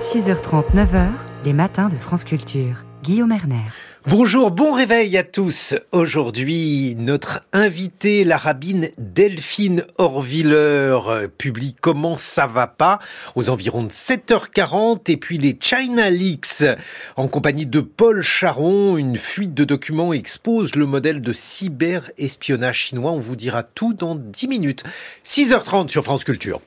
6h30, 9h, les matins de France Culture. Guillaume Erner. Bonjour, bon réveil à tous. Aujourd'hui, notre invitée, la rabbine Delphine Horviller, publie Comment ça va pas aux environs de 7h40 et puis les China Leaks en compagnie de Paul Charon. Une fuite de documents expose le modèle de cyber-espionnage chinois. On vous dira tout dans 10 minutes. 6h30 sur France Culture.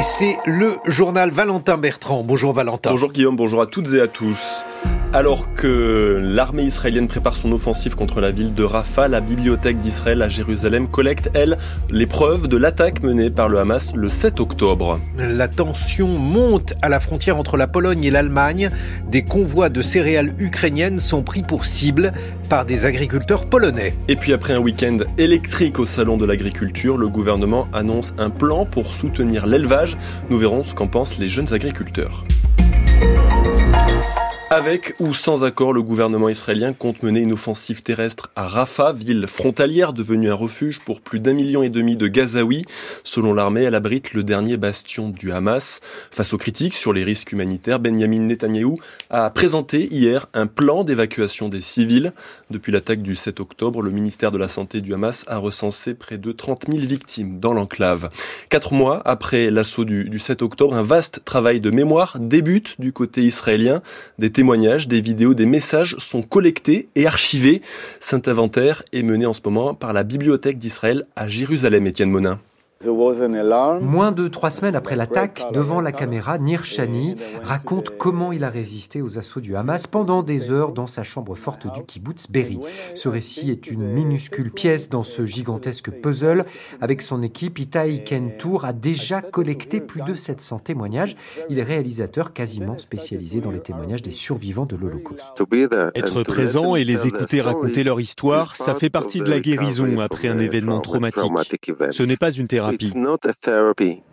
Et c'est le journal Valentin Bertrand. Bonjour Valentin. Bonjour Guillaume, bonjour à toutes et à tous. Alors que l'armée israélienne prépare son offensive contre la ville de Rafah, la bibliothèque d'Israël à Jérusalem collecte, elle, les preuves de l'attaque menée par le Hamas le 7 octobre. La tension monte à la frontière entre la Pologne et l'Allemagne. Des convois de céréales ukrainiennes sont pris pour cible par des agriculteurs polonais. Et puis après un week-end électrique au salon de l'agriculture, le gouvernement annonce un plan pour soutenir l'élevage. Nous verrons ce qu'en pensent les jeunes agriculteurs. Avec ou sans accord, le gouvernement israélien compte mener une offensive terrestre à Rafah, ville frontalière devenue un refuge pour plus d'un million et demi de Gazaouis. Selon l'armée, elle abrite le dernier bastion du Hamas. Face aux critiques sur les risques humanitaires, Benjamin Netanyahou a présenté hier un plan d'évacuation des civils. Depuis l'attaque du 7 octobre, le ministère de la Santé du Hamas a recensé près de 30 000 victimes dans l'enclave. Quatre mois après l'assaut du, 7 octobre, un vaste travail de mémoire débute du côté israélien. Des témoignages, des vidéos, des messages sont collectés et archivés. Saint inventaire est mené en ce moment par la Bibliothèque d'Israël à Jérusalem, Étienne Monin. Moins de trois semaines après l'attaque, devant la caméra, Nir Shani raconte comment il a résisté aux assauts du Hamas pendant des heures dans sa chambre forte du kibbutz Berry. Ce récit est une minuscule pièce dans ce gigantesque puzzle. Avec son équipe, Itai Kentour a déjà collecté plus de 700 témoignages. Il est réalisateur quasiment spécialisé dans les témoignages des survivants de l'Holocauste. Être présent et les écouter raconter leur histoire, ça fait partie de la guérison après un événement traumatique. Ce n'est pas une thérapie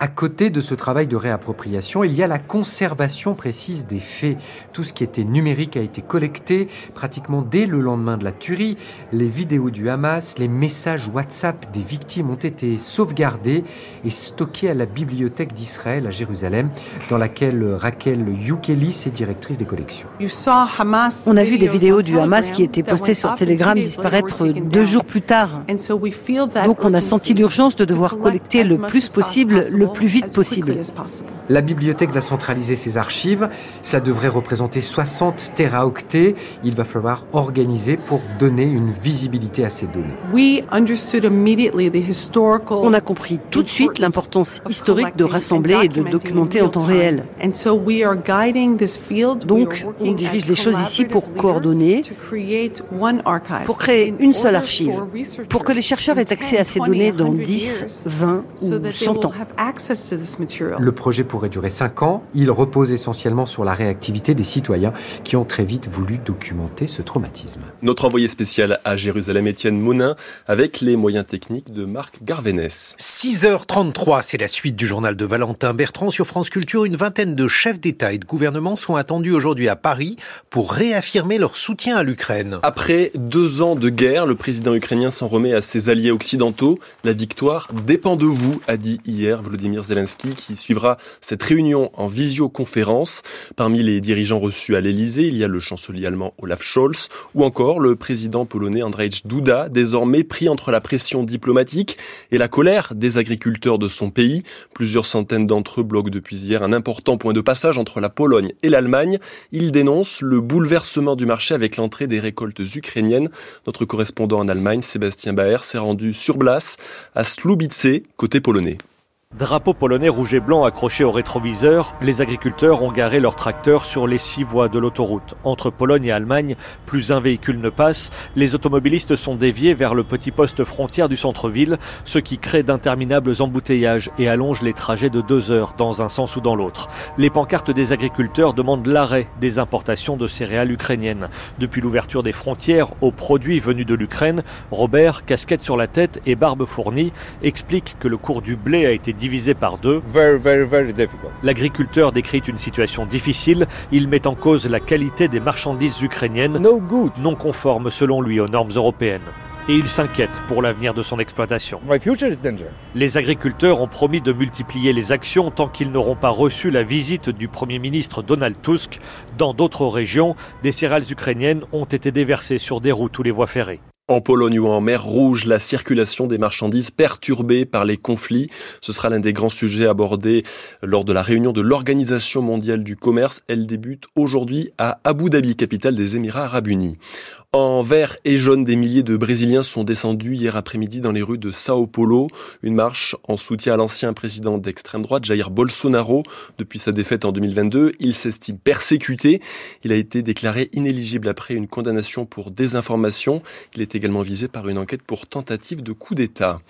à côté de ce travail de réappropriation, il y a la conservation précise des faits. Tout ce qui était numérique a été collecté pratiquement dès le lendemain de la tuerie. Les vidéos du Hamas, les messages WhatsApp des victimes ont été sauvegardés et stockés à la bibliothèque d'Israël à Jérusalem, dans laquelle Raquel Youkelis est directrice des collections. On a vu des vidéos du Hamas qui étaient postées sur Telegram disparaître deux jours plus tard. Donc on a senti l'urgence de devoir collecter le plus possible, le plus vite possible. La bibliothèque va centraliser ses archives. Cela devrait représenter 60 téraoctets. Il va falloir organiser pour donner une visibilité à ces données. On a compris tout de suite l'importance historique de rassembler et de documenter en temps réel. Donc, on dirige les choses ici pour coordonner, pour créer une seule archive, pour que les chercheurs aient accès à ces données dans 10, 20, le projet pourrait durer 5 ans. Il repose essentiellement sur la réactivité des citoyens qui ont très vite voulu documenter ce traumatisme. Notre envoyé spécial à Jérusalem, Étienne Monin, avec les moyens techniques de Marc Garvenès. 6h33, c'est la suite du journal de Valentin Bertrand sur France Culture. Une vingtaine de chefs d'État et de gouvernement sont attendus aujourd'hui à Paris pour réaffirmer leur soutien à l'Ukraine. Après deux ans de guerre, le président ukrainien s'en remet à ses alliés occidentaux. La victoire dépend de vous, a dit hier Volodymyr Zelensky, qui suivra cette réunion en visioconférence. Parmi les dirigeants reçus à l'Elysée, il y a le chancelier allemand Olaf Scholz ou encore le président polonais Andrzej Duda, désormais pris entre la pression diplomatique et la colère des agriculteurs de son pays. Plusieurs centaines d'entre eux bloquent depuis hier un important point de passage entre la Pologne et l'Allemagne. Ils dénoncent le bouleversement du marché avec l'entrée des récoltes ukrainiennes. Notre correspondant en Allemagne, Sébastien Baer, s'est rendu sur place à Slubice, côté polonais. Drapeau polonais rouge et blanc accroché au rétroviseur, les agriculteurs ont garé leurs tracteurs sur les six voies de l'autoroute. Entre Pologne et Allemagne, plus un véhicule ne passe, les automobilistes sont déviés vers le petit poste frontière du centre-ville, ce qui crée d'interminables embouteillages et allonge les trajets de deux heures dans un sens ou dans l'autre. Les pancartes des agriculteurs demandent l'arrêt des importations de céréales ukrainiennes. Depuis l'ouverture des frontières aux produits venus de l'Ukraine, Robert, casquette sur la tête et barbe fournie, explique que le cours du blé a été divisé par deux. L'agriculteur décrit une situation difficile. Il met en cause la qualité des marchandises ukrainiennes, non conformes selon lui aux normes européennes. et il s'inquiète pour l'avenir de son exploitation. Les agriculteurs ont promis de multiplier les actions tant qu'ils n'auront pas reçu la visite du Premier ministre Donald Tusk. Dans d'autres régions, des céréales ukrainiennes ont été déversées sur des routes ou les voies ferrées. En Pologne ou en mer Rouge, la circulation des marchandises perturbée par les conflits, ce sera l'un des grands sujets abordés lors de la réunion de l'Organisation mondiale du commerce. Elle débute aujourd'hui à Abu Dhabi, capitale des Émirats arabes unis. En vert et jaune, des milliers de Brésiliens sont descendus hier après-midi dans les rues de Sao Paulo. Une marche en soutien à l'ancien président d'extrême droite, Jair Bolsonaro. Depuis sa défaite en 2022, il s'estime persécuté. Il a été déclaré inéligible après une condamnation pour désinformation. Il est également visé par une enquête pour tentative de coup d'État.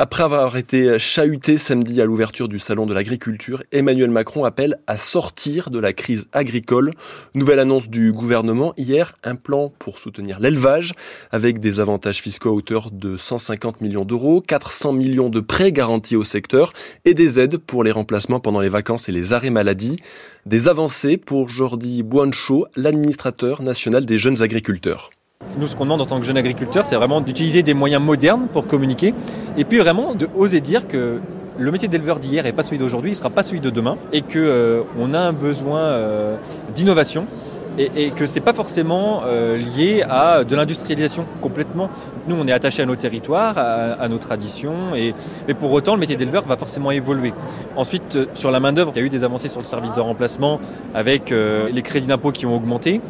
Après avoir été chahuté samedi à l'ouverture du Salon de l'agriculture, Emmanuel Macron appelle à sortir de la crise agricole. Nouvelle annonce du gouvernement hier, un plan pour soutenir l'élevage avec des avantages fiscaux à hauteur de 150 millions d'euros, 400 millions de prêts garantis au secteur et des aides pour les remplacements pendant les vacances et les arrêts maladie. Des avancées pour Jordi Buancho, l'administrateur national des jeunes agriculteurs. Nous, ce qu'on demande en tant que jeune agriculteur, c'est vraiment d'utiliser des moyens modernes pour communiquer et puis vraiment de oser dire que le métier d'éleveur d'hier n'est pas celui d'aujourd'hui, il ne sera pas celui de demain et qu'on euh, a un besoin euh, d'innovation et, que c'est pas forcément euh, lié à de l'industrialisation complètement. Nous, on est attaché à nos territoires, à, nos traditions, et, mais pour autant, le métier d'éleveur va forcément évoluer. Ensuite, euh, sur la main-d'œuvre, il y a eu des avancées sur le service de remplacement avec euh, les crédits d'impôt qui ont augmenté.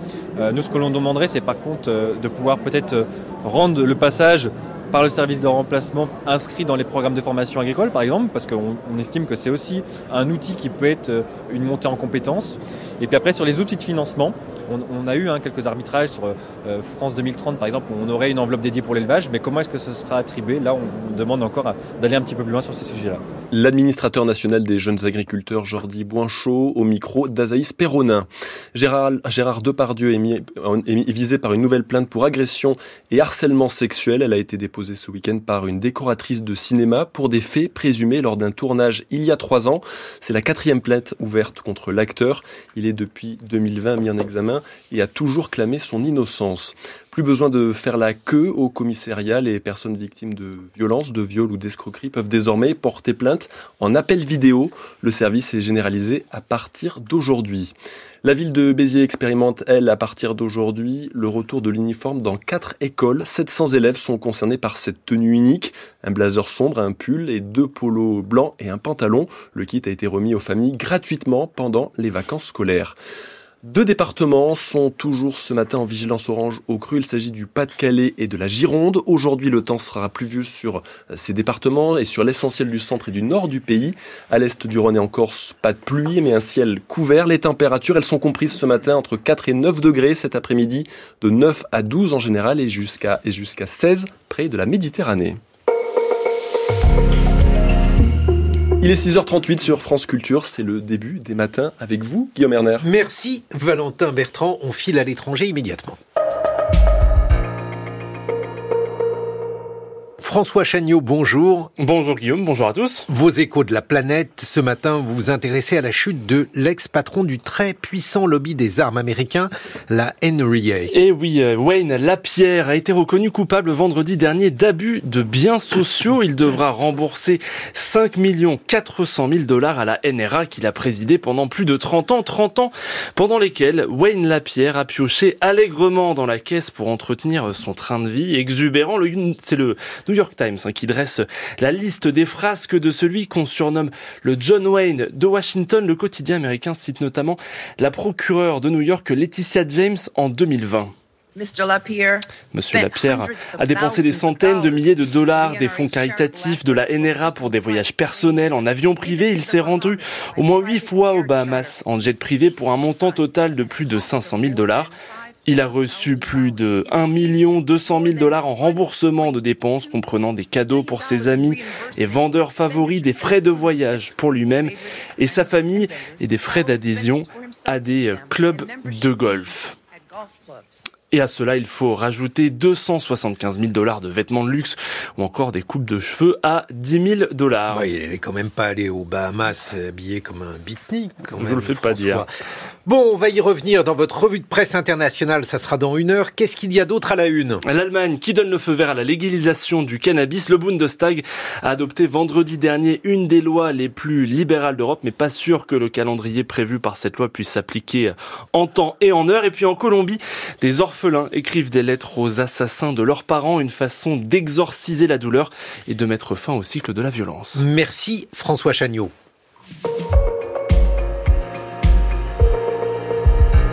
nous, ce que l'on demanderait, c'est par contre de pouvoir peut-être rendre le passage par le service de remplacement inscrit dans les programmes de formation agricole, par exemple, parce qu'on estime que c'est aussi un outil qui peut être euh, une montée en compétences. Et puis après, sur les outils de financement, on, a eu hein, quelques arbitrages sur euh, France 2030, par exemple, où on aurait une enveloppe dédiée pour l'élevage, mais comment est-ce que ce sera attribué? Là, on, demande encore d'aller un petit peu plus loin sur ces sujets-là. L'administrateur national des jeunes agriculteurs, Jordi Boinchot, au micro d'Azaïs Perronin. Gérard, Gérard Depardieu est, est visé par une nouvelle plainte pour agression et harcèlement sexuel. Elle a été déposée ce week-end par une décoratrice de cinéma pour des faits présumés lors d'un tournage il y a trois ans. C'est la quatrième plainte ouverte contre l'acteur. Il est depuis 2020 mis en examen et a toujours clamé son innocence. Plus besoin de faire la queue au commissariat. Les personnes victimes de violences, de viols ou d'escroqueries peuvent désormais porter plainte en appel vidéo. Le service est généralisé à partir d'aujourd'hui. La ville de Béziers expérimente, elle, à partir d'aujourd'hui, le retour de l'uniforme dans quatre écoles. 700 élèves sont concernés par cette tenue unique. Un blazer sombre, un pull et deux polos blancs et un pantalon. Le kit a été remis aux familles gratuitement pendant les vacances scolaires. Deux départements sont toujours ce matin en vigilance orange au cru. Il s'agit du Pas-de-Calais et de la Gironde. Aujourd'hui, le temps sera pluvieux sur ces départements et sur l'essentiel du centre et du nord du pays. À l'est du Rhône et en Corse, pas de pluie, mais un ciel couvert. Les températures, elles sont comprises ce matin entre 4 et 9 degrés cet après-midi, de 9 à 12 en général et jusqu'à et jusqu'à 16 près de la Méditerranée. Il est 6h38 sur France Culture, c'est le début des matins avec vous, Guillaume Erner. Merci Valentin Bertrand, on file à l'étranger immédiatement. François Chagnot, bonjour. Bonjour Guillaume, bonjour à tous. Vos échos de la planète, ce matin, vous vous intéressez à la chute de l'ex-patron du très puissant lobby des armes américains, la NRA. Et eh oui, euh, Wayne Lapierre a été reconnu coupable vendredi dernier d'abus de biens sociaux. Il devra rembourser 5 400 000 dollars à la NRA qu'il a présidé pendant plus de 30 ans. 30 ans pendant lesquels Wayne Lapierre a pioché allègrement dans la caisse pour entretenir son train de vie exubérant. C'est le New York Times hein, qui dresse la liste des frasques de celui qu'on surnomme le John Wayne de Washington. Le quotidien américain cite notamment la procureure de New York Laetitia James en 2020. Monsieur Lapierre a dépensé des centaines de milliers de dollars des fonds caritatifs de la NRA pour des voyages personnels en avion privé. Il s'est rendu au moins huit fois aux Bahamas en jet privé pour un montant total de plus de 500 000 dollars. Il a reçu plus de 1 200 000 dollars en remboursement de dépenses comprenant des cadeaux pour ses amis et vendeurs favoris, des frais de voyage pour lui-même et sa famille et des frais d'adhésion à des clubs de golf. Et à cela, il faut rajouter 275 000 dollars de vêtements de luxe ou encore des coupes de cheveux à 10 000 dollars. il n'est quand même pas allé aux Bahamas habillé comme un beatnik. Quand Je ne le fais pas dire. Bon, on va y revenir dans votre revue de presse internationale, ça sera dans une heure. Qu'est-ce qu'il y a d'autre à la une? L'Allemagne qui donne le feu vert à la légalisation du cannabis. Le Bundestag a adopté vendredi dernier une des lois les plus libérales d'Europe, mais pas sûr que le calendrier prévu par cette loi puisse s'appliquer en temps et en heure. Et puis en Colombie, des orphelins écrivent des lettres aux assassins de leurs parents, une façon d'exorciser la douleur et de mettre fin au cycle de la violence. Merci François Chagnot.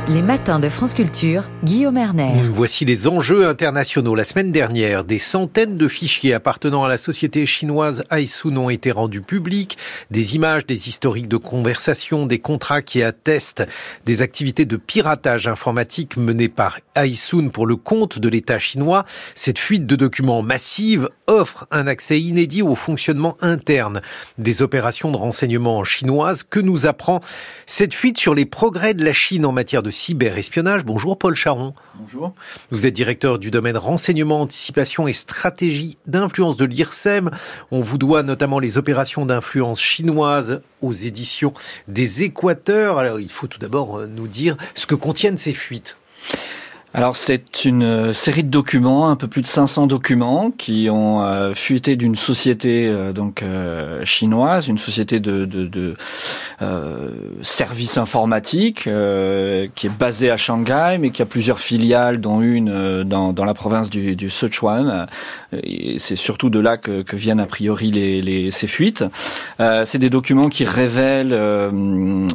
Les matins de France Culture, Guillaume Erner. Voici les enjeux internationaux. La semaine dernière, des centaines de fichiers appartenant à la société chinoise Aisun ont été rendus publics. Des images, des historiques de conversation, des contrats qui attestent des activités de piratage informatique menées par Aisun pour le compte de l'État chinois. Cette fuite de documents massive offre un accès inédit au fonctionnement interne des opérations de renseignement chinoises. Que nous apprend cette fuite sur les progrès de la Chine en matière de cyberespionnage. Bonjour Paul Charon. Bonjour. Vous êtes directeur du domaine renseignement, anticipation et stratégie d'influence de l'IRSEM. On vous doit notamment les opérations d'influence chinoise aux éditions des Équateurs. Alors il faut tout d'abord euh, nous dire ce que contiennent ces fuites. Alors c'est une euh, série de documents, un peu plus de 500 documents qui ont euh, fuité d'une société euh, donc chinoise, une société de, services informatiques qui est basée à Shanghai, mais qui a plusieurs filiales, dont une dans, la province du, Sichuan. C'est surtout de là que, viennent a priori ces fuites. c'est des documents qui révèlent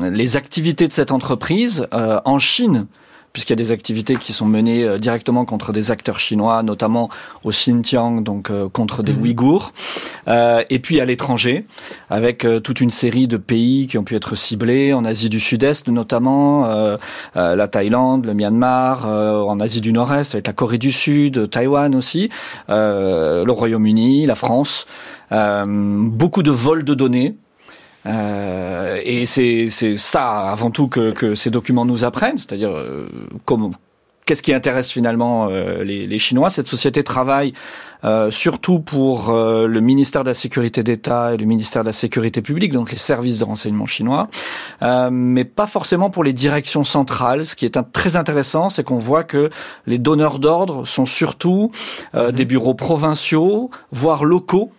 les activités de cette entreprise en Chine puisqu'il y a des activités qui sont menées euh, directement contre des acteurs chinois, notamment au Xinjiang, donc euh, contre des mhm. Ouïghours, euh, et puis à l'étranger, avec toute une série de pays qui ont pu être ciblés, en Asie du Sud-Est notamment, la Thaïlande, le Myanmar, en Asie du Nord-Est, avec la Corée du Sud, Taïwan aussi, le Royaume-Uni, la France. beaucoup de vols de données euh, et c'est ça avant tout que, que, ces documents nous apprennent, c'est-à-dire euh, comment qu'est-ce qui intéresse finalement euh, les, les, Chinois? Cette société travaille euh, surtout pour euh, le ministère de la Sécurité d'État et le ministère de la Sécurité publique, donc les services de renseignement chinois, mais pas forcément pour les directions centrales. Ce qui est un, très intéressant, c'est qu'on voit que les donneurs d'ordre sont surtout mhm. des bureaux provinciaux, voire locaux,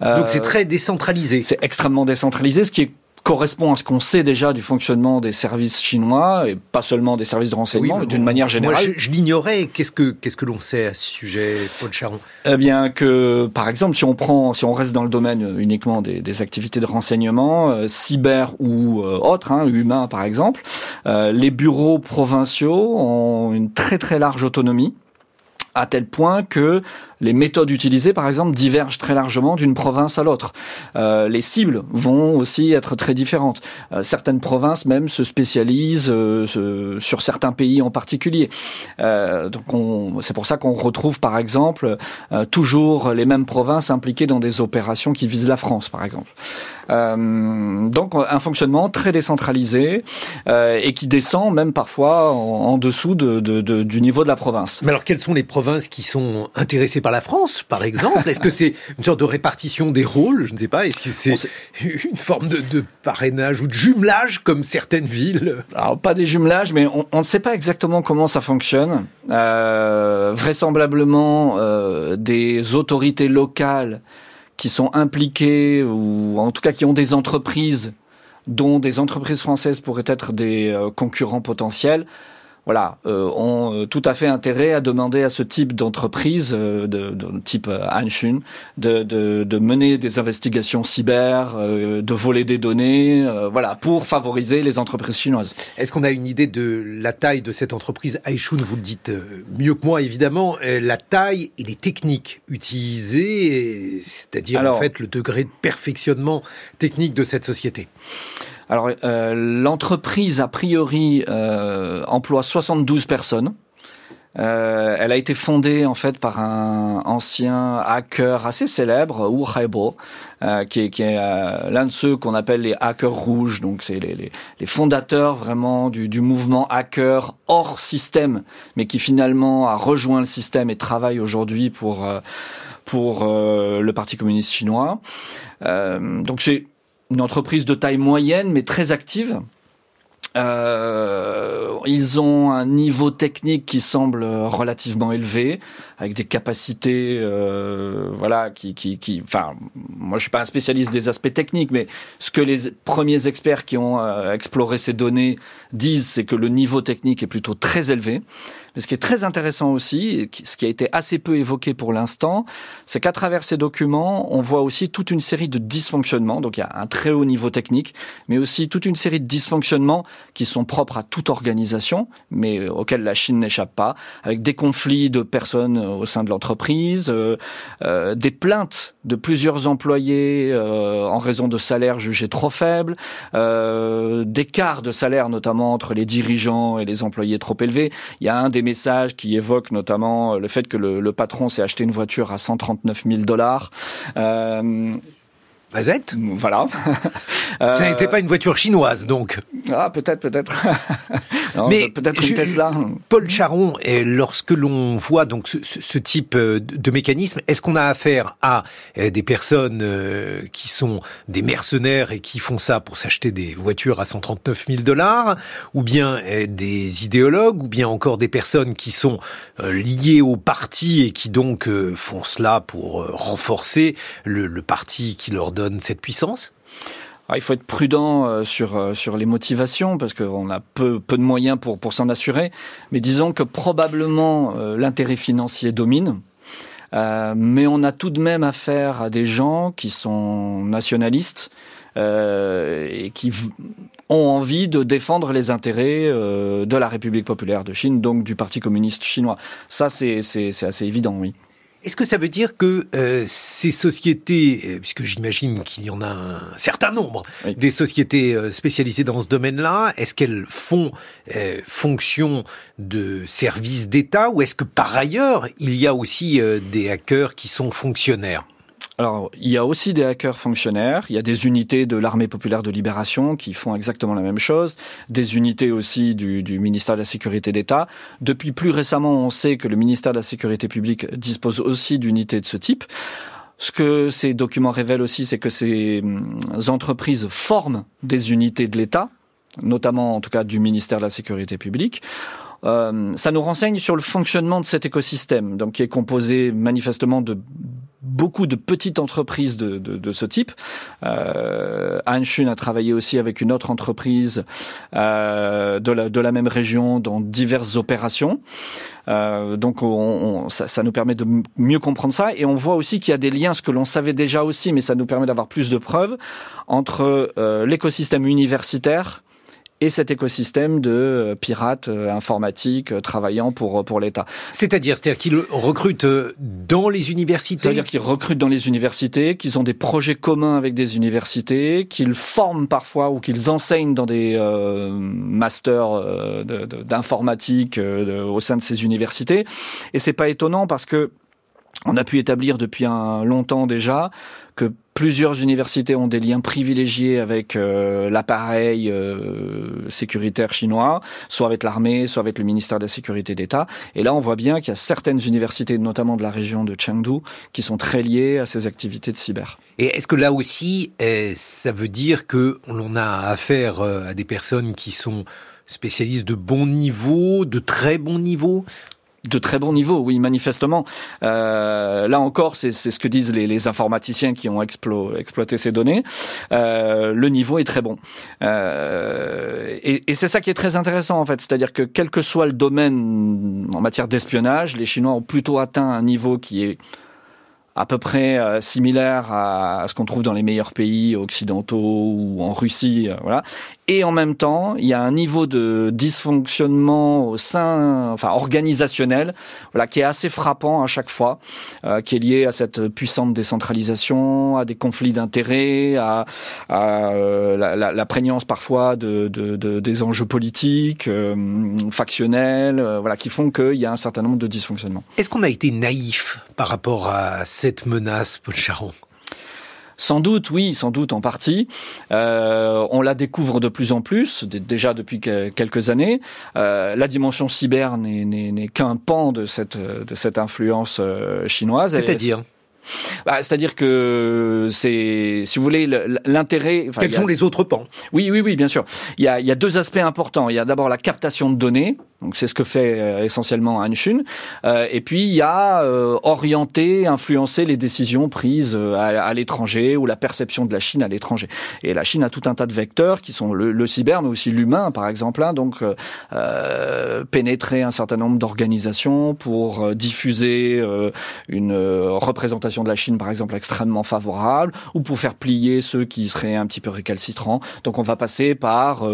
donc c'est très décentralisé. C'est extrêmement décentralisé, ce qui correspond à ce qu'on sait déjà du fonctionnement des services chinois et pas seulement des services de renseignement, mais d'une manière générale. Moi, je, l'ignorais. Qu'est-ce que qu'est-ce que l'on sait à ce sujet, Paul Charon? Eh bien, que par exemple, si on prend, si on reste dans le domaine uniquement des, des activités de renseignement, euh, cyber ou euh, autres, hein, humains par exemple, euh, les bureaux provinciaux ont une très très large autonomie à tel point que les méthodes utilisées, par exemple, divergent très largement d'une province à l'autre. Euh, les cibles vont aussi être très différentes. Euh, certaines provinces même se spécialisent euh, sur certains pays en particulier. donc, c'est pour ça qu'on retrouve, par exemple, toujours les mêmes provinces impliquées dans des opérations qui visent la France, par exemple. donc, un fonctionnement très décentralisé et qui descend même parfois en, dessous de, de, du niveau de la province. Mais alors, quelles sont les provinces qui sont intéressées par la France, par exemple Est-ce que c'est une sorte de répartition des rôles? Je ne sais pas. Est-ce que c'est une forme de, parrainage ou de jumelage comme certaines villes? Alors, pas des jumelages, mais on ne sait pas exactement comment ça fonctionne. Euh, vraisemblablement, euh, des autorités locales qui sont impliquées, ou en tout cas qui ont des entreprises dont des entreprises françaises pourraient être des euh, concurrents potentiels, voilà, euh, ont euh, tout à fait intérêt à demander à ce type d'entreprise, euh, de, type Anshun, de, de, mener des investigations cyber, de voler des données, voilà, pour favoriser les entreprises chinoises. Est-ce qu'on a une idée de la taille de cette entreprise Aishun Vous le dites mieux que moi, évidemment. la taille et les techniques utilisées, c'est-à-dire en fait le degré de perfectionnement technique de cette société? Alors, euh, l'entreprise, a priori, euh, emploie 72 personnes. Euh, elle a été fondée en fait par un ancien hacker assez célèbre, Wu Haibo, euh, qui est, qui est euh, l'un de ceux qu'on appelle les hackers rouges. Donc c'est les, les, les, fondateurs vraiment du, du, mouvement hacker hors système, mais qui finalement a rejoint le système et travaille aujourd'hui pour euh, pour le Parti communiste chinois. donc c'est une entreprise de taille moyenne mais très active. Euh, ils ont un niveau technique qui semble relativement élevé, avec des capacités, euh, voilà, qui, qui, qui, enfin, moi je suis pas un spécialiste des aspects techniques, mais ce que les premiers experts qui ont euh, exploré ces données disent, c'est que le niveau technique est plutôt très élevé. Mais ce qui est très intéressant aussi, ce qui a été assez peu évoqué pour l'instant, c'est qu'à travers ces documents, on voit aussi toute une série de dysfonctionnements. Donc il y a un très haut niveau technique, mais aussi toute une série de dysfonctionnements qui sont propres à toute organisation, mais auxquels la Chine n'échappe pas, avec des conflits de personnes au sein de l'entreprise, euh, euh, des plaintes de plusieurs employés euh, en raison de salaires jugés trop faibles, euh, d'écarts de salaire notamment entre les dirigeants et les employés trop élevés. Il y a un des messages qui évoque notamment le fait que le, patron s'est acheté une voiture à 139 000 dollars. Euh, Mazette Voilà. Ça n'était pas une voiture chinoise, donc. Ah, peut-être, peut-être. Mais peut-être une Tesla. Paul Charon, lorsque l'on voit donc ce, type euh, de mécanisme, est-ce qu'on a affaire à euh, des personnes euh, qui sont des mercenaires et qui font ça pour s'acheter des voitures à 139 000 dollars, ou bien des idéologues, ou bien encore des personnes qui sont liées au parti et qui donc font cela pour renforcer le, le parti qui leur donne cette puissance? Ah, il faut être prudent euh, sur, euh, sur les motivations parce qu'on a peu, peu de moyens pour, pour s'en assurer. Mais disons que probablement euh, l'intérêt financier domine. mais on a tout de même affaire à des gens qui sont nationalistes et qui ont envie de défendre les intérêts de la République populaire de Chine, donc du Parti communiste chinois. Ça, c'est assez évident, oui. Est-ce que ça veut dire que euh, ces sociétés, euh, puisque j'imagine qu'il y en a un certain nombre, des sociétés euh, spécialisées dans ce domaine-là, est-ce qu'elles font fonction de services d'État ou est-ce que par ailleurs, il y a aussi des hackers qui sont fonctionnaires? Alors, il y a aussi des hackers fonctionnaires, il y a des unités de l'armée populaire de libération qui font exactement la même chose, des unités aussi du, ministère de la Sécurité d'État. Depuis plus récemment, on sait que le ministère de la Sécurité publique dispose aussi d'unités de ce type. Ce que ces documents révèlent aussi, c'est que ces hum, entreprises forment des unités de l'État, notamment en tout cas du ministère de la Sécurité publique. Euh, ça nous renseigne sur le fonctionnement de cet écosystème, donc qui est composé manifestement de beaucoup de petites entreprises de, de, de ce type. Euh, Anshun a travaillé aussi avec une autre entreprise euh, de, la, de la même région dans diverses opérations. Euh, donc on, ça, ça, nous permet de mieux comprendre ça et on voit aussi qu'il y a des liens, ce que l'on savait déjà aussi, mais ça nous permet d'avoir plus de preuves entre euh, l'écosystème universitaire et cet écosystème de euh, pirates euh, informatiques euh, travaillant pour, pour l'État. C'est-à-dire, c'est-à-dire qu'ils recrutent dans les universités? C'est-à-dire qu'ils recrutent dans les universités, qu'ils ont des projets communs avec des universités, qu'ils forment parfois ou qu'ils enseignent dans des masters d'informatique au sein de ces universités. Et c'est pas étonnant parce que on a pu établir depuis un longtemps déjà plusieurs universités ont des liens privilégiés avec euh, l'appareil euh, sécuritaire chinois, soit avec l'armée, soit avec le ministère de la Sécurité d'État. Et là, on voit bien qu'il y a certaines universités, notamment de la région de Chengdu, qui sont très liées à ces activités de cyber. Et est-ce que là aussi, eh, ça veut dire que l'on a affaire euh, à des personnes qui sont spécialistes de bon niveau, de très bon niveau? De très bon niveau, oui, manifestement. Euh, là encore, c'est ce que disent les, informaticiens qui ont explo, exploité ces données. Euh, le niveau est très bon. Euh, et, et c'est ça qui est très intéressant, en fait. C'est-à-dire que quel que soit le domaine en matière d'espionnage, les Chinois ont plutôt atteint un niveau qui est à peu près similaire à, ce qu'on trouve dans les meilleurs pays occidentaux ou en Russie, voilà. Et en même temps, il y a un niveau de dysfonctionnement au sein, enfin organisationnel, voilà, qui est assez frappant à chaque fois, qui est lié à cette puissante décentralisation, à des conflits d'intérêts, à, la, la, prégnance parfois de, de, de, des enjeux politiques, factionnels, voilà, qui font qu'il y a un certain nombre de dysfonctionnements. Est-ce qu'on a été naïf par rapport à cette menace, Paul Charon? Sans doute, oui, sans doute en partie. Euh, on la découvre de plus en plus, déjà depuis quelques années. Euh, la dimension cyber n'est qu'un pan de cette, de cette influence euh, chinoise. C'est-à-dire? Bah, C'est-à-dire que c'est, si vous voulez, l'intérêt. Quels sont les autres pans? Oui, oui, oui, bien sûr. Il y, a, il y a deux aspects importants. Il y a d'abord la captation de données, donc c'est ce que fait euh, essentiellement Anshun. Euh, et puis il y a euh, orienter, influencer les décisions prises euh, à, l'étranger ou la perception de la Chine à l'étranger. Et la Chine a tout un tas de vecteurs qui sont le, le cyber, mais aussi l'humain, par exemple. Hein, donc euh, pénétrer un certain nombre d'organisations pour diffuser une représentation de la Chine, par exemple, extrêmement favorable, ou pour faire plier ceux qui seraient un petit peu récalcitrants. Donc on va passer par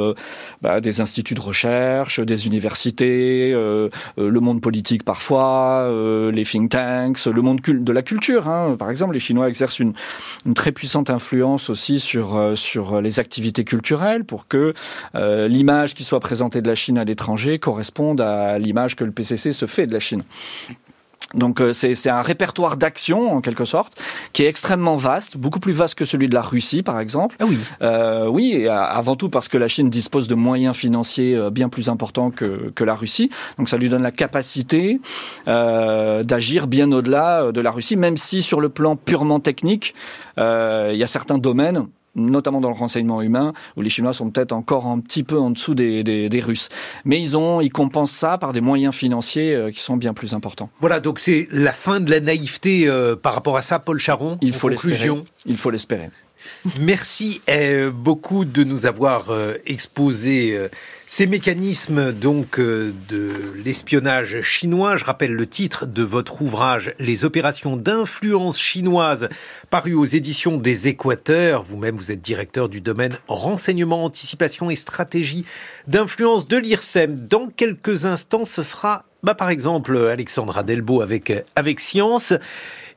bah, des instituts de recherche, des universités euh, euh, le monde politique parfois, euh, les think tanks, le monde de la culture. Hein. Par exemple, les Chinois exercent une, une très puissante influence aussi sur sur les activités culturelles pour que l'image qui soit présentée de la Chine à l'étranger corresponde à l'image que le PCC se fait de la Chine. Donc euh, c'est un répertoire d'actions en quelque sorte qui est extrêmement vaste, beaucoup plus vaste que celui de la Russie par exemple. Ah oui. Euh, oui, et avant tout parce que la Chine dispose de moyens financiers euh, bien plus importants que, que la Russie. Donc ça lui donne la capacité euh, d'agir bien au-delà de la Russie, même si sur le plan purement technique, euh, il y a certains domaines notamment dans le renseignement humain, où les Chinois sont peut-être encore un petit peu en dessous des, des, des, Russes. Mais ils ont, ils compensent ça par des moyens financiers euh, qui sont bien plus importants. Voilà, donc c'est la fin de la naïveté euh, par rapport à ça, Paul Charon. Il faut l'espérer. Il faut l'espérer. Merci euh, beaucoup de nous avoir exposé ces mécanismes donc de l'espionnage chinois. Je rappelle le titre de votre ouvrage Les opérations d'influence chinoise paru aux éditions des Équateurs. Vous-même vous êtes directeur du domaine renseignement, anticipation et stratégie d'influence de l'IRSEM. Dans quelques instants, ce sera bah, par exemple Alexandra Delbo avec avec Science.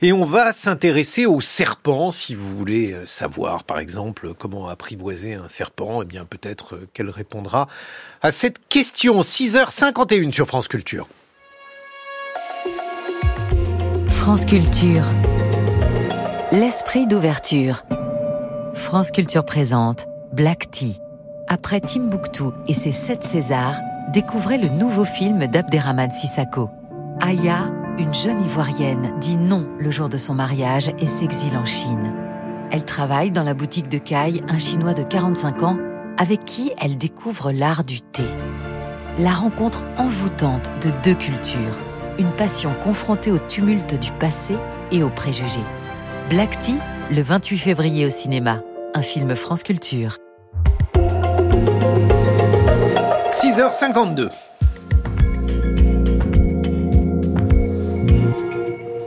Et on va s'intéresser aux serpents, si vous voulez euh, savoir, par exemple, comment apprivoiser un serpent, eh bien peut-être euh, qu'elle répondra à cette question. 6h51 sur France Culture. France Culture. L'esprit d'ouverture. France Culture présente Black Tea. Après Timbuktu et ses sept Césars, découvrez le nouveau film d'Abderrahman Sissako. Aya une jeune Ivoirienne dit non le jour de son mariage et s'exile en Chine. Elle travaille dans la boutique de Kai, un Chinois de 45 ans, avec qui elle découvre l'art du thé. La rencontre envoûtante de deux cultures, une passion confrontée au tumulte du passé et aux préjugés. Black Tea, le 28 février au cinéma, un film France Culture. 6h52.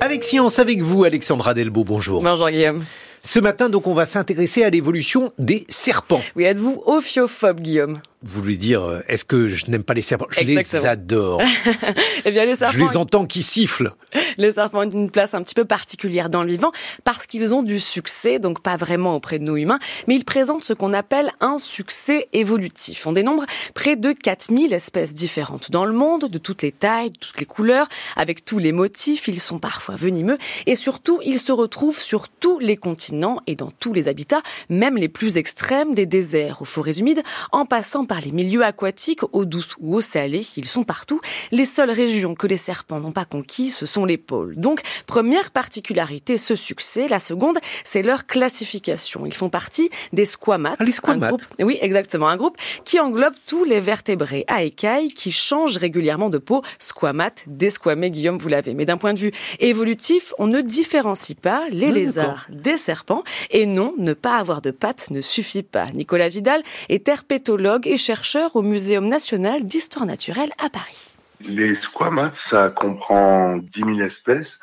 Avec Science, avec vous, Alexandra Delbo, bonjour. Bonjour Guillaume. Ce matin, donc, on va s'intéresser à l'évolution des serpents. Oui, êtes-vous ophiophobe, Guillaume? Vous voulez dire, euh, est-ce que je n'aime pas les serpents? Je les adore. eh bien, les serpents. Je les entends qui sifflent. Les serpents ont une place un petit peu particulière dans le vivant parce qu'ils ont du succès, donc pas vraiment auprès de nous humains, mais ils présentent ce qu'on appelle un succès évolutif. On dénombre près de 4000 espèces différentes dans le monde, de toutes les tailles, de toutes les couleurs, avec tous les motifs. Ils sont parfois venimeux et surtout, ils se retrouvent sur tous les continents et dans tous les habitats, même les plus extrêmes, des déserts aux forêts humides, en passant par par les milieux aquatiques, eau douce ou eau salée, ils sont partout. Les seules régions que les serpents n'ont pas conquis, ce sont les pôles. Donc, première particularité, ce succès. La seconde, c'est leur classification. Ils font partie des squamates. Ah, les squamates. oui, exactement. Un groupe qui englobe tous les vertébrés à écailles qui changent régulièrement de peau. Squamates, desquamés, Guillaume, vous l'avez. Mais d'un point de vue évolutif, on ne différencie pas les ah, lézards des serpents. Et non, ne pas avoir de pattes ne suffit pas. Nicolas Vidal est herpétologue et chercheur au Muséum national d'histoire naturelle à Paris. Les squamates, ça comprend 10 000 espèces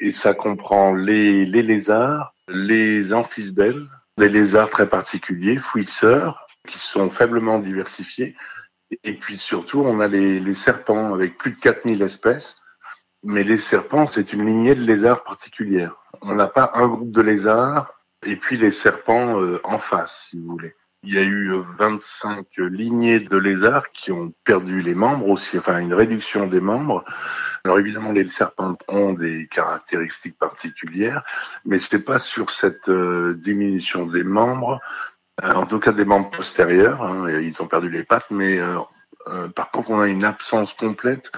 Et ça comprend les, les lézards, les amphisbelles, des lézards très particuliers, fouisseurs, qui sont faiblement diversifiés. Et puis surtout, on a les, les serpents avec plus de 4000 espèces. Mais les serpents, c'est une lignée de lézards particulière. On n'a pas un groupe de lézards et puis les serpents euh, en face, si vous voulez. Il y a eu 25 lignées de lézards qui ont perdu les membres aussi, enfin une réduction des membres. Alors évidemment, les serpents ont des caractéristiques particulières, mais ce n'est pas sur cette euh, diminution des membres, euh, en tout cas des membres postérieurs. Hein, ils ont perdu les pattes, mais par contre, on a une absence complète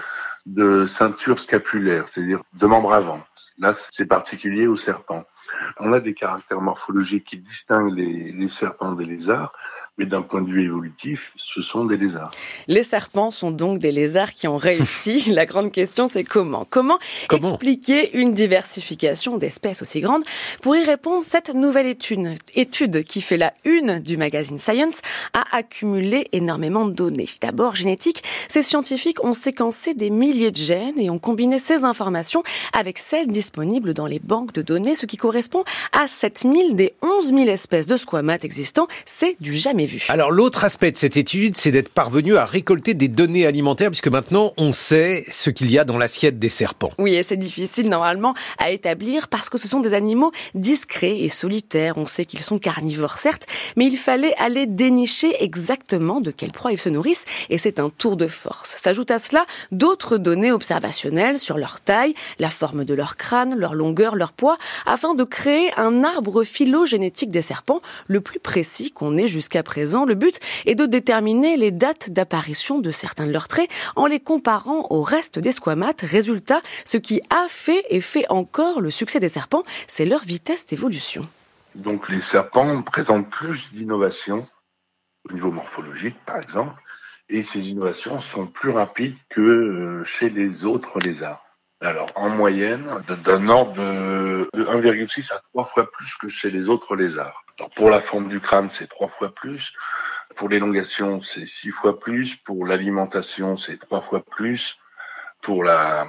de ceinture scapulaire, c'est-à-dire de membres avant. Là, c'est particulier aux serpents. On a des caractères morphologiques qui distinguent les, serpents des lézards, mais d'un point de vue évolutif, ce sont des lézards. Les serpents sont donc des lézards qui ont réussi. La grande question, c'est comment? Comment, expliquer une diversification d'espèces aussi grande? Pour y répondre, cette nouvelle étude, étude qui fait la une du magazine Science a accumulé énormément de données. D'abord génétique, ces scientifiques ont séquencé des milliers de gènes et ont combiné ces informations avec celles disponibles dans les banques de données, ce qui correspond à 7000 des 11 000 espèces de squamates existants. C'est du jamais alors l'autre aspect de cette étude, c'est d'être parvenu à récolter des données alimentaires, puisque maintenant on sait ce qu'il y a dans l'assiette des serpents. Oui, et c'est difficile normalement à établir parce que ce sont des animaux discrets et solitaires. On sait qu'ils sont carnivores certes, mais il fallait aller dénicher exactement de quelle proie ils se nourrissent, et c'est un tour de force. S'ajoutent à cela d'autres données observationnelles sur leur taille, la forme de leur crâne, leur longueur, leur poids, afin de créer un arbre phylogénétique des serpents le plus précis qu'on ait jusqu'à présent le but est de déterminer les dates d'apparition de certains de leurs traits en les comparant au reste des squamates. Résultat, ce qui a fait et fait encore le succès des serpents, c'est leur vitesse d'évolution. Donc les serpents présentent plus d'innovations au niveau morphologique, par exemple, et ces innovations sont plus rapides que euh, chez les autres lézards. Alors, en moyenne, d'un ordre de 1,6 à 3 fois plus que chez les autres lézards. Alors, pour la forme du crâne, c'est 3 fois plus. Pour l'élongation, c'est 6 fois plus. Pour l'alimentation, c'est 3 fois plus. Pour la,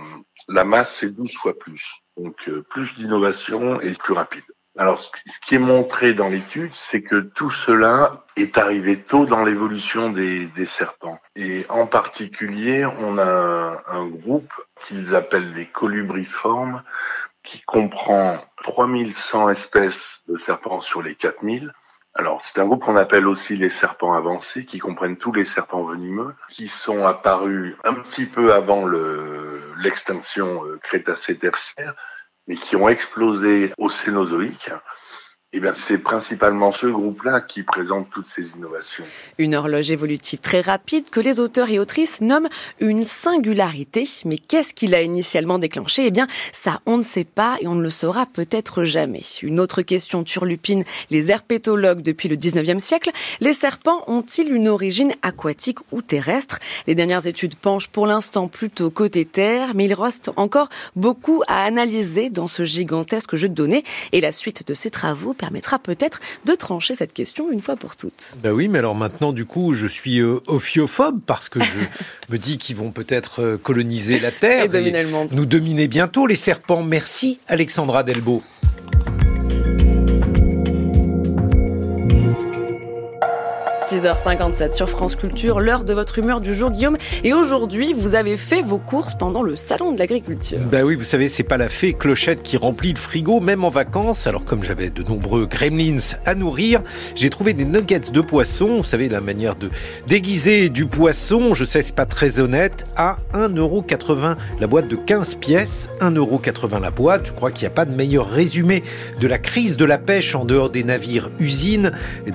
la masse, c'est 12 fois plus. Donc, euh, plus d'innovation et plus rapide. Alors, ce qui est montré dans l'étude, c'est que tout cela est arrivé tôt dans l'évolution des, serpents. Et en particulier, on a un, groupe qu'ils appellent les colubriformes, qui comprend 3100 espèces de serpents sur les 4000. Alors, c'est un groupe qu'on appelle aussi les serpents avancés, qui comprennent tous les serpents venimeux, qui sont apparus un petit peu avant l'extinction euh, crétacé-tertiaire, mais qui ont explosé au Cénozoïque eh bien, c'est principalement ce groupe-là qui présente toutes ces innovations. Une horloge évolutive très rapide que les auteurs et autrices nomment une singularité. Mais qu'est-ce qui l'a initialement déclenché Eh bien, ça, on ne sait pas et on ne le saura peut-être jamais. Une autre question turlupine les herpétologues depuis le 19e siècle. Les serpents ont-ils une origine aquatique ou terrestre? Les dernières études penchent pour l'instant plutôt côté terre, mais il reste encore beaucoup à analyser dans ce gigantesque jeu de données. Et la suite de ces travaux permettra peut-être de trancher cette question une fois pour toutes. Ben oui, mais alors maintenant, du coup, je suis euh, ophiophobe parce que je me dis qu'ils vont peut-être euh, coloniser la Terre et, dominer le monde. Nous dominer bientôt les serpents. Merci Alexandra Delbo. 6h57 sur France Culture, l'heure de votre humeur du jour, Guillaume. Et aujourd'hui, vous avez fait vos courses pendant le salon de l'agriculture. Bah oui, vous savez, c'est pas la fée Clochette qui remplit le frigo, même en vacances. Alors comme j'avais de nombreux gremlins à nourrir, j'ai trouvé des nuggets de poisson. Vous savez, la manière de déguiser du poisson, je sais, c'est pas très honnête, à 1,80€ la boîte de 15 pièces, 1,80€ la boîte. Je crois qu'il n'y a pas de meilleur résumé de la crise de la pêche en dehors des navires usines,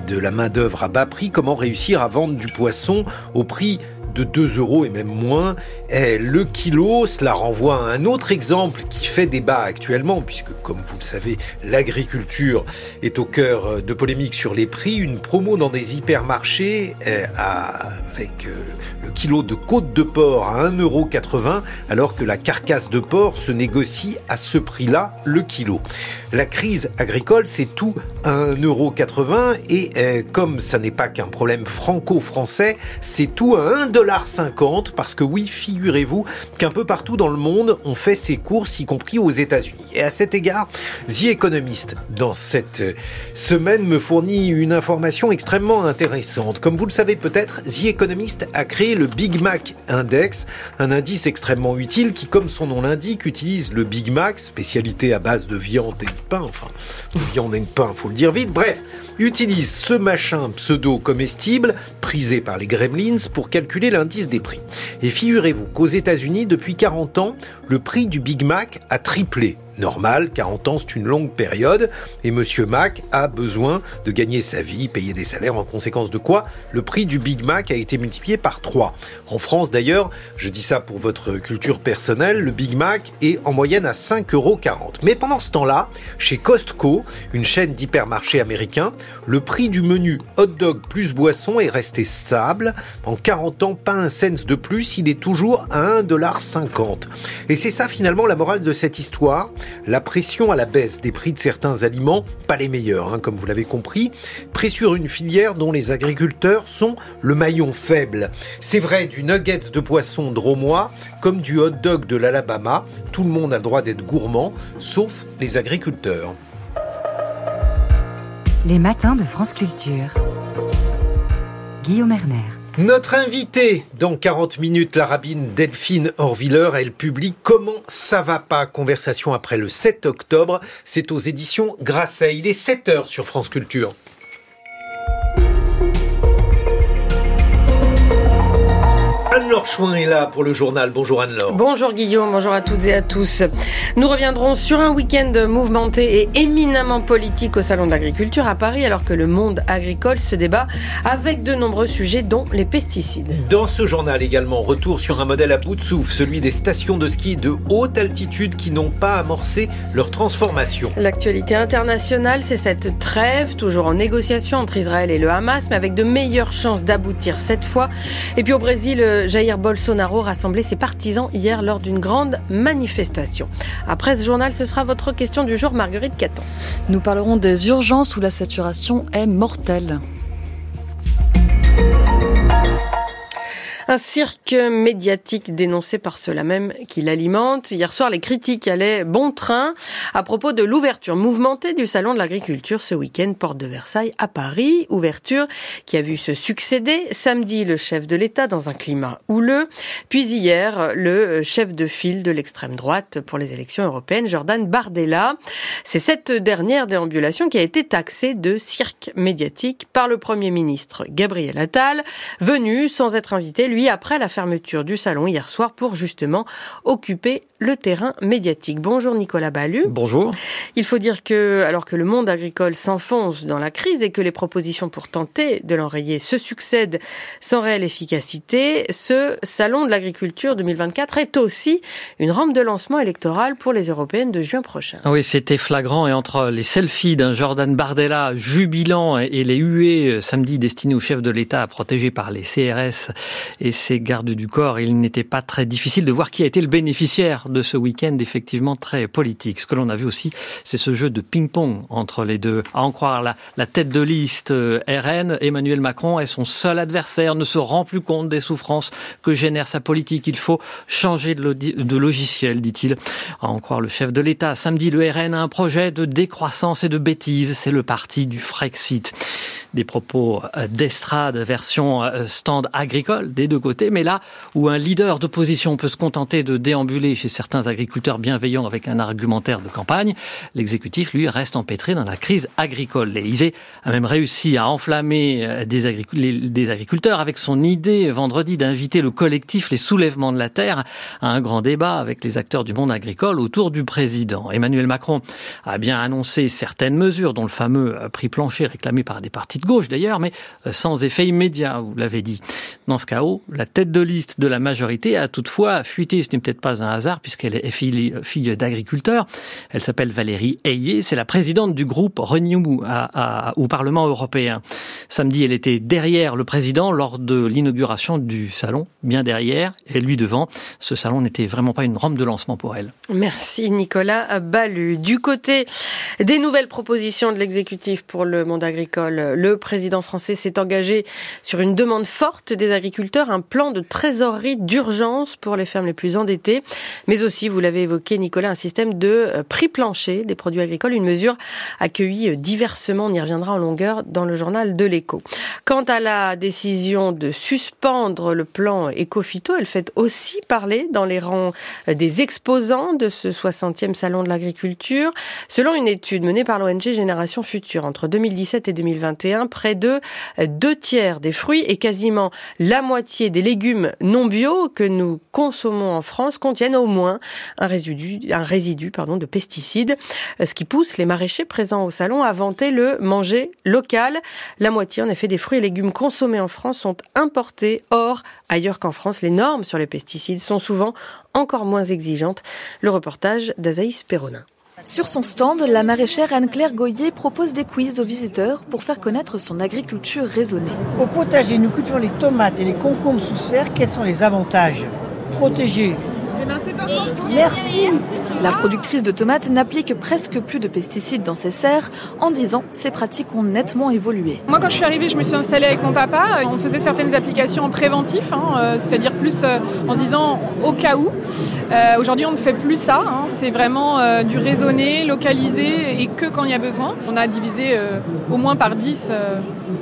de la main d'œuvre à bas prix, réussir à vendre du poisson au prix de 2 euros et même moins. Et le kilo, cela renvoie à un autre exemple qui fait débat actuellement, puisque comme vous le savez, l'agriculture est au cœur de polémiques sur les prix. Une promo dans des hypermarchés euh, avec euh, le kilo de côte de porc à 1,80€, alors que la carcasse de porc se négocie à ce prix-là le kilo. La crise agricole, c'est tout à 1,80€ et euh, comme ça n'est pas qu'un problème franco-français, c'est tout à 1 1,50$ parce que oui, figurez-vous qu'un peu partout dans le monde, on fait ses courses, y compris aux États-Unis. Et à cet égard, The Economist, dans cette semaine, me fournit une information extrêmement intéressante. Comme vous le savez peut-être, The Economist a créé le Big Mac Index, un indice extrêmement utile qui, comme son nom l'indique, utilise le Big Mac, spécialité à base de viande et de pain, enfin, de viande et de pain, faut le dire vite, bref, utilise ce machin pseudo-comestible, prisé par les gremlins, pour calculer l'indice des prix. Et figurez-vous qu'aux États-Unis, depuis 40 ans, le prix du Big Mac a triplé. Normal, 40 ans c'est une longue période, et Monsieur Mac a besoin de gagner sa vie, payer des salaires, en conséquence de quoi le prix du Big Mac a été multiplié par 3. En France d'ailleurs, je dis ça pour votre culture personnelle, le Big Mac est en moyenne à 5,40 euros. Mais pendant ce temps-là, chez Costco, une chaîne d'hypermarchés américains, le prix du menu hot dog plus boisson est resté stable. En 40 ans, pas un cent de plus, il est toujours à 1,50$. Et c'est ça finalement la morale de cette histoire la pression à la baisse des prix de certains aliments, pas les meilleurs, hein, comme vous l'avez compris, pressure une filière dont les agriculteurs sont le maillon faible. C'est vrai du nuggets de poisson dromois comme du hot dog de l'Alabama, tout le monde a le droit d'être gourmand, sauf les agriculteurs. Les matins de France Culture. Guillaume Erner. Notre invitée dans 40 minutes, la rabbine Delphine Horviller, elle publie Comment ça va pas? Conversation après le 7 octobre. C'est aux éditions Grasset. Il est 7 heures sur France Culture. Anne-Laure Chouin est là pour le journal. Bonjour Anne-Laure. Bonjour Guillaume, bonjour à toutes et à tous. Nous reviendrons sur un week-end mouvementé et éminemment politique au Salon de l'Agriculture à Paris alors que le monde agricole se débat avec de nombreux sujets dont les pesticides. Dans ce journal également, retour sur un modèle à bout de souffle, celui des stations de ski de haute altitude qui n'ont pas amorcé leur transformation. L'actualité internationale, c'est cette trêve, toujours en négociation entre Israël et le Hamas, mais avec de meilleures chances d'aboutir cette fois. Et puis au Brésil, Jair Bolsonaro rassemblait ses partisans hier lors d'une grande manifestation. Après ce journal, ce sera votre question du jour, Marguerite Caton. Nous parlerons des urgences où la saturation est mortelle. Un cirque médiatique dénoncé par ceux-là même qui l'alimente. Hier soir, les critiques allaient bon train à propos de l'ouverture mouvementée du Salon de l'Agriculture ce week-end, porte de Versailles à Paris. Ouverture qui a vu se succéder samedi le chef de l'État dans un climat houleux, puis hier le chef de file de l'extrême droite pour les élections européennes, Jordan Bardella. C'est cette dernière déambulation qui a été taxée de cirque médiatique par le Premier ministre Gabriel Attal, venu sans être invité lui, après la fermeture du salon hier soir pour justement occuper le terrain médiatique. Bonjour Nicolas Ballu. Bonjour. Il faut dire que, alors que le monde agricole s'enfonce dans la crise et que les propositions pour tenter de l'enrayer se succèdent sans réelle efficacité, ce salon de l'agriculture 2024 est aussi une rampe de lancement électoral pour les européennes de juin prochain. Oui, c'était flagrant et entre les selfies d'un Jordan Bardella jubilant et les huées euh, samedi destinées au chef de l'État protégé par les CRS et ses gardes du corps, il n'était pas très difficile de voir qui a été le bénéficiaire de ce week-end effectivement très politique. Ce que l'on a vu aussi, c'est ce jeu de ping-pong entre les deux. À en croire la, tête de liste euh, RN, Emmanuel Macron est son seul adversaire, ne se rend plus compte des souffrances que génère sa politique. Il faut changer de, de logiciel, dit-il. À en croire le chef de l'État. Samedi, le RN a un projet de décroissance et de bêtise. C'est le parti du Frexit des propos euh, d'estrade version euh, stand agricole des deux côtés, mais là où un leader d'opposition peut se contenter de déambuler chez certains agriculteurs bienveillants avec un argumentaire de campagne, l'exécutif, lui, reste empêtré dans la crise agricole. L'Élysée a même réussi à enflammer euh, des, agriculteurs avec son idée vendredi d'inviter le collectif Les Soulèvements de la Terre à un grand débat avec les acteurs du monde agricole autour du président. Emmanuel Macron a bien annoncé certaines mesures, dont le fameux prix plancher réclamé par des partis gauche d'ailleurs, mais euh, sans effet immédiat, vous l'avez dit. Dans ce chaos, la tête de liste de la majorité a toutefois fuité, ce n'est peut-être pas un hasard puisqu'elle est fille, d'agriculteur. Elle s'appelle Valérie Ayé, c'est la présidente du groupe Renew au Parlement européen. Samedi, elle était derrière le président lors de l'inauguration du salon, bien derrière, et lui devant. Ce salon n'était vraiment pas une rampe de lancement pour elle. Merci Nicolas Ballu. Du côté des nouvelles propositions de l'exécutif pour le monde agricole, le président français s'est engagé sur une demande forte des agriculteurs, un plan de trésorerie d'urgence pour les fermes les plus endettées, mais aussi, vous l'avez évoqué Nicolas, un système de prix plancher des produits agricoles, une mesure accueillie diversement, on y reviendra en longueur dans le journal de l'écho. Quant à la décision de suspendre le plan Ecofito, elle fait aussi parler dans les rangs des exposants de ce 60e salon de l'agriculture. Selon une étude menée par l'ONG Génération Future entre 2017 et 2021, près de deux tiers des fruits et quasiment la moitié des légumes non bio que nous consommons en France contiennent au moins un résidu, de pesticides, ce qui pousse les maraîchers présents au salon à vanter le manger local. La moitié en effet des fruits et légumes consommés en France sont importés. Or, ailleurs qu'en France, les normes sur les pesticides sont souvent encore moins exigeantes. Le reportage d'Azaïs Perronin. Sur son stand, la maraîchère Anne-Claire Goyer propose des quiz aux visiteurs pour faire connaître son agriculture raisonnée. Au potager, nous cultivons les tomates et les concombres sous serre. Quels sont les avantages? Protéger eh ben, Merci. La productrice de tomates n'applique presque plus de pesticides dans ses serres. En 10 ans, ses pratiques ont nettement évolué. Moi, quand je suis arrivée, je me suis installée avec mon papa. On faisait certaines applications en préventif, hein, euh, c'est-à-dire plus euh, en disant au cas où. Euh, aujourd'hui, on ne fait plus ça. Hein. c'est vraiment du raisonné, localisé et que quand il y a besoin. On a divisé au moins par 10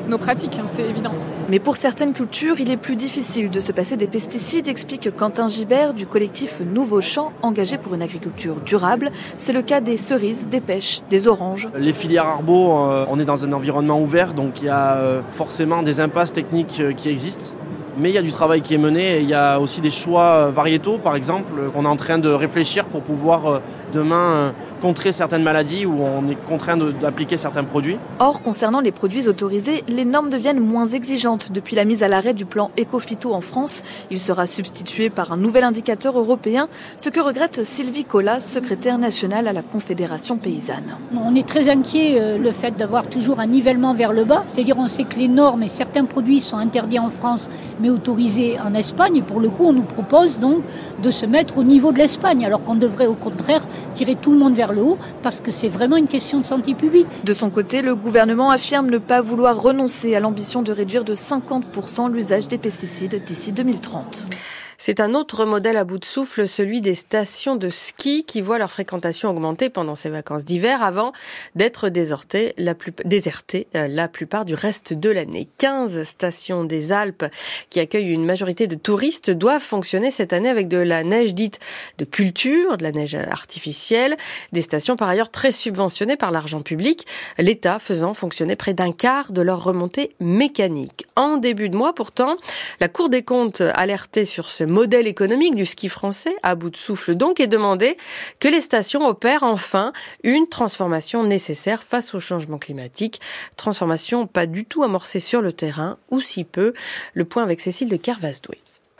nos pratiques, hein, c'est évident. Mais pour certaines cultures, il est plus difficile de se passer des pesticides, explique Quentin Gibert du collectif Nouveau Champ, engagé pour une agriculture durable. C'est le cas des cerises, des pêches, des oranges. Les filières arbo, euh, on est dans un environnement ouvert, donc il y a euh, forcément des impasses techniques euh, qui existent mais il y a du travail qui est mené et il y a aussi des choix variétaux, par exemple, qu'on est en train de réfléchir pour pouvoir demain euh, contrer certaines maladies où on est contraint d'appliquer certains produits. Or, concernant les produits autorisés, les normes deviennent moins exigeantes depuis la mise à l'arrêt du plan Ecofito en France. Il sera substitué par un nouvel indicateur européen, ce que regrette Sylvie Collat, secrétaire nationale à la Confédération paysanne. On est très inquiet euh, le fait d'avoir toujours un nivellement vers le bas, c'est-à-dire on sait que les normes et certains produits sont interdits en France mais autorisé en Espagne. Et pour le coup, on nous propose donc de se mettre au niveau de l'Espagne, alors qu'on devrait au contraire tirer tout le monde vers le haut, parce que c'est vraiment une question de santé publique. De son côté, le gouvernement affirme ne pas vouloir renoncer à l'ambition de réduire de 50% l'usage des pesticides d'ici 2030. C'est un autre modèle à bout de souffle, celui des stations de ski qui voient leur fréquentation augmenter pendant ces vacances d'hiver avant d'être désertées la, euh, plupart du reste de l'année. 15 stations des Alpes qui accueillent une majorité de touristes doivent fonctionner cette année avec de la neige dite de culture, de la neige artificielle, des stations par ailleurs très subventionnées par l'argent public, l'État faisant fonctionner près d'un quart de leur remontée mécanique. En début de mois pourtant, la Cour des comptes alertait sur ce modèle économique du ski français à bout de souffle donc et demander que les stations opèrent enfin une transformation nécessaire face au changement climatique. Transformation pas du tout amorcée sur le terrain, ou si peu. Le point avec Cécile de Kervasdoué.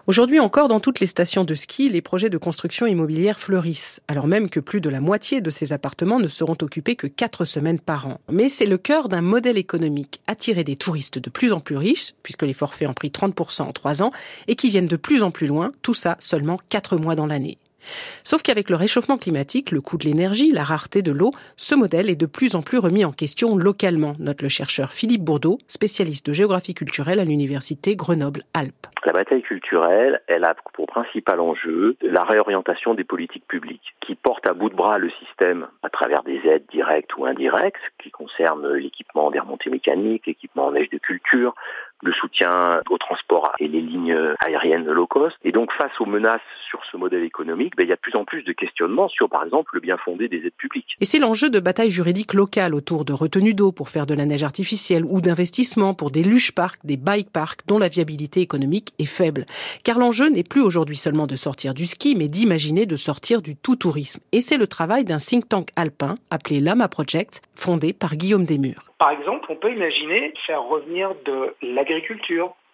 Aujourd'hui encore, dans toutes les stations de ski, les projets de construction immobilière fleurissent, alors même que plus de la moitié de ces appartements ne seront occupés que quatre semaines par an. Mais c'est le cœur d'un modèle économique, attirer des touristes de plus en plus riches, puisque les forfaits ont pris 30% en trois ans, et qui viennent de plus en plus loin, tout ça seulement quatre mois dans l'année. Sauf qu'avec le réchauffement climatique, le coût de l'énergie, la rareté de l'eau, ce modèle est de plus en plus remis en question localement, note le chercheur Philippe Bourdeau, spécialiste de géographie culturelle à l'université Grenoble-Alpes. La bataille culturelle, elle a pour principal enjeu la réorientation des politiques publiques qui portent à bout de bras le système à travers des aides directes ou indirectes qui concernent l'équipement des remontées mécaniques, l'équipement en neige de culture, le soutien au transport et les lignes aériennes low cost. Et donc face aux menaces sur ce modèle économique, ben, il y a de plus en plus de questionnements sur par exemple le bien fondé des aides publiques. Et c'est l'enjeu de bataille juridique locale autour de retenues d'eau pour faire de la neige artificielle ou d'investissements pour des luge parks, des bike parks dont la viabilité économique est faible. Car l'enjeu n'est plus aujourd'hui seulement de sortir du ski, mais d'imaginer de sortir du tout tourisme. Et c'est le travail d'un think tank alpin appelé Lama Project, fondé par Guillaume Desmurs. Par exemple, on peut imaginer faire revenir de l'agriculture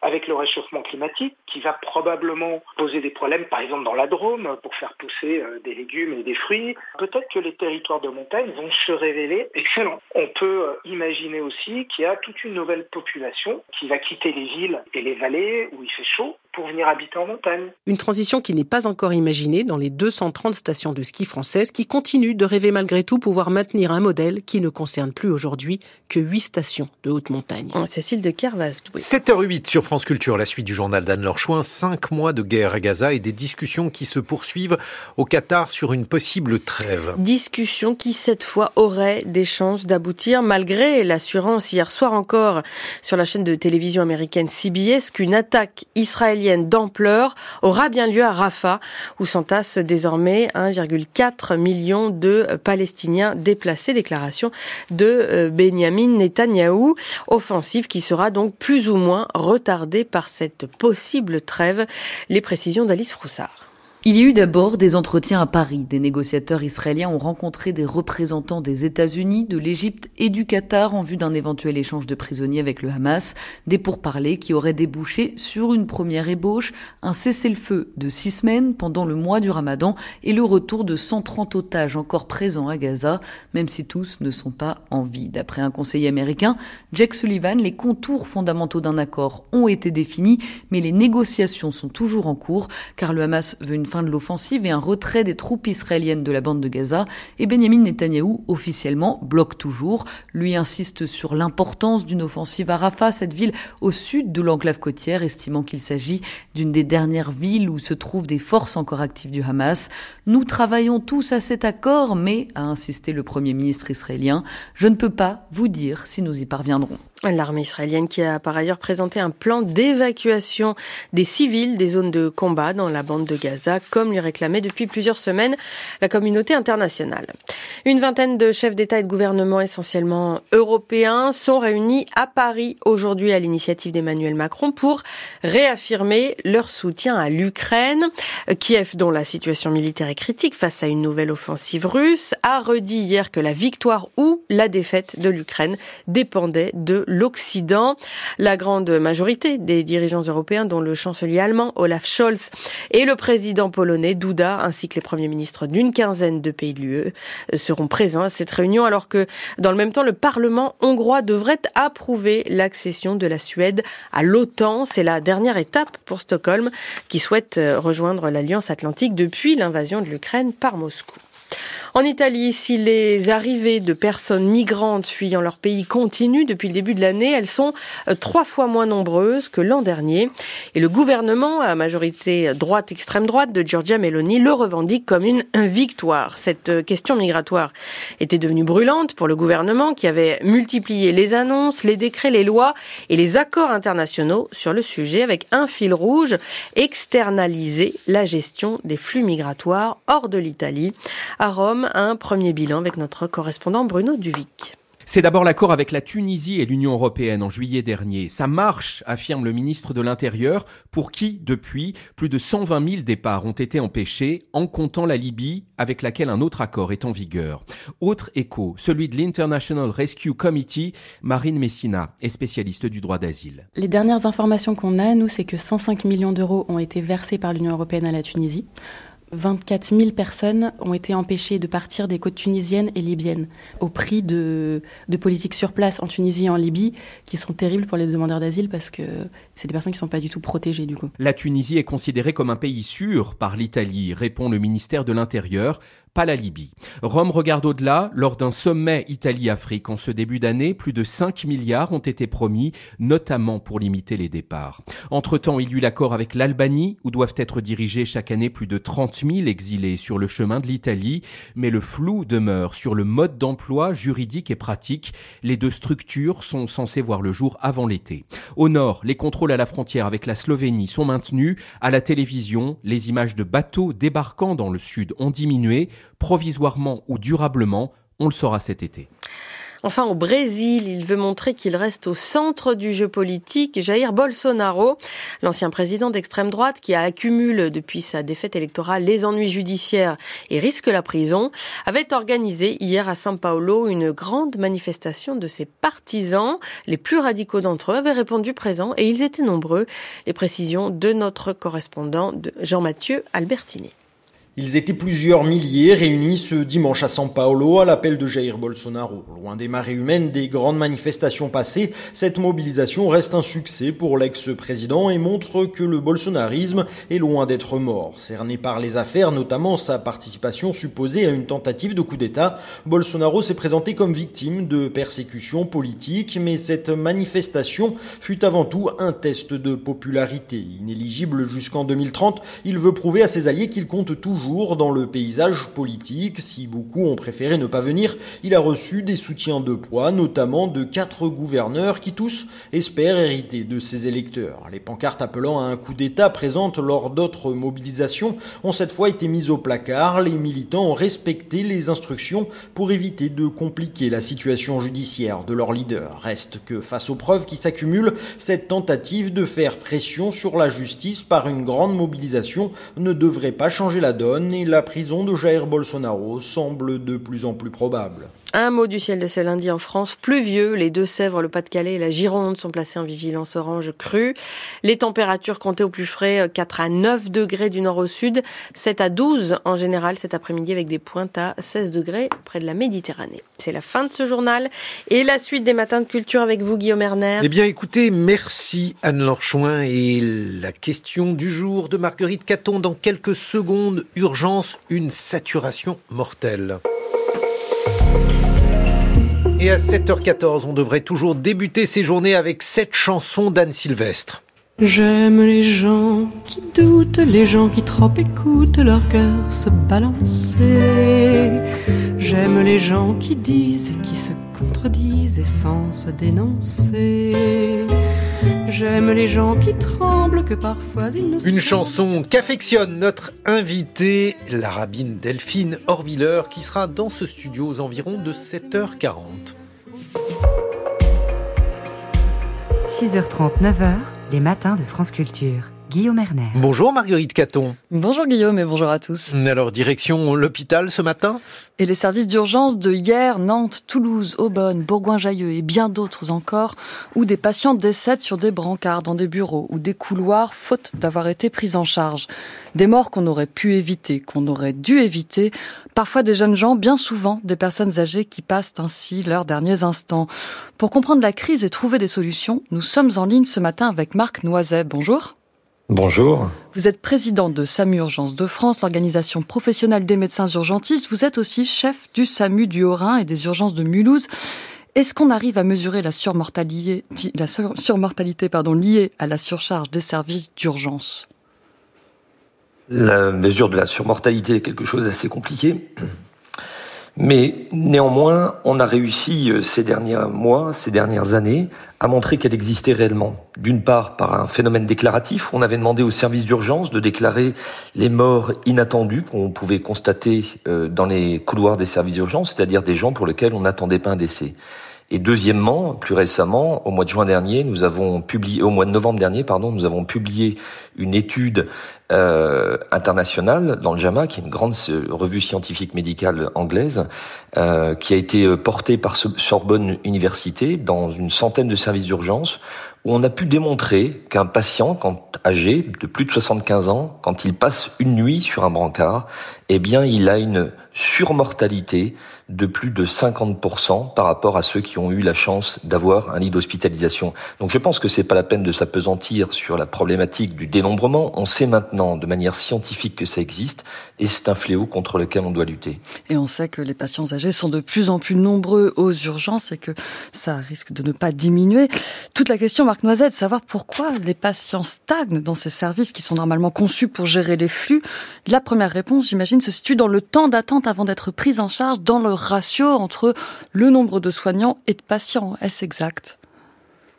avec le réchauffement climatique qui va probablement poser des problèmes, par exemple dans la Drôme, pour faire pousser euh, des légumes et des fruits. Peut-être que les territoires de montagne vont se révéler excellents. On peut euh, imaginer aussi qu'il y a toute une nouvelle population qui va quitter les villes et les vallées où il fait chaud pour venir habiter en montagne. Une transition qui n'est pas encore imaginée dans les 230 stations de ski françaises qui continuent de rêver malgré tout pouvoir maintenir un modèle qui ne concerne plus aujourd'hui que 8 stations de haute montagne. Cécile de Kervas. 7h08 sur France Culture, la suite du journal d'Anne Lorchouin. Cinq mois de guerre à Gaza et des discussions qui se poursuivent au Qatar sur une possible trêve. Discussions qui, cette fois, auraient des chances d'aboutir malgré l'assurance hier soir encore sur la chaîne de télévision américaine CBS qu'une attaque israélienne d'ampleur aura bien lieu à Rafah où s'entassent désormais 1,4 million de Palestiniens déplacés. Déclaration de euh, Benjamin Netanyahou. Offensive qui sera donc plus ou moins retardée par cette possible trêve. Les précisions d'Alice Froussard. Il y a eu d'abord des entretiens à Paris. Des négociateurs israéliens ont rencontré des représentants des États-Unis, de l'Égypte et du Qatar en vue d'un éventuel échange de prisonniers avec le Hamas. Des pourparlers qui auraient débouché sur une première ébauche, un cessez-le-feu de six semaines pendant le mois du Ramadan et le retour de 130 otages encore présents à Gaza, même si tous ne sont pas en vie. D'après un conseiller américain, Jack Sullivan, les contours fondamentaux d'un accord ont été définis, mais les négociations sont toujours en cours car le Hamas veut une fin de l'offensive et un retrait des troupes israéliennes de la bande de Gaza, et Benjamin Netanyahou, officiellement, bloque toujours. Lui insiste sur l'importance d'une offensive à Rafah, cette ville au sud de l'enclave côtière, estimant qu'il s'agit d'une des dernières villes où se trouvent des forces encore actives du Hamas. Nous travaillons tous à cet accord, mais, a insisté le premier ministre israélien, je ne peux pas vous dire si nous y parviendrons. L'armée israélienne qui a par ailleurs présenté un plan d'évacuation des civils des zones de combat dans la bande de Gaza, comme lui réclamait depuis plusieurs semaines la communauté internationale. Une vingtaine de chefs d'État et de gouvernement essentiellement européens sont réunis à Paris aujourd'hui à l'initiative d'Emmanuel Macron pour réaffirmer leur soutien à l'Ukraine. Kiev, dont la situation militaire est critique face à une nouvelle offensive russe, a redit hier que la victoire ou la défaite de l'Ukraine dépendait de l'Occident. La grande majorité des dirigeants européens, dont le chancelier allemand Olaf Scholz et le président polonais Duda, ainsi que les premiers ministres d'une quinzaine de pays de l'UE, seront présents à cette réunion, alors que dans le même temps, le Parlement hongrois devrait approuver l'accession de la Suède à l'OTAN. C'est la dernière étape pour Stockholm, qui souhaite rejoindre l'Alliance atlantique depuis l'invasion de l'Ukraine par Moscou. En Italie, si les arrivées de personnes migrantes fuyant leur pays continuent depuis le début de l'année, elles sont euh, trois fois moins nombreuses que l'an dernier. Et le gouvernement, à majorité droite-extrême droite de Giorgia Meloni, le revendique comme une victoire. Cette euh, question migratoire était devenue brûlante pour le gouvernement qui avait multiplié les annonces, les décrets, les lois et les accords internationaux sur le sujet avec un fil rouge, externaliser la gestion des flux migratoires hors de l'Italie. À Rome, un premier bilan avec notre correspondant Bruno Duvic. C'est d'abord l'accord avec la Tunisie et l'Union européenne en juillet dernier. Ça marche, affirme le ministre de l'Intérieur, pour qui, depuis, plus de 120 000 départs ont été empêchés, en comptant la Libye, avec laquelle un autre accord est en vigueur. Autre écho, celui de l'International Rescue Committee, Marine Messina est spécialiste du droit d'asile. Les dernières informations qu'on a, nous, c'est que 105 millions d'euros ont été versés par l'Union européenne à la Tunisie. 24 000 personnes ont été empêchées de partir des côtes tunisiennes et libyennes au prix de, politiques sur place en Tunisie et en Libye qui sont terribles pour les demandeurs d'asile parce que c'est des personnes qui ne sont pas du tout protégées du coup. La Tunisie est considérée comme un pays sûr par l'Italie, répond le ministère de l'Intérieur, pas la Libye. Rome regarde au-delà. Lors d'un sommet Italie-Afrique en ce début d'année, plus de 5 milliards ont été promis, notamment pour limiter les départs. Entre-temps, il y eut l'accord avec l'Albanie, où doivent être dirigés chaque année plus de 30 000 exilés sur le chemin de l'Italie, mais le flou demeure sur le mode d'emploi juridique et pratique. Les deux structures sont censées voir le jour avant l'été. Au nord, les contrôles à la frontière avec la Slovénie sont maintenus. À la télévision, les images de bateaux débarquant dans le sud ont diminué provisoirement ou durablement, on le saura cet été. Enfin, au Brésil, il veut montrer qu'il reste au centre du jeu politique. Jair Bolsonaro, l'ancien président d'extrême droite qui a accumulé depuis sa défaite électorale les ennuis judiciaires et risque la prison, avait organisé hier à São Paulo une grande manifestation de ses partisans. Les plus radicaux d'entre eux avaient répondu présent et ils étaient nombreux. Les précisions de notre correspondant Jean-Mathieu Albertini. Ils étaient plusieurs milliers réunis ce dimanche à São Paulo à l'appel de Jair Bolsonaro. Loin des marées humaines des grandes manifestations passées, cette mobilisation reste un succès pour l'ex-président et montre que le bolsonarisme est loin d'être mort. Cerné par les affaires, notamment sa participation supposée à une tentative de coup d'État, Bolsonaro s'est présenté comme victime de persécutions politiques, mais cette manifestation fut avant tout un test de popularité. Inéligible jusqu'en 2030, il veut prouver à ses alliés qu'il compte toujours dans le paysage politique. Si beaucoup ont préféré ne pas venir, il a reçu des soutiens de poids, notamment de quatre gouverneurs qui tous espèrent hériter de ses électeurs. Les pancartes appelant à un coup d'État présentes lors d'autres mobilisations ont cette fois été mises au placard. Les militants ont respecté les instructions pour éviter de compliquer la situation judiciaire de leur leader. Reste que face aux preuves qui s'accumulent, cette tentative de faire pression sur la justice par une grande mobilisation ne devrait pas changer la donne et la prison de Jair Bolsonaro semble de plus en plus probable. Un mot du ciel de ce lundi en France, pluvieux. Les Deux-Sèvres, le Pas-de-Calais et la Gironde sont placés en vigilance orange crue. Les températures comptées au plus frais 4 à 9 degrés du nord au sud, 7 à 12 en général cet après-midi avec des pointes à 16 degrés près de la Méditerranée. C'est la fin de ce journal et la suite des matins de culture avec vous Guillaume Erner. Eh bien écoutez, merci Anne-Laure Chouin et la question du jour de Marguerite Caton dans quelques secondes. Urgence, une saturation mortelle. Et à 7h14, on devrait toujours débuter ces journées avec cette chanson d'Anne Sylvestre. J'aime les gens qui doutent, les gens qui trop écoutent leur cœur se balancer. J'aime les gens qui disent et qui se contredisent et sans se dénoncer. J'aime les gens qui tremblent, que parfois ils nous... Une chanson qu'affectionne notre invitée, la rabbine Delphine Horviller, qui sera dans ce studio aux environs de 7h40. 6h30, 9h, les matins de France Culture. Guillaume Erner. Bonjour Marguerite Caton. Bonjour Guillaume et bonjour à tous. Alors direction l'hôpital ce matin? Et les services d'urgence de hier, Nantes, Toulouse, Aubonne, Bourgoin-Jallieu et bien d'autres encore, où des patients décèdent sur des brancards dans des bureaux ou des couloirs faute d'avoir été pris en charge. Des morts qu'on aurait pu éviter, qu'on aurait dû éviter, parfois des jeunes gens, bien souvent des personnes âgées qui passent ainsi leurs derniers instants. Pour comprendre la crise et trouver des solutions, nous sommes en ligne ce matin avec Marc Noiset. Bonjour. Bonjour. Vous êtes président de SAMU Urgence de France, l'organisation professionnelle des médecins urgentistes. Vous êtes aussi chef du SAMU du Haut-Rhin et des urgences de Mulhouse. Est-ce qu'on arrive à mesurer la surmortalité, la surmortalité pardon, liée à la surcharge des services d'urgence? La mesure de la surmortalité est quelque chose d'assez compliqué. Mais néanmoins, on a réussi euh, ces derniers mois, ces dernières années, à montrer qu'elle existait réellement. D'une part, par un phénomène déclaratif, on avait demandé aux services d'urgence de déclarer les morts inattendus qu'on pouvait constater euh, dans les couloirs des services d'urgence, c'est-à-dire des gens pour lesquels on n'attendait pas un décès. Et deuxièmement, plus récemment, au mois de juin dernier, nous avons publié, au mois de novembre dernier, pardon, nous avons publié une étude euh, internationale dans le JAMA, qui est une grande revue scientifique médicale anglaise, euh, qui a été portée par Sorbonne Université dans une centaine de services d'urgence, où on a pu démontrer qu'un patient, quand âgé de plus de 75 ans, quand il passe une nuit sur un brancard, eh bien, il a une surmortalité de plus de 50% par rapport à ceux qui ont eu la chance d'avoir un lit d'hospitalisation. Donc je pense que c'est pas la peine de s'apesantir sur la problématique du dénombrement. On sait maintenant de manière scientifique que ça existe et c'est un fléau contre lequel on doit lutter. Et on sait que les patients âgés sont de plus en plus nombreux aux urgences et que ça risque de ne pas diminuer. Toute la question, Marc Noisette, de savoir pourquoi les patients stagnent dans ces services qui sont normalement conçus pour gérer les flux. La première réponse, j'imagine, se situe dans le temps d'attente avant d'être prise en charge, dans le ratio entre le nombre de soignants et de patients. Est-ce exact?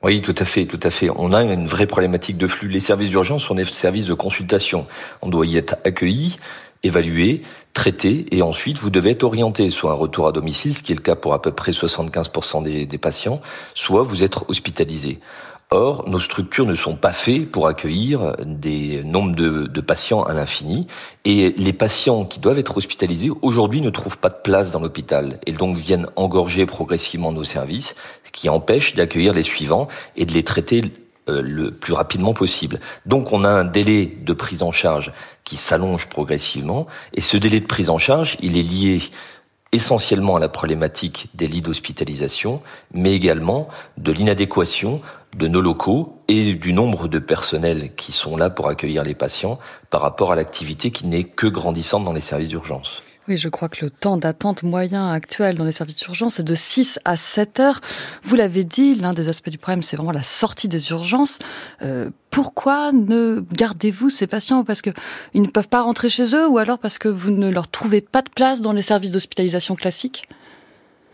Oui, tout à fait, tout à fait. On a une vraie problématique de flux. Les services d'urgence sont des services de consultation. On doit y être accueilli, évalué, traité, et ensuite vous devez être orienté, soit un retour à domicile, ce qui est le cas pour à peu près 75% des, des patients, soit vous êtes hospitalisé. Or, nos structures ne sont pas faites pour accueillir des nombres de, de patients à l'infini. Et les patients qui doivent être hospitalisés aujourd'hui ne trouvent pas de place dans l'hôpital et donc viennent engorger progressivement nos services, ce qui empêche d'accueillir les suivants et de les traiter euh, le plus rapidement possible. Donc on a un délai de prise en charge qui s'allonge progressivement et ce délai de prise en charge, il est lié essentiellement à la problématique des lits d'hospitalisation, mais également de l'inadéquation de nos locaux et du nombre de personnels qui sont là pour accueillir les patients par rapport à l'activité qui n'est que grandissante dans les services d'urgence. Oui, je crois que le temps d'attente moyen actuel dans les services d'urgence est de 6 à 7 heures. Vous l'avez dit, l'un des aspects du problème, c'est vraiment la sortie des urgences. Euh, pourquoi ne gardez-vous ces patients? Parce qu'ils ne peuvent pas rentrer chez eux ou alors parce que vous ne leur trouvez pas de place dans les services d'hospitalisation classiques?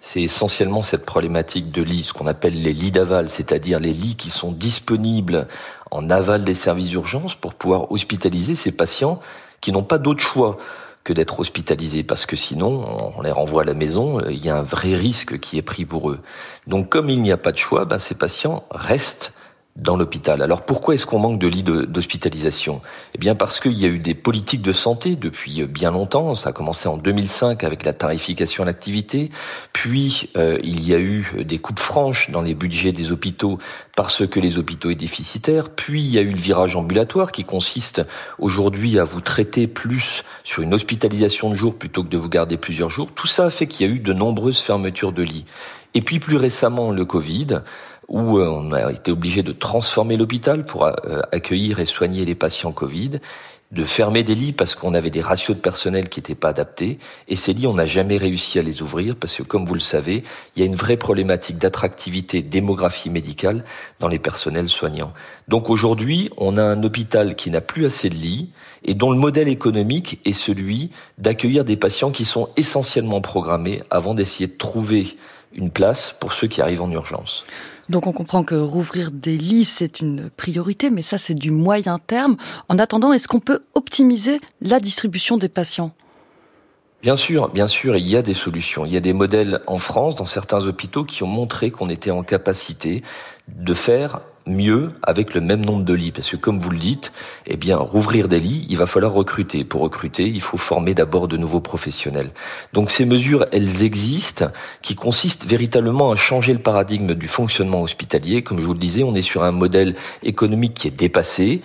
C'est essentiellement cette problématique de lits, ce qu'on appelle les lits d'aval, c'est-à-dire les lits qui sont disponibles en aval des services d'urgence pour pouvoir hospitaliser ces patients qui n'ont pas d'autre choix que d'être hospitalisés parce que sinon on les renvoie à la maison, il y a un vrai risque qui est pris pour eux. Donc comme il n'y a pas de choix, ben, ces patients restent dans l'hôpital. Alors pourquoi est-ce qu'on manque de lits d'hospitalisation? Eh bien parce qu'il y a eu des politiques de santé depuis bien longtemps. Ça a commencé en 2005 avec la tarification à l'activité. Puis euh, il y a eu des coupes franches dans les budgets des hôpitaux parce que les hôpitaux est déficitaires. Puis il y a eu le virage ambulatoire qui consiste aujourd'hui à vous traiter plus sur une hospitalisation de jour plutôt que de vous garder plusieurs jours. Tout ça a fait qu'il y a eu de nombreuses fermetures de lits. Et puis plus récemment le Covid où euh, on a été obligé de transformer l'hôpital pour euh, accueillir et soigner les patients Covid, de fermer des lits parce qu'on avait des ratios de personnel qui n'étaient pas adaptés. Et ces lits, on n'a jamais réussi à les ouvrir parce que, comme vous le savez, il y a une vraie problématique d'attractivité, démographie médicale dans les personnels soignants. Donc aujourd'hui, on a un hôpital qui n'a plus assez de lits et dont le modèle économique est celui d'accueillir des patients qui sont essentiellement programmés avant d'essayer de trouver une place pour ceux qui arrivent en urgence. Donc on comprend que rouvrir des lits, c'est une priorité, mais ça, c'est du moyen terme. En attendant, est-ce qu'on peut optimiser la distribution des patients? Bien sûr, bien sûr, il y a des solutions. Il y a des modèles en France, dans certains hôpitaux, qui ont montré qu'on était en capacité de faire mieux avec le même nombre de lits. Parce que comme vous le dites, eh bien, rouvrir des lits, il va falloir recruter. Pour recruter, il faut former d'abord de nouveaux professionnels. Donc ces mesures, elles existent, qui consistent véritablement à changer le paradigme du fonctionnement hospitalier. Comme je vous le disais, on est sur un modèle économique qui est dépassé.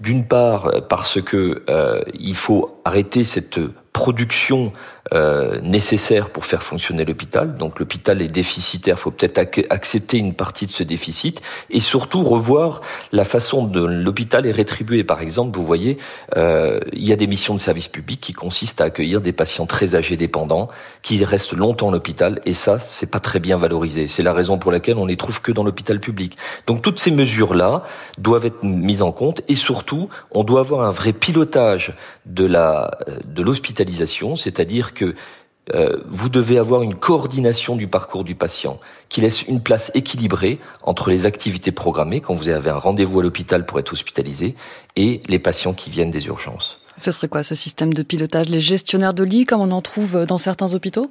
D'une part, parce que euh, il faut arrêter cette production euh, nécessaire pour faire fonctionner l'hôpital. Donc l'hôpital est déficitaire, faut peut-être accepter une partie de ce déficit et surtout revoir la façon dont l'hôpital est rétribué. Par exemple, vous voyez, euh, il y a des missions de service public qui consistent à accueillir des patients très âgés dépendants qui restent longtemps à l'hôpital et ça, c'est pas très bien valorisé. C'est la raison pour laquelle on les trouve que dans l'hôpital public. Donc toutes ces mesures-là doivent être mises en compte et surtout, on doit avoir un vrai pilotage de la de c'est-à-dire que euh, vous devez avoir une coordination du parcours du patient qui laisse une place équilibrée entre les activités programmées quand vous avez un rendez-vous à l'hôpital pour être hospitalisé et les patients qui viennent des urgences. Ce serait quoi ce système de pilotage? Les gestionnaires de lits comme on en trouve dans certains hôpitaux?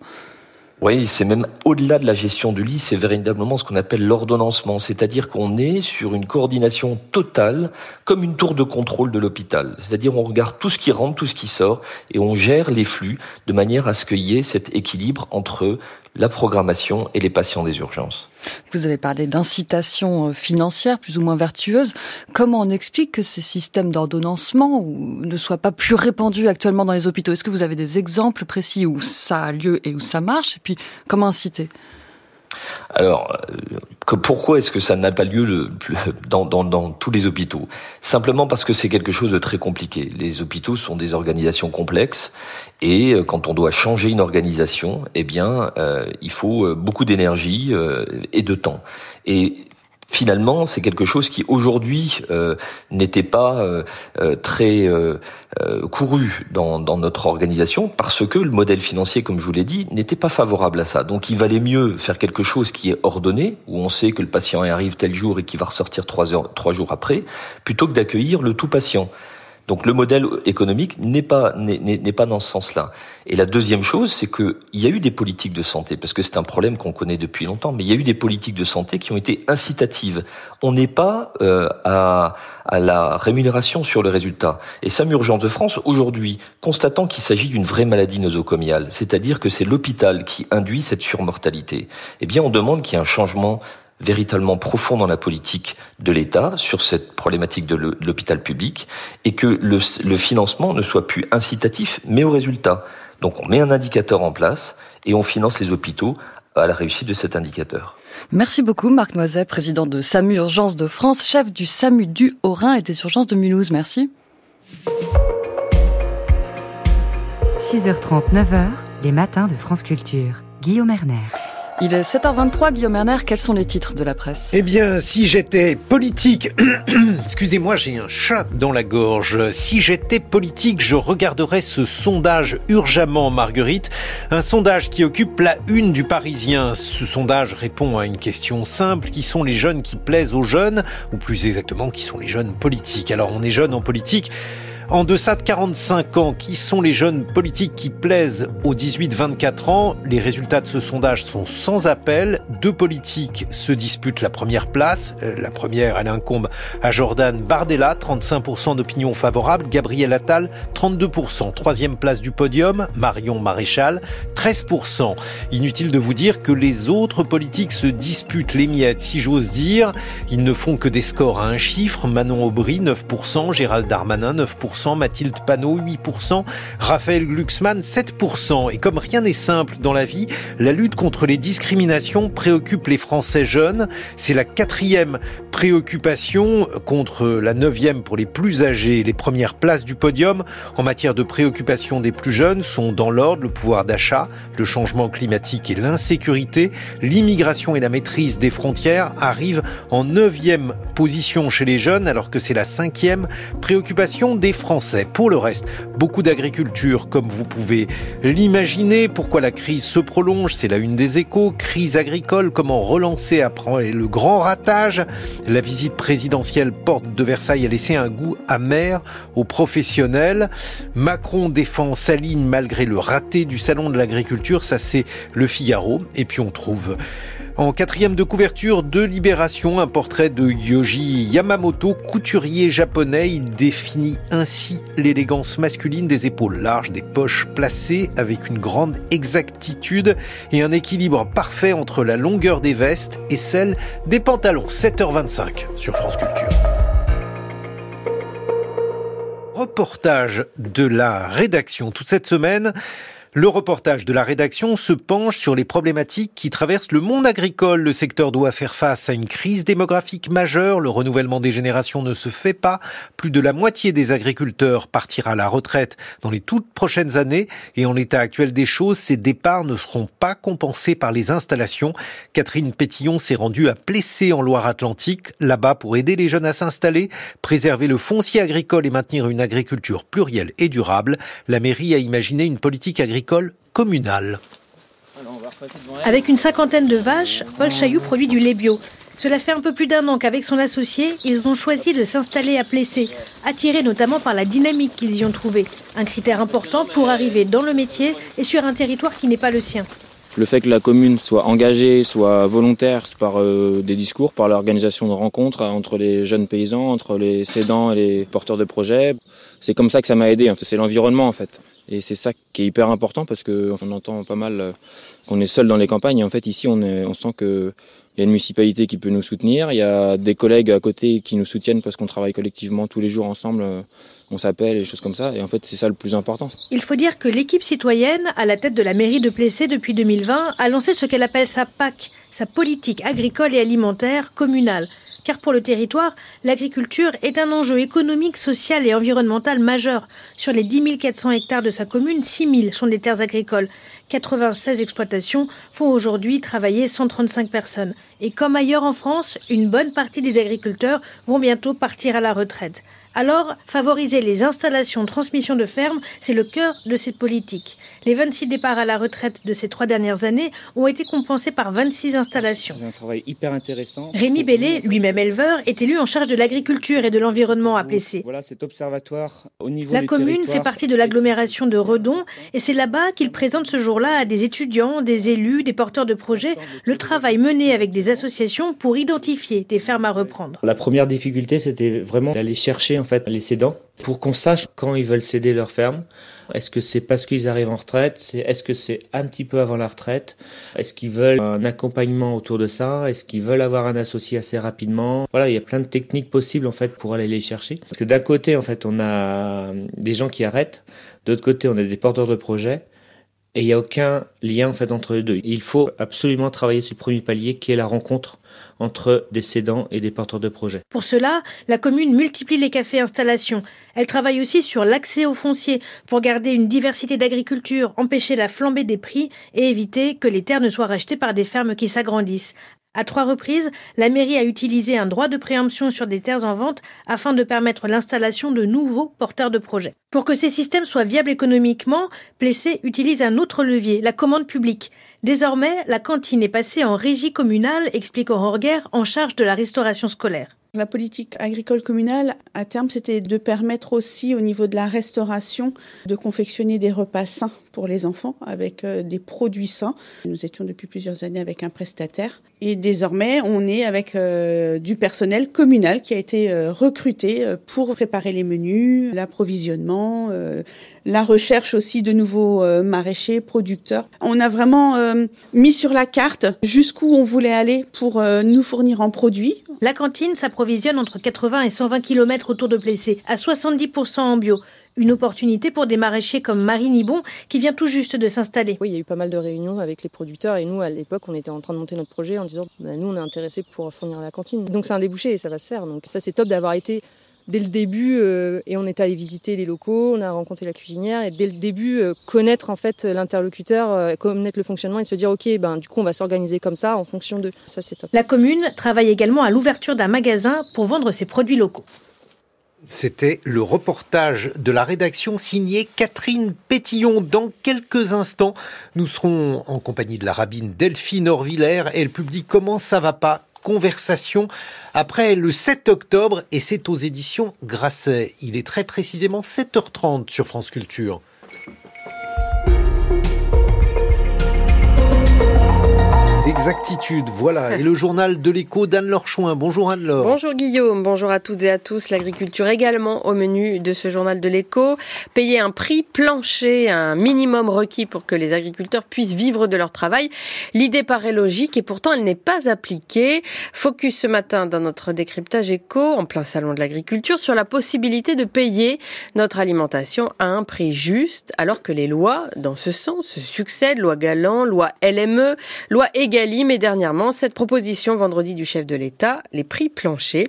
Oui, c'est même au-delà de la gestion du lit, c'est véritablement ce qu'on appelle l'ordonnancement, c'est-à-dire qu'on est sur une coordination totale, comme une tour de contrôle de l'hôpital. C'est-à-dire on regarde tout ce qui rentre, tout ce qui sort, et on gère les flux de manière à ce qu'il y ait cet équilibre entre la programmation et les patients des urgences. Vous avez parlé d'incitation euh, financière plus ou moins vertueuse. Comment on explique que ces systèmes d'ordonnancement ne soient pas plus répandus actuellement dans les hôpitaux? Est-ce que vous avez des exemples précis où ça a lieu et où ça marche? Et puis, comment inciter? Alors, euh, pourquoi est-ce que ça n'a pas lieu dans, tous les hôpitaux? Simplement parce que c'est quelque chose de très compliqué. Les hôpitaux sont des organisations complexes et euh, quand on doit changer une organisation, eh bien, euh, il faut beaucoup d'énergie et de temps. Finalement, c'est quelque chose qui aujourd'hui euh, n'était pas euh, euh, très couru dans, notre organisation parce que le modèle financier, comme je vous l'ai dit, n'était pas favorable à ça. Donc, il valait mieux faire quelque chose qui est ordonné, où on sait que le patient arrive tel jour et qui va ressortir trois jours après, plutôt que d'accueillir le tout patient. Donc le modèle économique n'est pas n'est pas dans ce sens-là. Et la deuxième chose, c'est que il y a eu des politiques de santé parce que c'est un problème qu'on connaît depuis longtemps, mais il y a eu des politiques de santé qui ont été incitatives. On n'est pas euh, à, à la rémunération sur le résultat. Et SAM Urgence de France aujourd'hui, constatant qu'il s'agit d'une vraie maladie nosocomiale, c'est-à-dire que c'est l'hôpital qui induit cette surmortalité, eh bien on demande qu'il y ait un changement véritablement profond dans la politique de l'État sur cette problématique de l'hôpital public et que le, financement ne soit plus incitatif mais au résultat. Donc on met un indicateur en place et on finance les hôpitaux à la réussite de cet indicateur. Merci beaucoup Marc Noiset, président de SAMU Urgences de France, chef du SAMU du Haut-Rhin et des urgences de Mulhouse. Merci. 6h30, 9h, les matins de France Culture. Guillaume Erner. Il est 7h23, Guillaume Erner, quels sont les titres de la presse? Eh bien, si j'étais politique, excusez-moi, j'ai un chat dans la gorge. Si j'étais politique, je regarderais ce sondage urgemment, Marguerite. Un sondage qui occupe la une du Parisien. Ce sondage répond à une question simple, qui sont les jeunes qui plaisent aux jeunes, ou plus exactement, qui sont les jeunes politiques? Alors, on est jeune en politique. En deçà de 45 ans, qui sont les jeunes politiques qui plaisent aux 18-24 ans? Les résultats de ce sondage sont sans appel. Deux politiques se disputent la première place. Euh, la première, elle incombe à Jordan Bardella, 35% d'opinion favorable. Gabriel Attal, 32%. Troisième place du podium, Marion Maréchal, 13%. Inutile de vous dire que les autres politiques se disputent les miettes, si j'ose dire. Ils ne font que des scores à un chiffre. Manon Aubry, 9%. Gérald Darmanin, 9%. Mathilde Panot 8%, Raphaël Glucksmann 7%. Et comme rien n'est simple dans la vie, la lutte contre les discriminations préoccupe les Français jeunes. C'est la quatrième préoccupation contre la neuvième pour les plus âgés. Les premières places du podium en matière de préoccupation des plus jeunes sont dans l'ordre le pouvoir d'achat, le changement climatique et l'insécurité. L'immigration et la maîtrise des frontières arrivent en neuvième position chez les jeunes alors que c'est la cinquième préoccupation des français. Pour le reste, beaucoup d'agriculture, comme vous pouvez l'imaginer. Pourquoi la crise se prolonge? C'est la une des échos. Crise agricole, comment relancer après le grand ratage? La visite présidentielle porte de Versailles a laissé un goût amer aux professionnels. Macron défend sa ligne malgré le raté du salon de l'agriculture. Ça, c'est le Figaro. Et puis on trouve en quatrième de couverture de Libération, un portrait de Yoji Yamamoto, couturier japonais. Définit ainsi l'élégance masculine des épaules larges, des poches placées avec une grande exactitude et un équilibre parfait entre la longueur des vestes et celle des pantalons. 7h25 sur France Culture. Reportage de la rédaction toute cette semaine. Le reportage de la rédaction se penche sur les problématiques qui traversent le monde agricole. Le secteur doit faire face à une crise démographique majeure. Le renouvellement des générations ne se fait pas. Plus de la moitié des agriculteurs partira à la retraite dans les toutes prochaines années. Et en l'état actuel des choses, ces départs ne seront pas compensés par les installations. Catherine Pétillon s'est rendue à Plessé en Loire-Atlantique, là-bas pour aider les jeunes à s'installer, préserver le foncier agricole et maintenir une agriculture plurielle et durable. La mairie a imaginé une politique agricole communale. Avec une cinquantaine de vaches, Paul Chailloux produit du lait bio. Cela fait un peu plus d'un an qu'avec son associé, ils ont choisi de s'installer à Plessé, attirés notamment par la dynamique qu'ils y ont trouvée, un critère important pour arriver dans le métier et sur un territoire qui n'est pas le sien. Le fait que la commune soit engagée, soit volontaire par euh, des discours, par l'organisation de rencontres entre les jeunes paysans, entre les cédants et les porteurs de projets, c'est comme ça que ça m'a aidé. C'est l'environnement en fait. Et c'est ça qui est hyper important parce qu'on entend pas mal euh, qu'on est seul dans les campagnes. Et en fait, ici, on, sent qu'il y a une municipalité qui peut nous soutenir. Il y a des collègues à côté qui nous soutiennent parce qu'on travaille collectivement tous les jours ensemble. On s'appelle et des choses comme ça. Et en fait, c'est ça le plus important. Il faut dire que l'équipe citoyenne, à la tête de la mairie de Plessé depuis 2020, a lancé ce qu'elle appelle sa PAC, sa politique agricole et alimentaire communale car pour le territoire, l'agriculture est un enjeu économique, social et environnemental majeur. Sur les 10 400 hectares de sa commune, 6 000 sont des terres agricoles. 96 exploitations font aujourd'hui travailler 135 personnes. Et comme ailleurs en France, une bonne partie des agriculteurs vont bientôt partir à la retraite. Alors, favoriser les installations de transmission de fermes, c'est le cœur de cette politique. Les 26 départs à la retraite de ces trois dernières années ont été compensés par 26 installations. C'est un travail hyper intéressant. Rémi Bellet, lui-même éleveur, est élu en charge de l'agriculture et de l'environnement à Plessé. Voilà cet observatoire au niveau La commune fait partie de l'agglomération de Redon et c'est là-bas qu'il présente ce jour-là à des étudiants, des élus, des porteurs de projets le travail mené avec des associations pour identifier des fermes à reprendre. La première difficulté, c'était vraiment d'aller chercher en fait les cédants pour qu'on sache quand ils veulent céder leur ferme. Est-ce que c'est parce qu'ils arrivent en retraite? Est-ce que c'est un petit peu avant la retraite? Est-ce qu'ils veulent un accompagnement autour de ça? Est-ce qu'ils veulent avoir un associé assez rapidement? Voilà, il y a plein de techniques possibles en fait pour aller les chercher. Parce que d'un côté, en fait, on a des gens qui arrêtent, d'autre côté, on a des porteurs de projets. Et il n'y a aucun lien en fait entre les deux. Il faut absolument travailler sur le premier palier qui est la rencontre entre des et des porteurs de projets. Pour cela, la commune multiplie les cafés installations. Elle travaille aussi sur l'accès aux fonciers pour garder une diversité d'agriculture, empêcher la flambée des prix et éviter que les terres ne soient rachetées par des fermes qui s'agrandissent. À trois reprises, la mairie a utilisé un droit de préemption sur des terres en vente afin de permettre l'installation de nouveaux porteurs de projets. Pour que ces systèmes soient viables économiquement, Plessé utilise un autre levier, la commande publique. Désormais, la cantine est passée en régie communale, explique Guerre, en charge de la restauration scolaire. La politique agricole communale, à terme, c'était de permettre aussi au niveau de la restauration de confectionner des repas sains pour les enfants avec euh, des produits sains. Nous étions depuis plusieurs années avec un prestataire et désormais on est avec euh, du personnel communal qui a été euh, recruté pour préparer les menus, l'approvisionnement, la recherche aussi de nouveaux maraîchers, producteurs. On a vraiment mis sur la carte jusqu'où on voulait aller pour nous fournir en produits. La cantine s'approvisionne entre 80 et 120 km autour de Plessé, à 70% en bio. Une opportunité pour des maraîchers comme Marie Nibon qui vient tout juste de s'installer. Oui, il y a eu pas mal de réunions avec les producteurs et nous, à l'époque, on était en train de monter notre projet en disant bah, nous, on est intéressés pour fournir la cantine. Donc c'est un débouché et ça va se faire. Donc ça, c'est top d'avoir été dès le début euh, et on est allé visiter les locaux, on a rencontré la cuisinière et dès le début euh, connaître en fait l'interlocuteur, euh, connaître le fonctionnement et se dire ok ben du coup on va s'organiser comme ça en fonction de ça c'est top. La commune travaille également à l'ouverture d'un magasin pour vendre ses produits locaux. C'était le reportage de la rédaction signé Catherine Pétillon. Dans quelques instants, nous serons en compagnie de la rabbine Delphine Orvillers et le public Comment ça va pas Conversation après le 7 octobre et c'est aux éditions Grasset. Il est très précisément 7h30 sur France Culture. Exactitude, voilà. Et le journal de l'écho d'Anne-Laure Chouin. Bonjour Anne-Laure. Bonjour Guillaume, bonjour à toutes et à tous. L'agriculture également au menu de ce journal de l'écho. Payer un prix plancher, un minimum requis pour que les agriculteurs puissent vivre de leur travail. L'idée paraît logique et pourtant elle n'est pas appliquée. Focus ce matin dans notre décryptage écho, en plein salon de l'agriculture, sur la possibilité de payer notre alimentation à un prix juste, alors que les lois dans ce sens se succèdent. Loi Galant, loi LME, loi également mais dernièrement, cette proposition vendredi du chef de l'État, les prix planchers.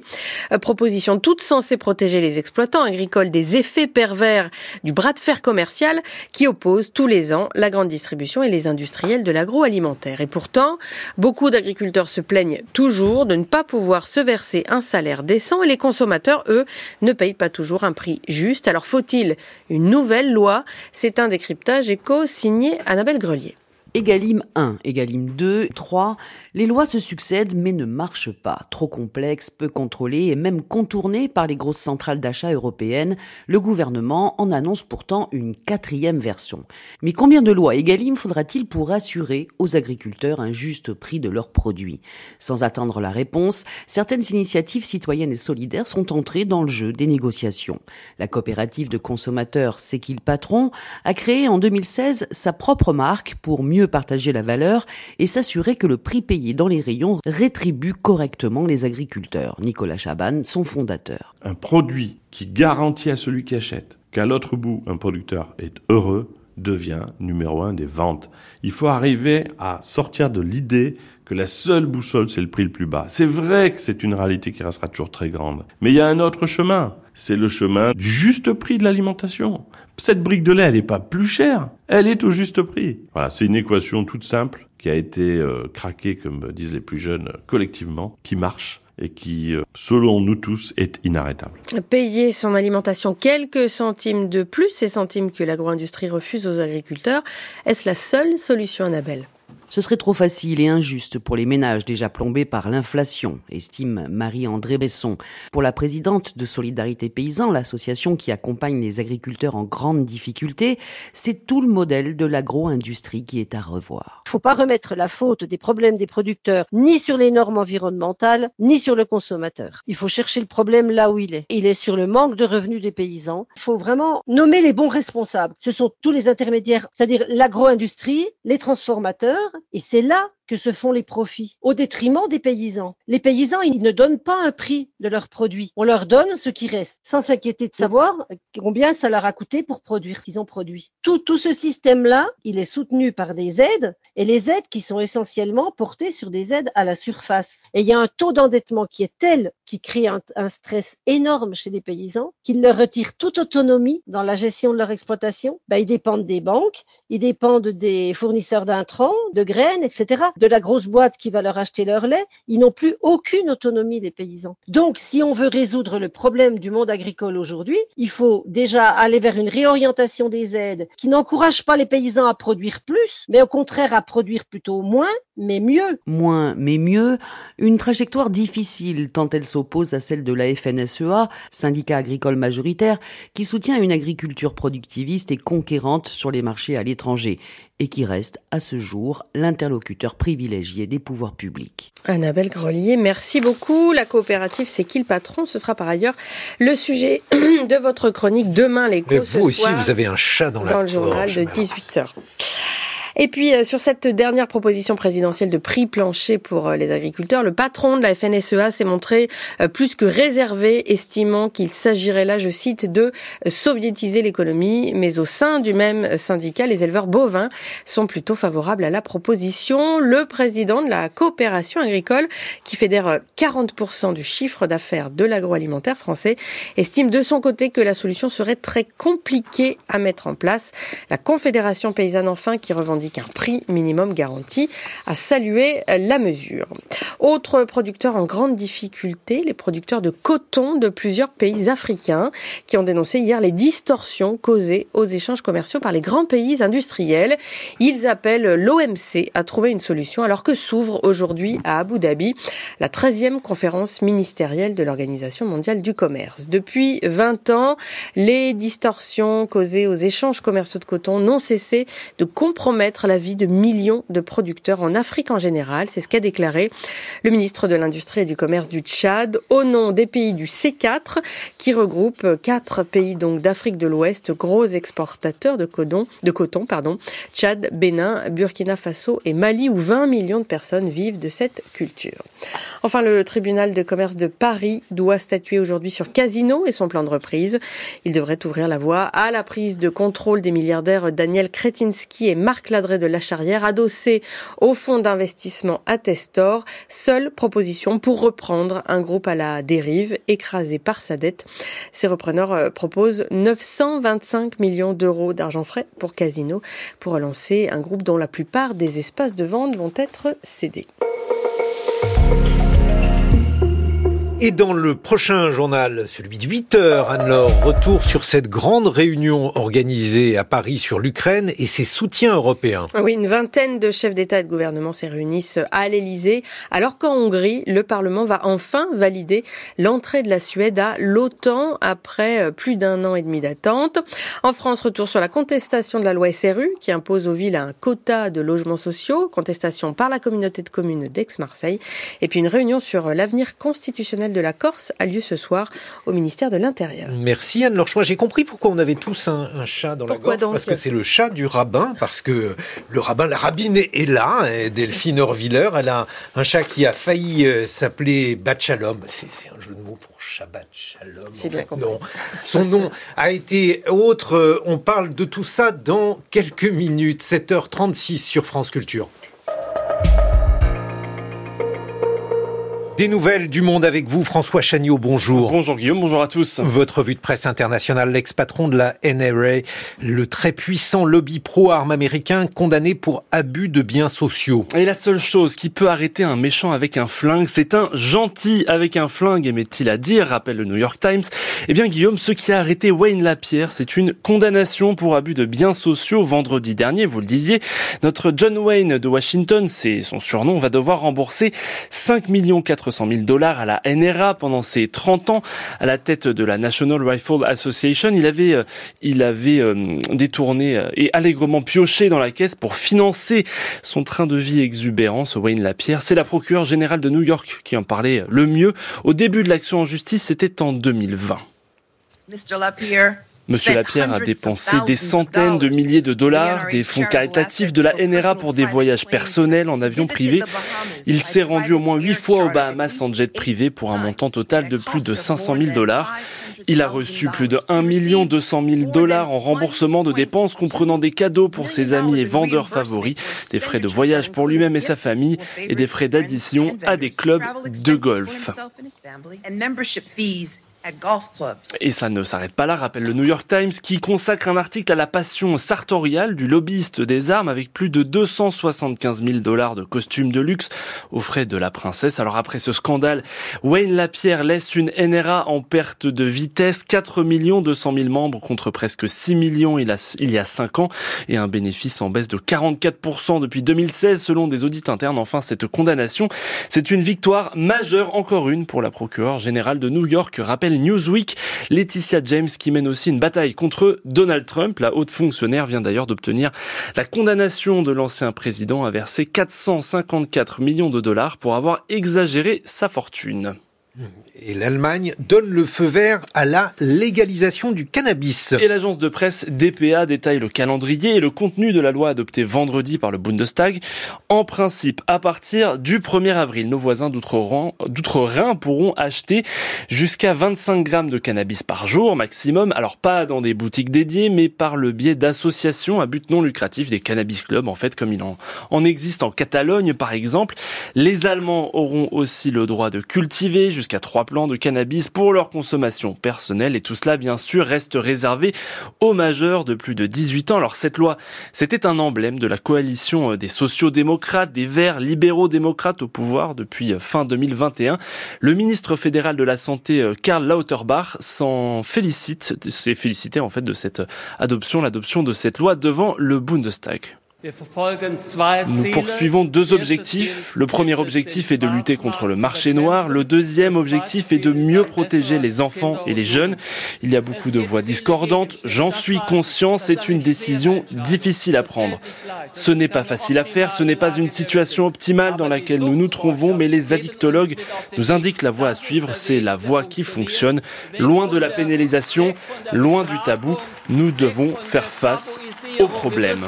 Euh, proposition toute censée protéger les exploitants agricoles des effets pervers du bras de fer commercial qui oppose tous les ans la grande distribution et les industriels de l'agroalimentaire. Et pourtant, beaucoup d'agriculteurs se plaignent toujours de ne pas pouvoir se verser un salaire décent et les consommateurs, eux, ne payent pas toujours un prix juste. Alors faut-il une nouvelle loi? C'est un décryptage éco signé Annabelle Grelier. Egalim 1, Egalim 2, 3, les lois se succèdent mais ne marchent pas. Trop complexes, peu contrôlées et même contournées par les grosses centrales d'achat européennes, le gouvernement en annonce pourtant une quatrième version. Mais combien de lois Egalim faudra-t-il pour assurer aux agriculteurs un juste prix de leurs produits? Sans attendre la réponse, certaines initiatives citoyennes et solidaires sont entrées dans le jeu des négociations. La coopérative de consommateurs C'est qu'il patron a créé en 2016 sa propre marque pour mieux partager la valeur et s'assurer que le prix payé dans les rayons rétribue correctement les agriculteurs. Nicolas Chaban, son fondateur. Un produit qui garantit à celui qui achète qu'à l'autre bout, un producteur est heureux, devient numéro un des ventes. Il faut arriver à sortir de l'idée que la seule boussole, c'est le prix le plus bas. C'est vrai que c'est une réalité qui restera toujours très grande. Mais il y a un autre chemin. C'est le chemin du juste prix de l'alimentation. Cette brique de lait, elle n'est pas plus chère. Elle est au juste prix. Voilà, c'est une équation toute simple qui a été euh, craquée, comme disent les plus jeunes, collectivement, qui marche et qui, euh, selon nous tous, est inarrêtable. Payer son alimentation quelques centimes de plus, ces centimes que l'agro-industrie refuse aux agriculteurs, est-ce la seule solution, Annabelle? Ce serait trop facile et injuste pour les ménages déjà plombés par l'inflation, estime Marie-André Besson. Pour la présidente de Solidarité Paysan, l'association qui accompagne les agriculteurs en grande difficulté, c'est tout le modèle de l'agro-industrie qui est à revoir. Il ne faut pas remettre la faute des problèmes des producteurs ni sur les normes environnementales, ni sur le consommateur. Il faut chercher le problème là où il est. Il est sur le manque de revenus des paysans. Il faut vraiment nommer les bons responsables. Ce sont tous les intermédiaires, c'est-à-dire l'agro-industrie, les transformateurs, et c'est là que se font les profits, au détriment des paysans. Les paysans, ils ne donnent pas un prix de leurs produits. On leur donne ce qui reste, sans s'inquiéter de savoir combien ça leur a coûté pour produire ce qu'ils ont produit. Tout, tout ce système-là, il est soutenu par des aides, et les aides qui sont essentiellement portées sur des aides à la surface. Et il y a un taux d'endettement qui est tel, qui crée un, stress énorme chez les paysans, qu'il leur retire toute autonomie dans la gestion de leur exploitation. Ben, ils dépendent des banques, ils dépendent des fournisseurs d'intrants, de graines, etc de la grosse boîte qui va leur acheter leur lait, ils n'ont plus aucune autonomie, les paysans. Donc, si on veut résoudre le problème du monde agricole aujourd'hui, il faut déjà aller vers une réorientation des aides qui n'encourage pas les paysans à produire plus, mais au contraire à produire plutôt moins, mais mieux. Moins, mais mieux. Une trajectoire difficile tant elle s'oppose à celle de la FNSEA, syndicat agricole majoritaire, qui soutient une agriculture productiviste et conquérante sur les marchés à l'étranger et qui reste à ce jour l'interlocuteur privilégié des pouvoirs publics. Annabelle Grelier, merci beaucoup. La coopérative, c'est qui le patron? Ce sera par ailleurs le sujet de votre chronique demain les Mais vous aussi, vous avez un chat dans, dans la le journal de 18h. Et puis euh, sur cette dernière proposition présidentielle de prix plancher pour euh, les agriculteurs, le patron de la FNSEA s'est montré euh, plus que réservé, estimant qu'il s'agirait là, je cite, de soviétiser l'économie. Mais au sein du même syndicat, les éleveurs bovins sont plutôt favorables à la proposition. Le président de la coopération agricole, qui fédère 40% du chiffre d'affaires de l'agroalimentaire français, estime de son côté que la solution serait très compliquée à mettre en place. La Confédération paysanne enfin qui revendique qu'un prix minimum garanti, a salué la mesure. Autre producteur en grande difficulté, les producteurs de coton de plusieurs pays africains qui ont dénoncé hier les distorsions causées aux échanges commerciaux par les grands pays industriels. Ils appellent l'OMC à trouver une solution alors que s'ouvre aujourd'hui à Abu Dhabi la 13e conférence ministérielle de l'Organisation mondiale du commerce. Depuis 20 ans, les distorsions causées aux échanges commerciaux de coton n'ont cessé de compromettre la vie de millions de producteurs en Afrique en général. C'est ce qu'a déclaré le ministre de l'Industrie et du Commerce du Tchad au nom des pays du C4 qui regroupe quatre pays donc d'Afrique de l'Ouest, gros exportateurs de coton, de coton pardon, Tchad, Bénin, Burkina Faso et Mali où 20 millions de personnes vivent de cette culture. Enfin, le tribunal de commerce de Paris doit statuer aujourd'hui sur Casino et son plan de reprise. Il devrait ouvrir la voie à la prise de contrôle des milliardaires Daniel Kretinsky et Marc De la Charrière, adossé au fonds d'investissement Attestor. Seule proposition pour reprendre un groupe à la dérive, écrasé par sa dette. Ces repreneurs euh, proposent 925 millions d'euros d'argent frais pour Casino pour relancer un groupe dont la plupart des espaces de vente vont être cédés. Et dans le prochain journal, celui de 8 heures, Anne-Laure, retour sur cette grande réunion organisée à Paris sur l'Ukraine et ses soutiens européens. Oui, une vingtaine de chefs d'État et de gouvernement se réunissent à l'Elysée, alors qu'en Hongrie, le Parlement va enfin valider l'entrée de la Suède à l'OTAN après euh, plus d'un an et demi d'attente. En France, retour sur la contestation de la loi SRU qui impose aux villes un quota de logements sociaux, contestation par la communauté de communes d'Aix-Marseille, et puis une réunion sur l'avenir constitutionnel de la Corse a lieu ce soir au ministère de l'Intérieur. Merci Anne Lorchois. J'ai compris pourquoi on avait tous un, chat dans la gorge. parce que c'est le chat du rabbin, parce que le rabbin, la rabbine est là, hein, Delphine Orviller. Elle a un chat qui a failli euh, s'appeler Batchalom. C'est un jeu de mots pour Shabbat Shalom. non. Son nom a été autre. Euh, on parle de tout ça dans quelques minutes. 7h36 sur France Culture. Des nouvelles du monde avec vous, François Chagnot, bonjour. Bonjour Guillaume, bonjour à tous. Votre vue de presse internationale, l'ex-patron de la NRA, le très puissant lobby pro-armes américain condamné pour abus de biens sociaux. Et la seule chose qui peut arrêter un méchant avec un flingue, c'est un gentil avec un flingue, aimait-il à dire, rappelle le New York Times. Eh bien Guillaume, ce qui a arrêté Wayne Lapierre, c'est une condamnation pour abus de biens sociaux vendredi dernier, vous le disiez. Notre John Wayne de Washington, c'est son surnom, va devoir rembourser 5 millions 400 000 dollars à la NRA pendant ses 30 ans à la tête de la National Rifle Association. Il avait, euh, il avait euh, détourné euh, et allègrement pioché dans la caisse pour financer son train de vie exubérant, ce Wayne Lapierre. C'est la procureure générale de New York qui en parlait le mieux. Au début de l'action en justice, c'était en 2020. Mr. Lapierre Monsieur Lapierre a dépensé des centaines de milliers de dollars des fonds caritatifs de la NRA pour des voyages personnels en avion privé. Il s'est rendu au moins huit fois aux Bahamas en jet privé pour un montant total de plus de 500 000 dollars. Il a reçu plus de 1 200 000 dollars en remboursement de dépenses comprenant des cadeaux pour ses amis et vendeurs favoris, des frais de voyage pour lui-même et sa famille et des frais d'addition à des clubs de golf. Et ça ne s'arrête pas là, rappelle le New York Times, qui consacre un article à la passion sartoriale du lobbyiste des armes avec plus de 275 000 dollars de costumes de luxe aux frais de la princesse. Alors après ce scandale, Wayne Lapierre laisse une NRA en perte de vitesse, 4 millions 200 000 membres contre presque 6 millions il, y a 5 ans et un bénéfice en baisse de 44% depuis 2016 selon des audits internes. Enfin, cette condamnation, c'est une victoire majeure, encore une, pour la procureure générale de New York, rappelle Newsweek. Laetitia James qui mène aussi une bataille contre Donald Trump. La haute fonctionnaire vient d'ailleurs d'obtenir la condamnation de l'ancien président à verser 454 millions de dollars pour avoir exagéré sa fortune. Et l'Allemagne donne le feu vert à la légalisation du cannabis. Et l'agence de presse DPA détaille le calendrier et le contenu de la loi adoptée vendredi par le Bundestag. En principe, à partir du 1er avril, nos voisins d'outre-Rhin pourront acheter jusqu'à 25 grammes de cannabis par jour maximum. Alors pas dans des boutiques dédiées, mais par le biais d'associations à but non lucratif, des cannabis clubs en fait, comme il en, en existe en Catalogne par exemple. Les Allemands auront aussi le droit de cultiver jusqu'à 3 plants de cannabis pour leur consommation personnelle et tout cela bien sûr reste réservé aux majeurs de plus de 18 ans. Alors cette loi, c'était un emblème de la coalition euh, des sociaux-démocrates, des verts libéraux-démocrates au pouvoir depuis euh, fin 2021. Le ministre fédéral de la Santé euh, Karl Lauterbach s'en félicite, s'est félicité en fait de cette adoption, l'adoption de cette loi devant le Bundestag. Nous poursuivons deux objectifs. Le premier objectif est de lutter contre le marché noir. Le deuxième objectif est de mieux protéger les enfants et les jeunes. Il y a beaucoup de voix discordantes. J'en suis conscient. C'est une décision difficile à prendre. Ce n'est pas facile à faire. Ce n'est pas une situation optimale dans laquelle nous nous trouvons, mais les addictologues nous indiquent la voie à suivre. C'est la voie qui fonctionne. Loin de la pénalisation, loin du tabou, nous devons faire face aux problèmes.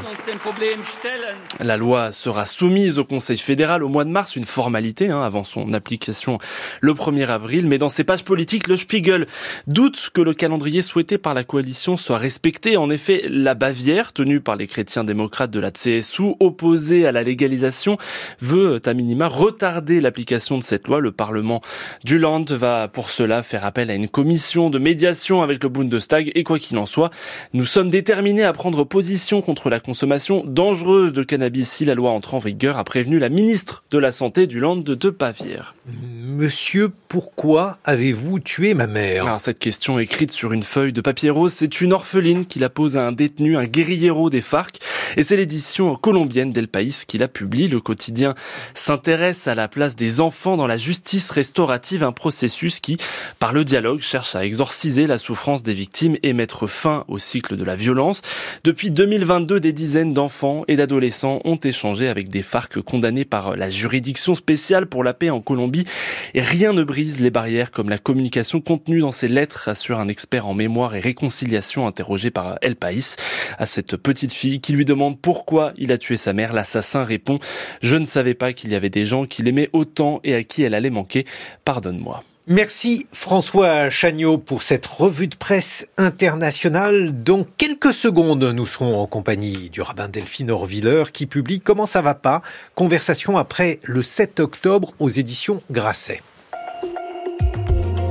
La loi sera soumise au Conseil fédéral au mois de mars, une formalité hein, avant son application le 1er avril. Mais dans ses pages politiques, le Spiegel doute que le calendrier souhaité par la coalition soit respecté. En effet, la Bavière, tenue par les chrétiens démocrates de la CSU, opposée à la légalisation, veut à minima retarder l'application de cette loi. Le Parlement du Land va pour cela faire appel à une commission de médiation avec le Bundestag. Et quoi qu'il en soit, nous sommes déterminés à prendre position contre la consommation dangereuse de cannabis si la loi entre en vigueur, a prévenu la ministre de la Santé du Land de Bavière. Monsieur, pourquoi avez-vous tué ma mère? Alors, Cette question écrite sur une feuille de papier rose, c'est une orpheline qui la pose à un détenu, un guérillero des FARC, et c'est l'édition colombienne d'El País qui la publie. Le quotidien s'intéresse à la place des enfants dans la justice restaurative, un processus qui, par le dialogue, cherche à exorciser la souffrance des victimes et mettre fin aux au cycle de la violence. Depuis 2022, des dizaines d'enfants et d'adolescents ont échangé avec des FARC condamnés par la juridiction spéciale pour la paix en Colombie. Et rien ne brise les barrières comme la communication contenue dans ces lettres, assure un expert en mémoire et réconciliation interrogé par El País. À cette petite fille qui lui demande pourquoi il a tué sa mère, l'assassin répond « Je ne savais pas qu'il y avait des gens qui l'aimaient autant et à qui elle allait manquer. Pardonne-moi ». Merci François Chagnot pour cette revue de presse internationale. Dans quelques secondes, nous serons en compagnie du rabbin Delphine Orviller qui publie Comment ça va pas? Conversation après le 7 octobre aux éditions Grasset.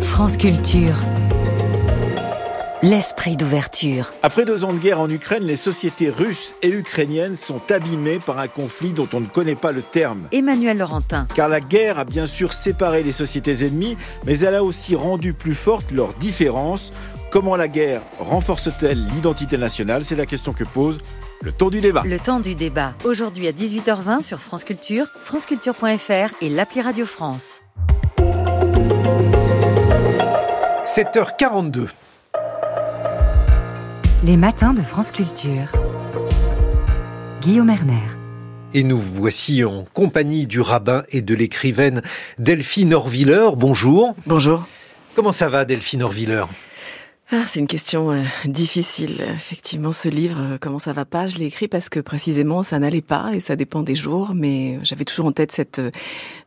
France Culture. L'esprit d'ouverture. Après deux ans de guerre en Ukraine, les sociétés russes et ukrainiennes sont abîmées par un conflit dont on ne connaît pas le terme. Emmanuel Laurentin. Car la guerre a bien sûr séparé les sociétés ennemies, mais elle a aussi rendu plus fortes leurs différences. Comment la guerre renforce-t-elle l'identité nationale? C'est la question que pose le temps du débat. Le temps du débat. Aujourd'hui à 18h20 sur France Culture, franceculture.fr et l'appli Radio France. 7h42. Les matins de France Culture. Guillaume Erner. Et nous voici en compagnie du rabbin et de l'écrivaine Delphine Orviller. Bonjour. Bonjour. Comment ça va Delphine Orviller ah, c'est une question euh, difficile. Effectivement, ce livre, euh, comment ça va pas? Je l'ai écrit parce que précisément ça n'allait pas et ça dépend des jours. Mais j'avais toujours en tête cette euh,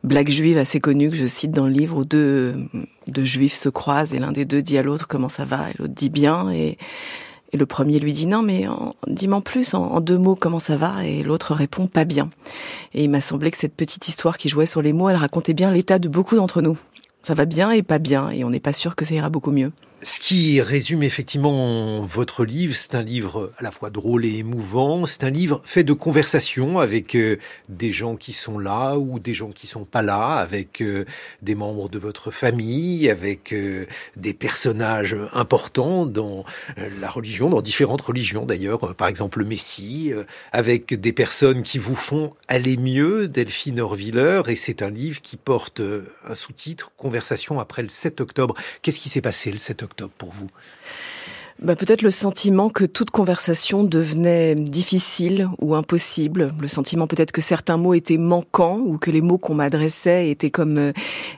blague juive assez connue que je cite dans le livre où deux, deux juifs se croisent et l'un des deux dit à l'autre comment ça va et l'autre dit bien et et le premier lui dit non, mais dis-moi plus, en, deux mots, comment ça va? Et l'autre répond pas bien. Et il m'a semblé que cette petite histoire qui jouait sur les mots, elle racontait bien l'état de beaucoup d'entre nous. Ça va bien et pas bien, et on n'est pas sûr que ça ira beaucoup mieux. Ce qui résume effectivement votre livre, c'est un livre à la fois drôle et émouvant. C'est un livre fait de conversations avec euh, des gens qui sont là ou des gens qui sont pas là, avec euh, des membres de votre famille, avec euh, des personnages importants dans la religion, dans différentes religions d'ailleurs, par exemple le Messie, avec des personnes qui vous font aller mieux, Delphine Orviller, et c'est un livre qui porte un sous-titre Conversation après le 7 octobre. Qu'est-ce qui s'est passé le 7 octobre? Pour vous bah, Peut-être le sentiment que toute conversation devenait difficile ou impossible. Le sentiment peut-être que certains mots étaient manquants ou que les mots qu'on m'adressait étaient comme euh,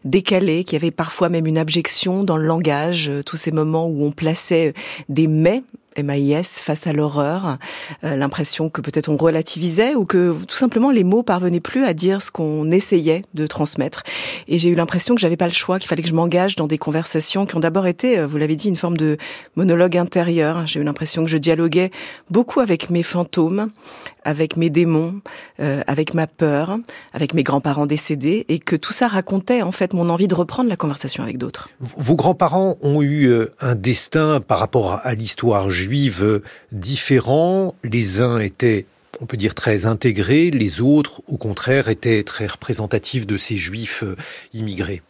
décalés, qu'il y avait parfois même une abjection dans le langage, euh, tous ces moments où on plaçait des mais MAIS face à l'horreur, euh, l'impression que peut-être on relativisait ou que tout simplement les mots parvenaient plus à dire ce qu'on essayait de transmettre. Et j'ai eu l'impression que j'avais pas le choix, qu'il fallait que je m'engage dans des conversations qui ont d'abord été, euh, vous l'avez dit, une forme de monologue intérieur. J'ai eu l'impression que je dialoguais beaucoup avec mes fantômes, avec mes démons, euh, avec ma peur, avec mes grands-parents décédés, et que tout ça racontait en fait mon envie de reprendre la conversation avec d'autres. Vos grands-parents ont eu un destin par rapport à l'histoire juives différents. Les uns étaient on peut dire très intégrés, les autres, au contraire, étaient très représentatifs de ces juifs euh, immigrés.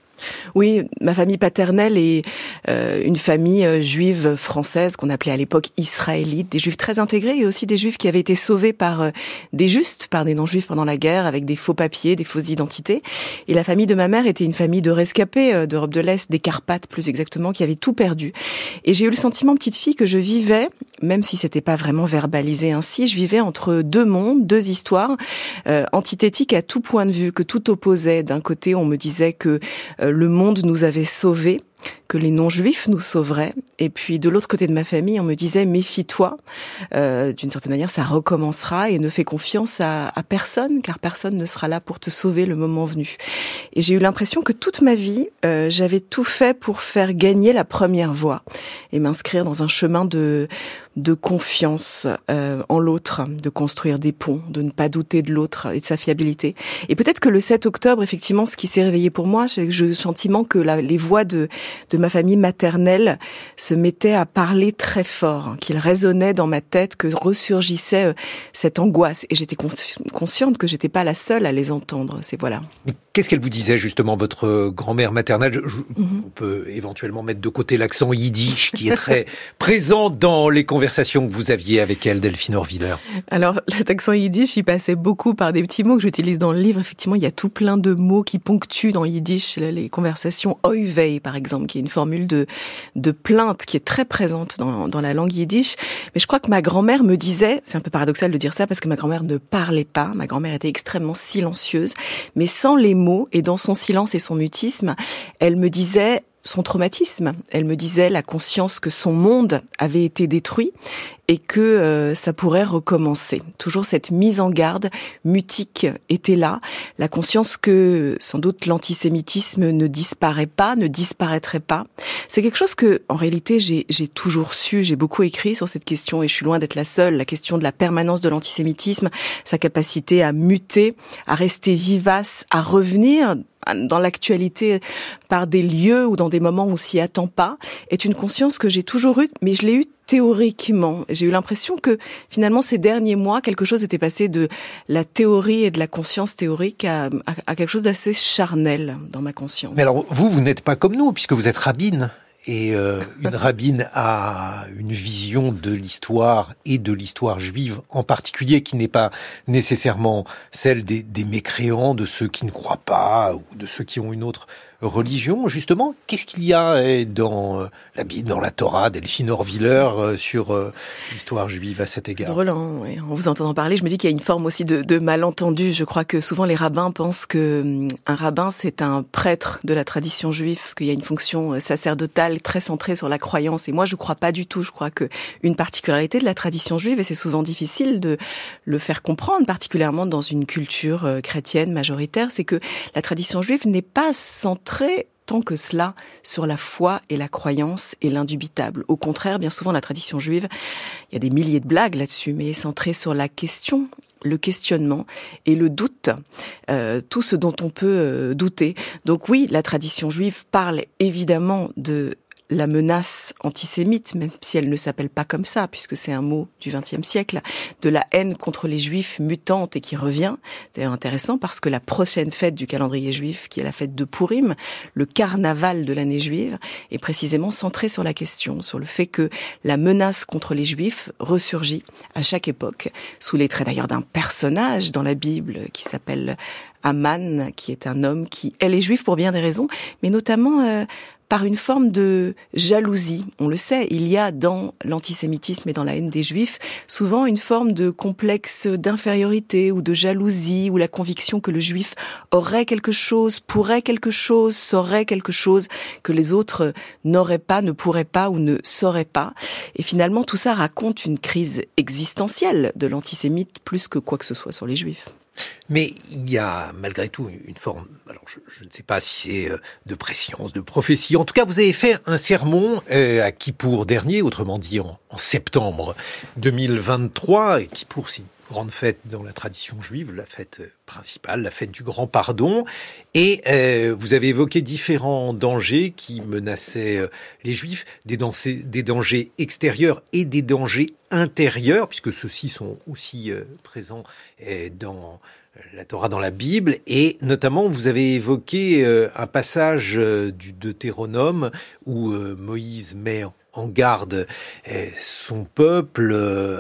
Oui, ma famille paternelle est euh, une famille euh, juive française qu'on appelait à l'époque israélite, des juifs très intégrés et aussi des juifs qui avaient été sauvés par euh, des justes, par des non-juifs pendant la guerre, avec des faux papiers, des fausses identités. Et la famille de ma mère était une famille de rescapés d'Europe de l'Est, des Carpates plus exactement, qui avaient tout perdu. Et j'ai eu le sentiment, petite fille, que je vivais, même si c'était pas vraiment verbalisé ainsi, je vivais entre deux mondes, deux histoires antithétiques à tout point de vue, que tout opposait. D'un côté, on me disait que le monde nous avait sauvés que les non-juifs nous sauveraient. Et puis de l'autre côté de ma famille, on me disait méfie-toi. Euh, D'une certaine manière, ça recommencera et ne fais confiance à, à, personne, car personne ne sera là pour te sauver le moment venu. Et j'ai eu l'impression que toute ma vie, euh, j'avais tout fait pour faire gagner la première voie et m'inscrire dans un chemin de de confiance euh, en l'autre, de construire des ponts, de ne pas douter de l'autre et de sa fiabilité. Et peut-être que le 7 octobre, effectivement, ce qui s'est réveillé pour moi, c'est le sentiment que la, les voix de, de ma famille maternelle se mettait à parler très fort, hein, qu'il résonnait dans ma tête, que ressurgissait euh, cette angoisse. Et j'étais consciente que j'étais pas la seule à les entendre. C'est voilà. Qu'est-ce qu'elle vous disait justement, votre grand-mère maternelle? Mhm. On peut éventuellement mettre de côté l'accent yiddish qui est très présent dans les conversations que vous aviez avec elle, Delphine Orviller. Alors, l'accent yiddish, il passait beaucoup par des petits mots que j'utilise dans le livre. Effectivement, il y a tout plein de mots qui ponctuent dans yiddish les conversations. Oivei, par exemple qui est une formule de, de plainte qui est très présente dans, dans la langue yiddish. Mais je crois que ma grand-mère me disait, c'est un peu paradoxal de dire ça parce que ma grand-mère ne parlait pas, ma grand-mère était extrêmement silencieuse, mais sans les mots et dans son silence et son mutisme, elle me disait son traumatisme. Elle me disait la conscience que son monde avait été détruit et que euh, ça pourrait recommencer. Toujours cette mise en garde mutique était là, la conscience que sans doute l'antisémitisme ne disparaît pas, ne disparaîtrait pas. C'est quelque chose que en réalité j'ai toujours su, j'ai beaucoup écrit sur cette question et je suis loin d'être la seule, la question de la permanence de l'antisémitisme, sa capacité à muter, à rester vivace, à revenir dans l'actualité par des lieux ou dans des moments où on s'y attend pas, est une conscience que j'ai toujours eue, mais je l'ai eue théoriquement. J'ai eu l'impression que finalement ces derniers mois, quelque chose était passé de la théorie et de la conscience théorique à, quelque chose d'assez charnel dans ma conscience. Mais alors vous, vous n'êtes pas comme nous puisque vous êtes rabbine. Et euh, une rabbine a une vision de l'histoire et de l'histoire juive en particulier qui n'est pas nécessairement celle des, des, mécréants, de ceux qui ne croient pas ou de ceux qui ont une autre religion, justement, qu'est-ce qu'il y a eh, dans euh, la Bible, dans la Torah, Delphine Orviller euh, sur euh, l'histoire juive à cet égard? Drôle, hein, en vous entendant parler, je me dis qu'il y a une forme aussi de, de, malentendu. Je crois que souvent les rabbins pensent que hum, un rabbin c'est un prêtre de la tradition juive, qu'il y a une fonction sacerdotale très centrée sur la croyance. Et moi, je crois pas du tout. Je crois que une particularité de la tradition juive, et c'est souvent difficile de le faire comprendre, particulièrement dans une culture chrétienne majoritaire, c'est que la tradition juive n'est pas centrée tant que cela sur la foi et la croyance et l'indubitable. Au contraire, bien souvent, la tradition juive, il y a des milliers de blagues là-dessus, mais est centrée sur la question le questionnement et le doute, euh, tout ce dont on peut euh, douter. Donc oui, la tradition juive parle évidemment de la menace antisémite, même si elle ne s'appelle pas comme ça, puisque c'est un mot du XXe siècle, de la haine contre les juifs mutante et qui revient. D'ailleurs intéressant parce que la prochaine fête du calendrier juif, qui est la fête de Purim, le carnaval de l'année juive, est précisément centrée sur la question, sur le fait que la menace contre les juifs ressurgit à chaque époque, sous les traits d'ailleurs d'un personnage dans la Bible qui s'appelle Aman, qui est un homme qui est les juifs pour bien des raisons, mais notamment euh, par une forme de jalousie. On le sait, il y a dans l'antisémitisme et dans la haine des juifs souvent une forme de complexe d'infériorité ou de jalousie ou la conviction que le juif aurait quelque chose, pourrait quelque chose, saurait quelque chose que les autres n'auraient pas, ne pourraient pas ou ne sauraient pas. Et finalement, tout ça raconte une crise existentielle de l'antisémite plus que quoi que ce soit sur les juifs. Mais il y a malgré tout une forme, alors je, ne sais pas si c'est euh, de préscience, de prophétie. En tout cas, vous avez fait un sermon euh, à Kippour dernier, autrement dit en, septembre 2023. Et Kippour, une grande fête dans la tradition juive, la fête euh, principale, la fête du grand pardon. Et vous avez évoqué différents dangers qui menaçaient les juifs, des, dangers extérieurs et des dangers intérieurs, puisque ceux-ci sont aussi présents dans la Torah dans la Bible, et notamment vous avez évoqué euh, un passage euh, du Deutéronome où euh, Moïse met en garde son peuple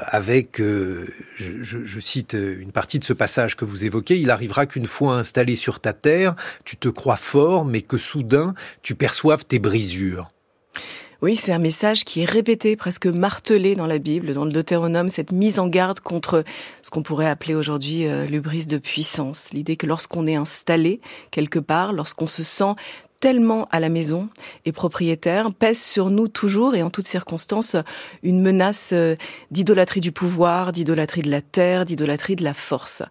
avec, je, je, cite une partie de ce passage que vous évoquez, il arrivera qu'une fois installé sur ta terre, tu te crois fort, mais que soudain tu perçoives tes brisures. Oui, c'est un message qui est répété, presque martelé dans la Bible, dans le Deutéronome, cette mise en garde contre ce qu'on pourrait appeler aujourd'hui euh, l'ubris de puissance. L'idée que lorsqu'on est installé quelque part, lorsqu'on se sent tellement à la maison et propriétaire pèse sur nous toujours et en toutes circonstances une menace euh, d'idolâtrie du pouvoir, d'idolâtrie de la terre, d'idolâtrie de la force.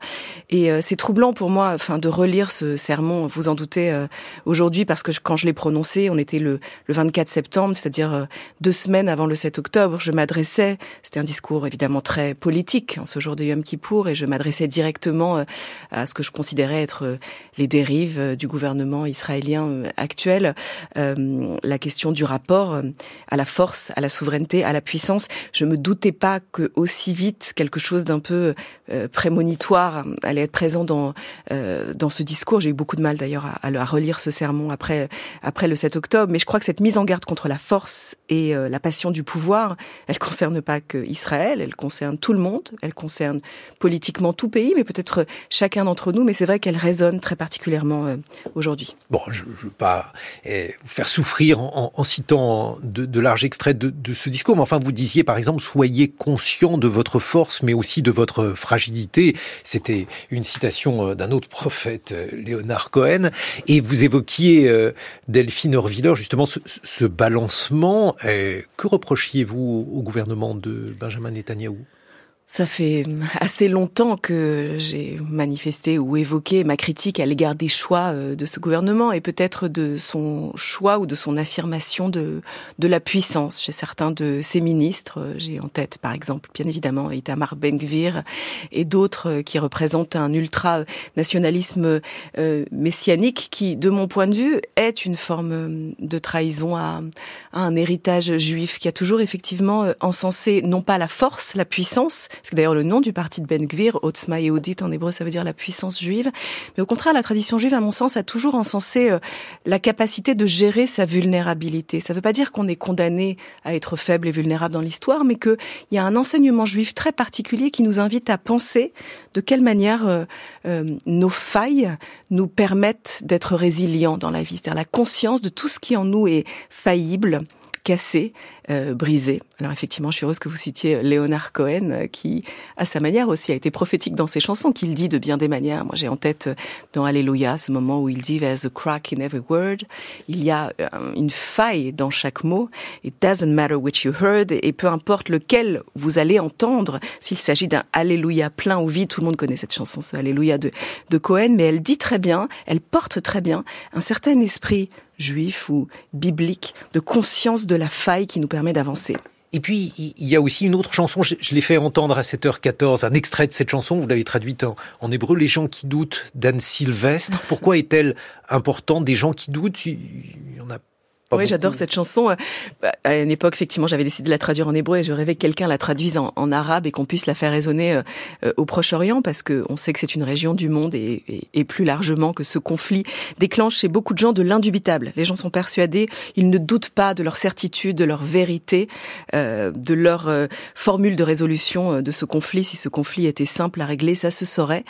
Et euh, c'est troublant pour moi, enfin, de relire ce sermon. Vous en doutez euh, aujourd'hui parce que quand je l'ai prononcé, on était le, le 24 septembre, c'est-à-dire deux semaines avant le 7 octobre. Je m'adressais, c'était un discours évidemment très politique en ce jour de Yom Kippour, et je m'adressais directement à ce que je considérais être les dérives du gouvernement israélien actuelle, euh, la question du rapport euh, à la force, à la souveraineté, à la puissance. Je me doutais pas que aussi vite quelque chose d'un peu euh, prémonitoire allait être présent dans dans ce discours. J'ai eu beaucoup de mal d'ailleurs à, relire ce sermon après après le 7 octobre, mais je crois que cette mise en garde contre la force et la passion du pouvoir, elle concerne pas que Israël, elle concerne tout le monde, elle concerne politiquement tout pays, mais peut-être chacun d'entre nous. Mais c'est vrai qu'elle résonne très particulièrement aujourd'hui. Bon, je, je pas eh, vous faire souffrir en, citant de, larges extraits de, de, ce discours. Mais enfin, vous disiez par exemple, soyez conscient de votre force, mais aussi de votre fragilité. C'était une citation d'un autre prophète, Léonard Cohen. Et vous évoquiez, Delphine Orviller, justement ce, ce balancement. que reprochiez-vous au gouvernement de Benjamin Netanyahou ça fait assez longtemps que j'ai manifesté ou évoqué ma critique à l'égard des choix euh, de ce gouvernement et peut-être de son choix ou de son affirmation de, de la puissance chez certains de ses ministres. J'ai en tête, par exemple, bien évidemment, Itamar Ben-Gvir et d'autres euh, qui représentent un ultra-nationalisme euh, messianique qui, de mon point de vue, est une forme de trahison à un héritage juif qui a toujours effectivement encensé non pas la force, la puissance, c'est d'ailleurs le nom du parti de Ben Gvir, Otzma Yehudit en hébreu, ça veut dire la puissance juive. Mais au contraire, la tradition juive, à mon sens, a toujours encensé euh, la capacité de gérer sa vulnérabilité. Ça ne veut pas dire qu'on est condamné à être faible et vulnérable dans l'histoire, mais qu'il y a un enseignement juif très particulier qui nous invite à penser de quelle manière euh, euh, nos failles nous permettent d'être résilients dans la vie, c'est-à-dire la conscience de tout ce qui en nous est faillible, cassé, euh, brisé. Alors effectivement, je suis heureuse que vous citiez Léonard Cohen, euh, qui, à sa manière aussi, a été prophétique dans ses chansons, qu'il dit de bien des manières. Moi, j'ai en tête euh, dans Alléluia ce moment où il dit There's a crack in every word. Il y a une faille dans chaque mot. It doesn't matter which you heard. Et peu importe lequel vous allez entendre, s'il s'agit d'un Alléluia plein ou vide, tout le monde connaît cette chanson, ce Alléluia de, de Cohen, mais elle dit très bien, elle porte très bien un certain esprit juif ou biblique de conscience de la faille qui nous permet d'avancer. Et puis, il y a aussi une autre chanson, je, l'ai fait entendre à 7h14, un extrait de cette chanson, vous l'avez traduite en, hébreu, Les gens qui doutent d'Anne Sylvestre. Pourquoi est-elle importante Des gens qui doutent, il en a oui, j'adore cette chanson. Euh, à une époque, effectivement, j'avais décidé de la traduire en hébreu et je rêvais que quelqu'un la traduise en, arabe et qu'on puisse la faire résonner euh, euh, au Proche-Orient parce qu'on sait que c'est une région du monde et, plus largement que ce conflit déclenche chez beaucoup de gens de l'indubitable. Les gens sont persuadés, ils ne doutent pas de leur certitude, de leur vérité, de leur formule de résolution de ce conflit. Si ce conflit était simple à régler, ça se saurait.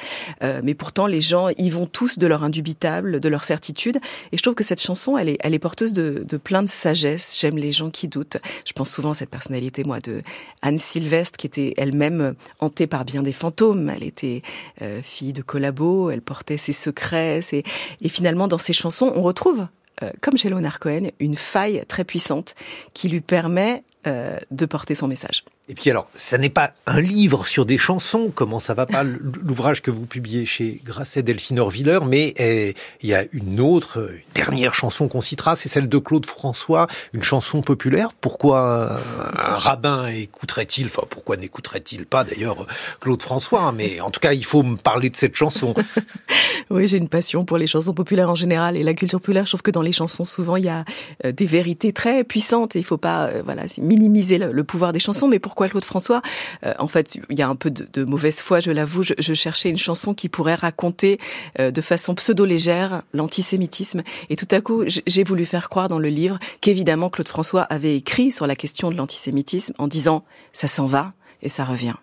mais pourtant, les gens y vont tous de leur indubitable, de leur certitude. Et je trouve que cette chanson, elle est, elle est porteuse de de plein de sagesse. J'aime les gens qui doutent. Je pense souvent à cette personnalité, moi, de Anne Sylvestre, qui était elle-même hantée par bien des fantômes. Elle était euh, fille de collabo, elle portait ses secrets. Et finalement, dans ses chansons, on retrouve euh, comme chez Leonard Cohen, une faille très puissante qui lui permet euh, de porter son message. Et puis alors, ça n'est pas un livre sur des chansons, comment ça va pas, l'ouvrage que vous publiez chez Grasset Delphine Orviller, mais eh, il y a une autre, une dernière chanson qu'on citera, c'est celle de Claude François, une chanson populaire. Pourquoi un, rabbin écouterait-il, enfin pourquoi n'écouterait-il pas d'ailleurs Claude François, hein, mais en tout cas il faut me parler de cette chanson. oui, j'ai une passion pour les chansons populaires en général et la culture populaire, je trouve que dans les chansons souvent il y a euh, des vérités très puissantes et il faut pas euh, voilà minimiser le, pouvoir des chansons, mais pourquoi Claude François? Euh, En fait, il y a un peu de, mauvaise foi, je l'avoue. Je, cherchais une chanson qui pourrait raconter euh, de façon pseudo-légère l'antisémitisme. Et tout à coup, j'ai voulu faire croire dans le livre qu'évidemment Claude François avait écrit sur la question de l'antisémitisme en disant ça s'en va et ça revient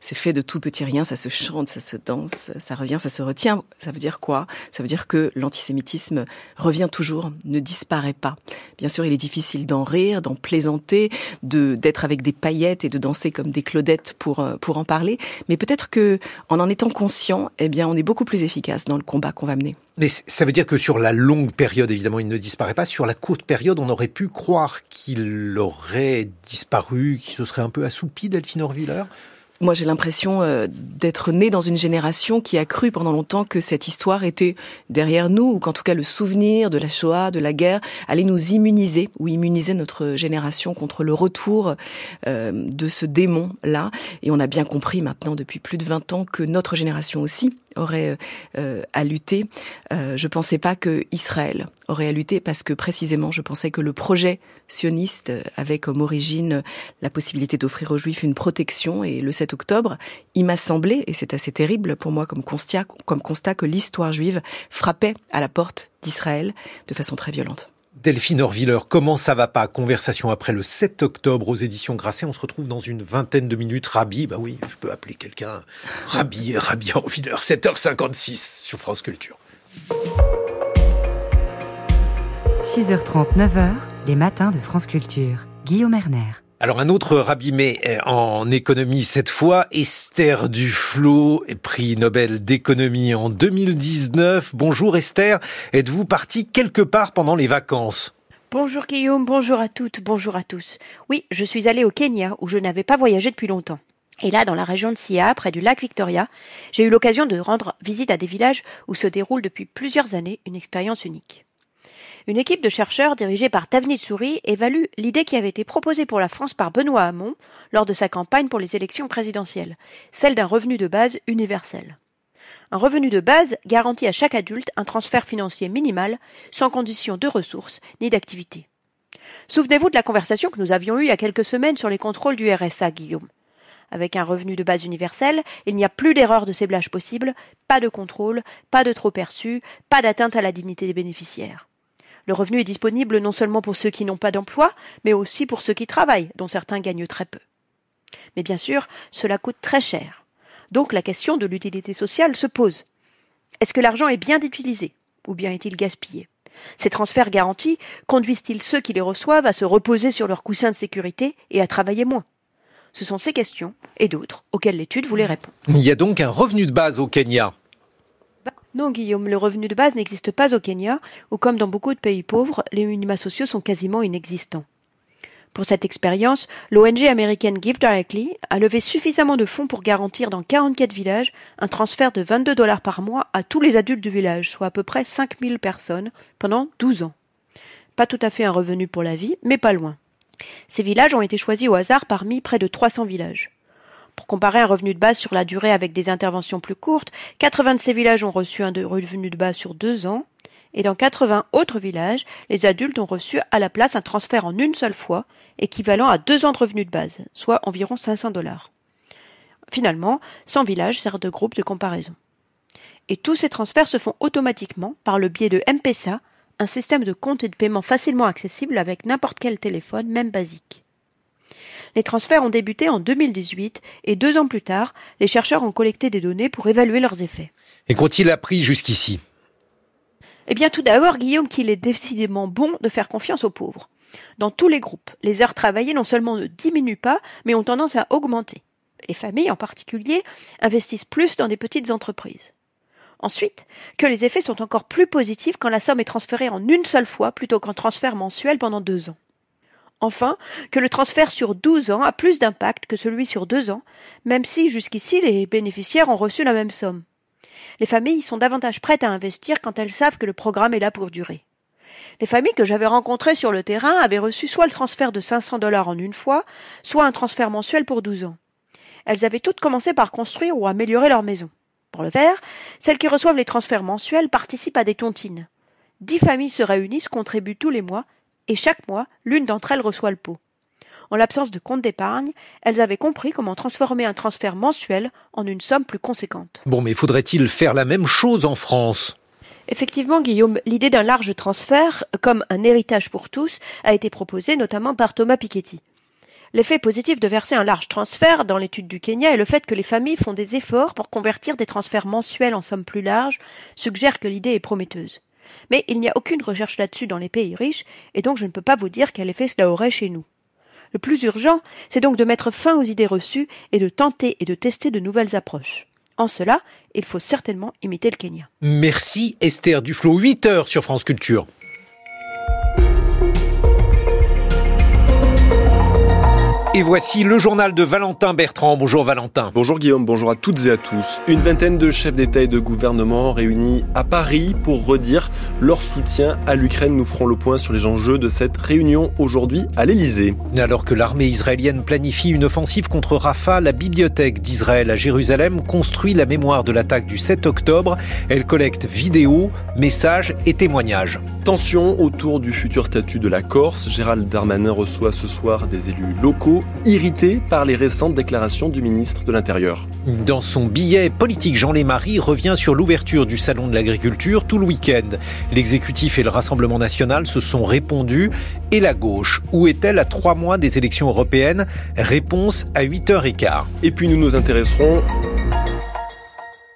c'est fait de tout petit rien, ça se chante, ça se danse, ça revient, ça se retient. Ça veut dire quoi? Ça veut dire que l'antisémitisme revient toujours, ne disparaît pas. Bien sûr, il est difficile d'en rire, d'en plaisanter, de d'être avec des paillettes et de danser comme des Claudettes pour euh, pour en parler, mais peut-être que en en étant conscient, eh bien, on est beaucoup plus efficace dans le combat qu'on va mener. Mais ça veut dire que sur la longue période, évidemment, il ne disparaît pas. Sur la courte période, on aurait pu croire qu'il aurait disparu, qu'il se serait un peu assoupi, Delphine Orviller? Moi, j'ai l'impression euh, d'être né dans une génération qui a cru pendant longtemps que cette histoire était derrière nous, ou qu'en tout cas le souvenir de la Shoah, de la guerre, allait nous immuniser, ou immuniser notre génération contre le retour euh, de ce démon-là. Et on a bien compris maintenant, depuis plus de 20 ans, que notre génération aussi aurait euh, à lutter. Euh, je pensais pas que Israël aurait à lutter parce que précisément je pensais que le projet sioniste avait comme origine la possibilité d'offrir aux Juifs une protection et le 7 octobre, il m'a semblé et c'est assez terrible pour moi comme constat, comme constat que l'histoire juive frappait à la porte d'Israël de façon très violente. Delphine Orviller, comment ça va pas? Conversation après le 7 octobre aux éditions Grasset. On se retrouve dans une vingtaine de minutes. Rabi, bah oui, je peux appeler quelqu'un Rabi, Rabi Orviller, 7h56 sur France Culture. 6h30, 9h, les matins de France Culture. Guillaume Erner. Alors un autre rabimé en économie cette fois, Esther Duflo, prix Nobel d'économie en 2019. Bonjour Esther, êtes-vous partie quelque part pendant les vacances? Bonjour Guillaume, bonjour à toutes, bonjour à tous. Oui, je suis allée au Kenya où je n'avais pas voyagé depuis longtemps. Et là, dans la région de Sia, près du lac Victoria, j'ai eu l'occasion de rendre visite à des villages où se déroule depuis plusieurs années une expérience unique. Une équipe de chercheurs dirigée par Tavni Souris évalue l'idée qui avait été proposée pour la France par Benoît Hamon lors de sa campagne pour les élections présidentielles, celle d'un revenu de base universel. Un revenu de base garantit à chaque adulte un transfert financier minimal, sans condition de ressources ni d'activité. Souvenez-vous de la conversation que nous avions eue il y a quelques semaines sur les contrôles du RSA, Guillaume. Avec un revenu de base universel, il n'y a plus d'erreur de ciblage possible, pas de contrôle, pas de trop perçu, pas d'atteinte à la dignité des bénéficiaires. Le revenu est disponible non seulement pour ceux qui n'ont pas d'emploi, mais aussi pour ceux qui travaillent, dont certains gagnent très peu. Mais bien sûr, cela coûte très cher. Donc la question de l'utilité sociale se pose. Est-ce que l'argent est bien utilisé ou bien est-il gaspillé? Ces transferts garantis conduisent-ils ceux qui les reçoivent à se reposer sur leur coussin de sécurité et à travailler moins? Ce sont ces questions et d'autres auxquelles l'étude voulait répondre. Il y a donc un revenu de base au Kenya. Non, Guillaume, le revenu de base n'existe pas au Kenya, où comme dans beaucoup de pays pauvres, les minima sociaux sont quasiment inexistants. Pour cette expérience, l'ONG américaine Give Directly a levé suffisamment de fonds pour garantir dans 44 villages un transfert de 22 dollars par mois à tous les adultes du village, soit à peu près 5000 personnes, pendant 12 ans. Pas tout à fait un revenu pour la vie, mais pas loin. Ces villages ont été choisis au hasard parmi près de 300 villages. Pour comparer un revenu de base sur la durée avec des interventions plus courtes, 80 de ces villages ont reçu un revenu de base sur deux ans, et dans 80 autres villages, les adultes ont reçu à la place un transfert en une seule fois, équivalent à deux ans de revenu de base, soit environ 500 dollars. Finalement, 100 villages servent de groupe de comparaison. Et tous ces transferts se font automatiquement par le biais de M-Pesa, un système de compte et de paiement facilement accessible avec n'importe quel téléphone, même basique. Les transferts ont débuté en 2018 et deux ans plus tard, les chercheurs ont collecté des données pour évaluer leurs effets. Et qu'ont-ils appris jusqu'ici? Eh bien, tout d'abord, Guillaume, qu'il est décidément bon de faire confiance aux pauvres. Dans tous les groupes, les heures travaillées non seulement ne diminuent pas, mais ont tendance à augmenter. Les familles, en particulier, investissent plus dans des petites entreprises. Ensuite, que les effets sont encore plus positifs quand la somme est transférée en une seule fois plutôt qu'en transfert mensuel pendant deux ans. Enfin, que le transfert sur 12 ans a plus d'impact que celui sur deux ans, même si jusqu'ici les bénéficiaires ont reçu la même somme. Les familles sont davantage prêtes à investir quand elles savent que le programme est là pour durer. Les familles que j'avais rencontrées sur le terrain avaient reçu soit le transfert de 500 dollars en une fois, soit un transfert mensuel pour 12 ans. Elles avaient toutes commencé par construire ou améliorer leur maison. Pour le faire, celles qui reçoivent les transferts mensuels participent à des tontines. Dix familles se réunissent, contribuent tous les mois et chaque mois, l'une d'entre elles reçoit le pot. En l'absence de compte d'épargne, elles avaient compris comment transformer un transfert mensuel en une somme plus conséquente. Bon, mais faudrait-il faire la même chose en France? Effectivement, Guillaume, l'idée d'un large transfert, comme un héritage pour tous, a été proposée notamment par Thomas Piketty. L'effet positif de verser un large transfert dans l'étude du Kenya et le fait que les familles font des efforts pour convertir des transferts mensuels en sommes plus larges suggère que l'idée est prometteuse. Mais il n'y a aucune recherche là-dessus dans les pays riches, et donc je ne peux pas vous dire quel effet cela aurait chez nous. Le plus urgent, c'est donc de mettre fin aux idées reçues et de tenter et de tester de nouvelles approches. En cela, il faut certainement imiter le Kenya. Merci Esther Duflo, 8 heures sur France Culture. Et voici le journal de Valentin Bertrand. Bonjour Valentin. Bonjour Guillaume, bonjour à toutes et à tous. Une vingtaine de chefs d'État et de gouvernement réunis à Paris pour redire leur soutien à l'Ukraine. Nous ferons le point sur les enjeux de cette réunion aujourd'hui à l'Elysée. Alors que l'armée israélienne planifie une offensive contre Rafah, la bibliothèque d'Israël à Jérusalem construit la mémoire de l'attaque du 7 octobre. Elle collecte vidéos, messages et témoignages. Tension autour du futur statut de la Corse. Gérald Darmanin reçoit ce soir des élus locaux irrité par les récentes déclarations du ministre de l'Intérieur. Dans son billet politique, Jean Lémarie revient sur l'ouverture du Salon de l'agriculture tout le week-end. L'exécutif et le Rassemblement national se sont répondus. Et la gauche, où est-elle à trois mois des élections européennes? Réponse à 8h15. Et puis nous nous intéresserons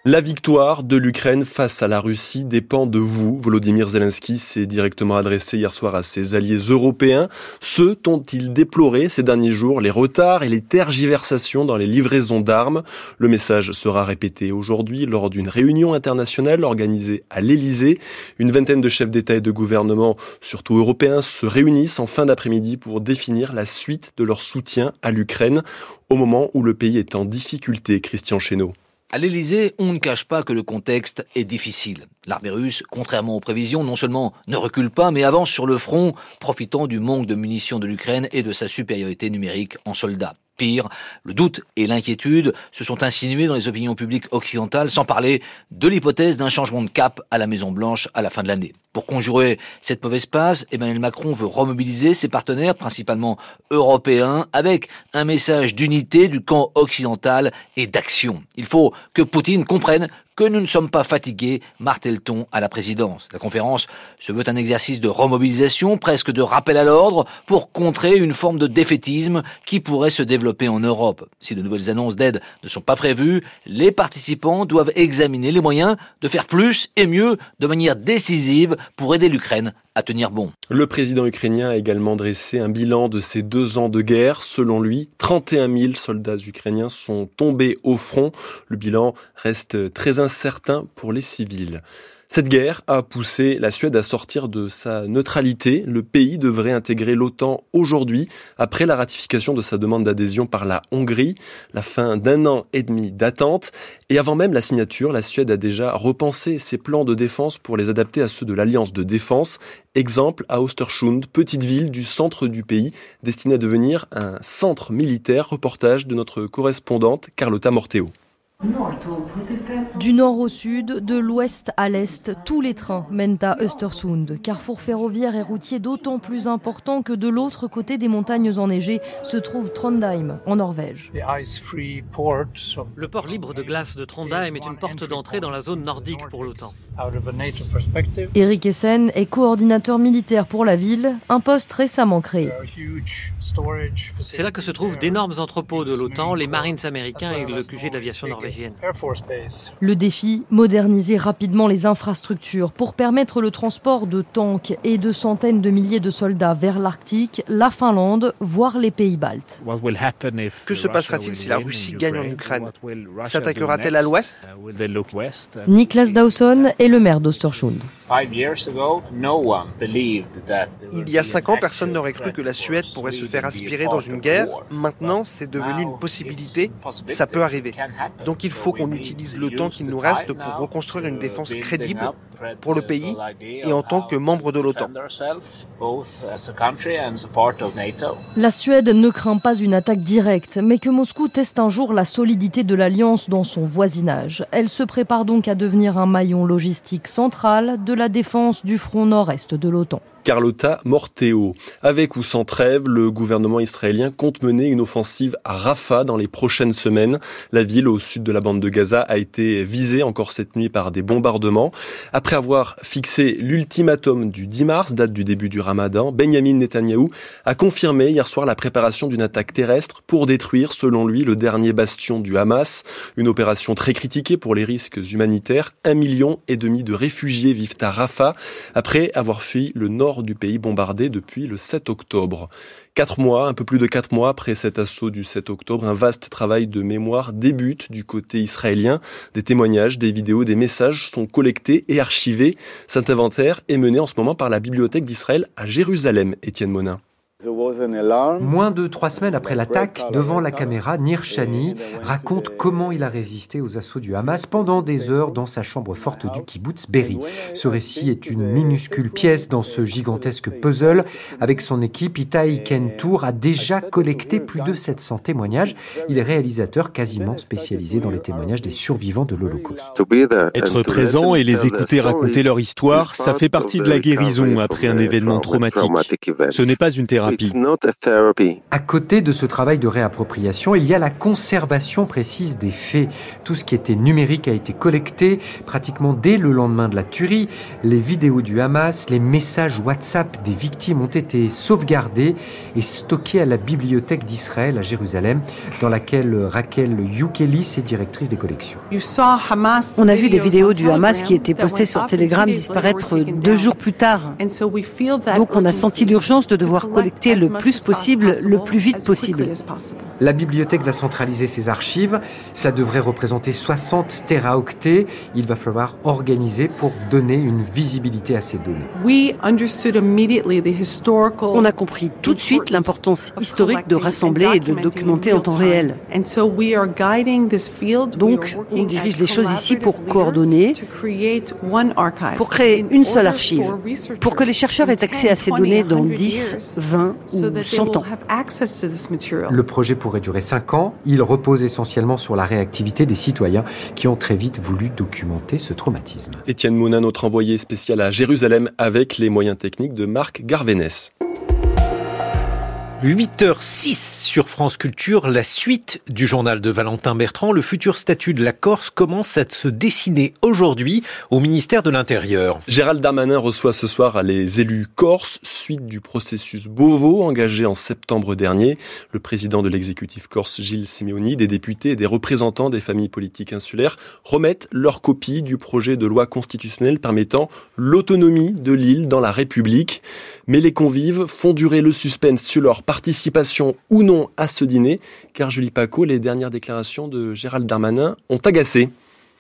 La victoire de l'Ukraine face à la Russie dépend de vous. Volodymyr Zelensky s'est directement adressé hier soir à ses alliés européens, ceux dont il déplorait ces derniers jours les retards et les tergiversations dans les livraisons d'armes. Le message sera répété aujourd'hui lors d'une réunion internationale organisée à l'Elysée. Une vingtaine de chefs d'État et de gouvernement, surtout européens, se réunissent en fin d'après-midi pour définir la suite de leur soutien à l'Ukraine au moment où le pays est en difficulté. Christian Chesneau. À l'Elysée, on ne cache pas que le contexte est difficile. L'armée russe, contrairement aux prévisions, non seulement ne recule pas, mais avance sur le front, profitant du manque de munitions de l'Ukraine et de sa supériorité numérique en soldats. Pire, le doute et l'inquiétude se sont insinués dans les opinions publiques occidentales, sans parler de l'hypothèse d'un changement de cap à la Maison Blanche à la fin de l'année. Pour conjurer cette mauvaise passe, Emmanuel Macron veut remobiliser ses partenaires, principalement européens, avec un message d'unité du camp occidental et d'action. Il faut que Poutine comprenne que nous ne sommes pas fatigués, martèle-t-on à la présidence. La conférence se veut un exercice de remobilisation, presque de rappel à l'ordre, pour contrer une forme de défaitisme qui pourrait se développer en Europe. Si de nouvelles annonces d'aide ne sont pas prévues, les participants doivent examiner les moyens de faire plus et mieux de manière décisive pour aider l'Ukraine Le président ukrainien a également dressé un bilan de ces deux ans de guerre. Selon lui, 31 000 soldats ukrainiens sont tombés au front. Le bilan reste très incertain pour les civils. Cette guerre a poussé la Suède à sortir de sa neutralité. Le pays devrait intégrer l'OTAN aujourd'hui, après la ratification de sa demande d'adhésion par la Hongrie, la fin d'un an et demi d'attente. Et avant même la signature, la Suède a déjà repensé ses plans de défense pour les adapter à ceux de l'Alliance de défense. Exemple à Ostersund, petite ville du centre du pays, destinée à devenir un centre militaire. Reportage de notre correspondante Carlotta Morteo. Du nord au sud, de l'ouest à l'est, tous les trains mènent à Östersund, carrefour ferroviaire et routier d'autant plus important que de l'autre côté des montagnes enneigées se trouve Trondheim, en Norvège. Le port libre de glace de Trondheim est une porte d'entrée dans la zone nordique pour l'OTAN. Eric Essen est coordinateur militaire pour la ville, un poste récemment créé. C'est là que se trouvent d'énormes entrepôts de l'OTAN, les Marines américains et le QG d'aviation norvégienne. Le défi, moderniser rapidement les infrastructures pour permettre le transport de tanks et de centaines de milliers de soldats vers l'Arctique, la Finlande, voire les pays baltes. Que se passera-t-il si la Russie gagne en Ukraine? S'attaquera-t-elle à l'ouest? Niklas Dawson est le maire d'Ostersund. Il y a cinq ans, personne n'aurait cru que la Suède pourrait se faire aspirer dans une guerre. Maintenant, c'est devenu une possibilité. Ça peut arriver. Donc il faut qu'on utilise le temps qu'il nous reste pour reconstruire une défense crédible pour le pays et en tant que membre de l'OTAN. La Suède ne craint pas une attaque directe, mais que Moscou teste un jour la solidité de l'alliance dans son voisinage. Elle se prépare donc à devenir un maillon logistique central de la défense du front nord-est de l'OTAN. Carlotta Morteo. Avec ou sans trêve, le gouvernement israélien compte mener une offensive à Rafah dans les prochaines semaines. La ville au sud de la bande de Gaza a été visée encore cette nuit par des bombardements. Après avoir fixé l'ultimatum du 10 mars, date du début du ramadan, Benjamin Netanyahou a confirmé hier soir la préparation d'une attaque terrestre pour détruire, selon lui, le dernier bastion du Hamas. Une opération très critiquée pour les risques humanitaires. Un million et demi de réfugiés vivent à Rafah après avoir fui le nord du pays bombardé depuis le 7 octobre. Quatre mois, un peu plus de quatre mois après cet assaut du 7 octobre, un vaste travail de mémoire débute du côté israélien. Des témoignages, des vidéos, des messages sont collectés et archivés. Cet inventaire est mené en ce moment par la Bibliothèque d'Israël à Jérusalem, Étienne Monin. Moins de trois semaines après l'attaque, devant la caméra, Nir Shani raconte comment il a résisté aux assauts du Hamas pendant des heures dans sa chambre forte du kibbutz Berry. Ce récit est une minuscule pièce dans ce gigantesque puzzle. Avec son équipe, Itai Kentour a déjà collecté plus de 700 témoignages. Il est réalisateur quasiment spécialisé dans les témoignages des survivants de l'Holocauste. Être présent et les écouter raconter leur histoire, ça fait partie de la guérison après un événement traumatique. Ce n'est pas une thérapie thérapie. À côté de ce travail de réappropriation, il y a la conservation précise des faits. Tout ce qui était numérique a été collecté pratiquement dès le lendemain de la tuerie. Les vidéos du Hamas, les messages WhatsApp des victimes ont été sauvegardés et stockés à la bibliothèque d'Israël à Jérusalem, dans laquelle Raquel Youkelis est directrice des collections. On a vu des vidéos du Hamas qui étaient postées sur Telegram disparaître deux jours plus tard. Donc on a senti l'urgence de devoir collecter le plus possible, le plus vite possible. La bibliothèque va centraliser ses archives. Cela devrait représenter 60 téraoctets. Il va falloir organiser pour donner une visibilité à ces données. On a compris tout de suite l'importance historique de rassembler et de documenter en temps réel. Donc, on dirige les choses ici pour coordonner, pour créer une seule archive, pour que les chercheurs aient accès à ces données dans 10, 20 ou 100 ans. Le projet pourrait durer 5 ans. Il repose essentiellement sur la réactivité des citoyens qui ont très vite voulu documenter ce traumatisme. Étienne Monin, notre envoyé spécial à Jérusalem avec les moyens techniques de Marc Garvénès. 8h06 sur France Culture, la suite du journal de Valentin Bertrand. Le futur statut de la Corse commence à se dessiner aujourd'hui au ministère de l'Intérieur. Gérald Darmanin reçoit ce soir les élus corses, suite du processus Beauvau engagé en septembre dernier. Le président de l'exécutif corse, Gilles Simeoni, des députés et des représentants des familles politiques insulaires remettent leur copie du projet de loi constitutionnelle permettant l'autonomie de l'île dans la République. Mais les convives font durer le suspense sur leur participation ou non à ce dîner, car Julie Paco, les dernières déclarations de Gérald Darmanin ont agacé.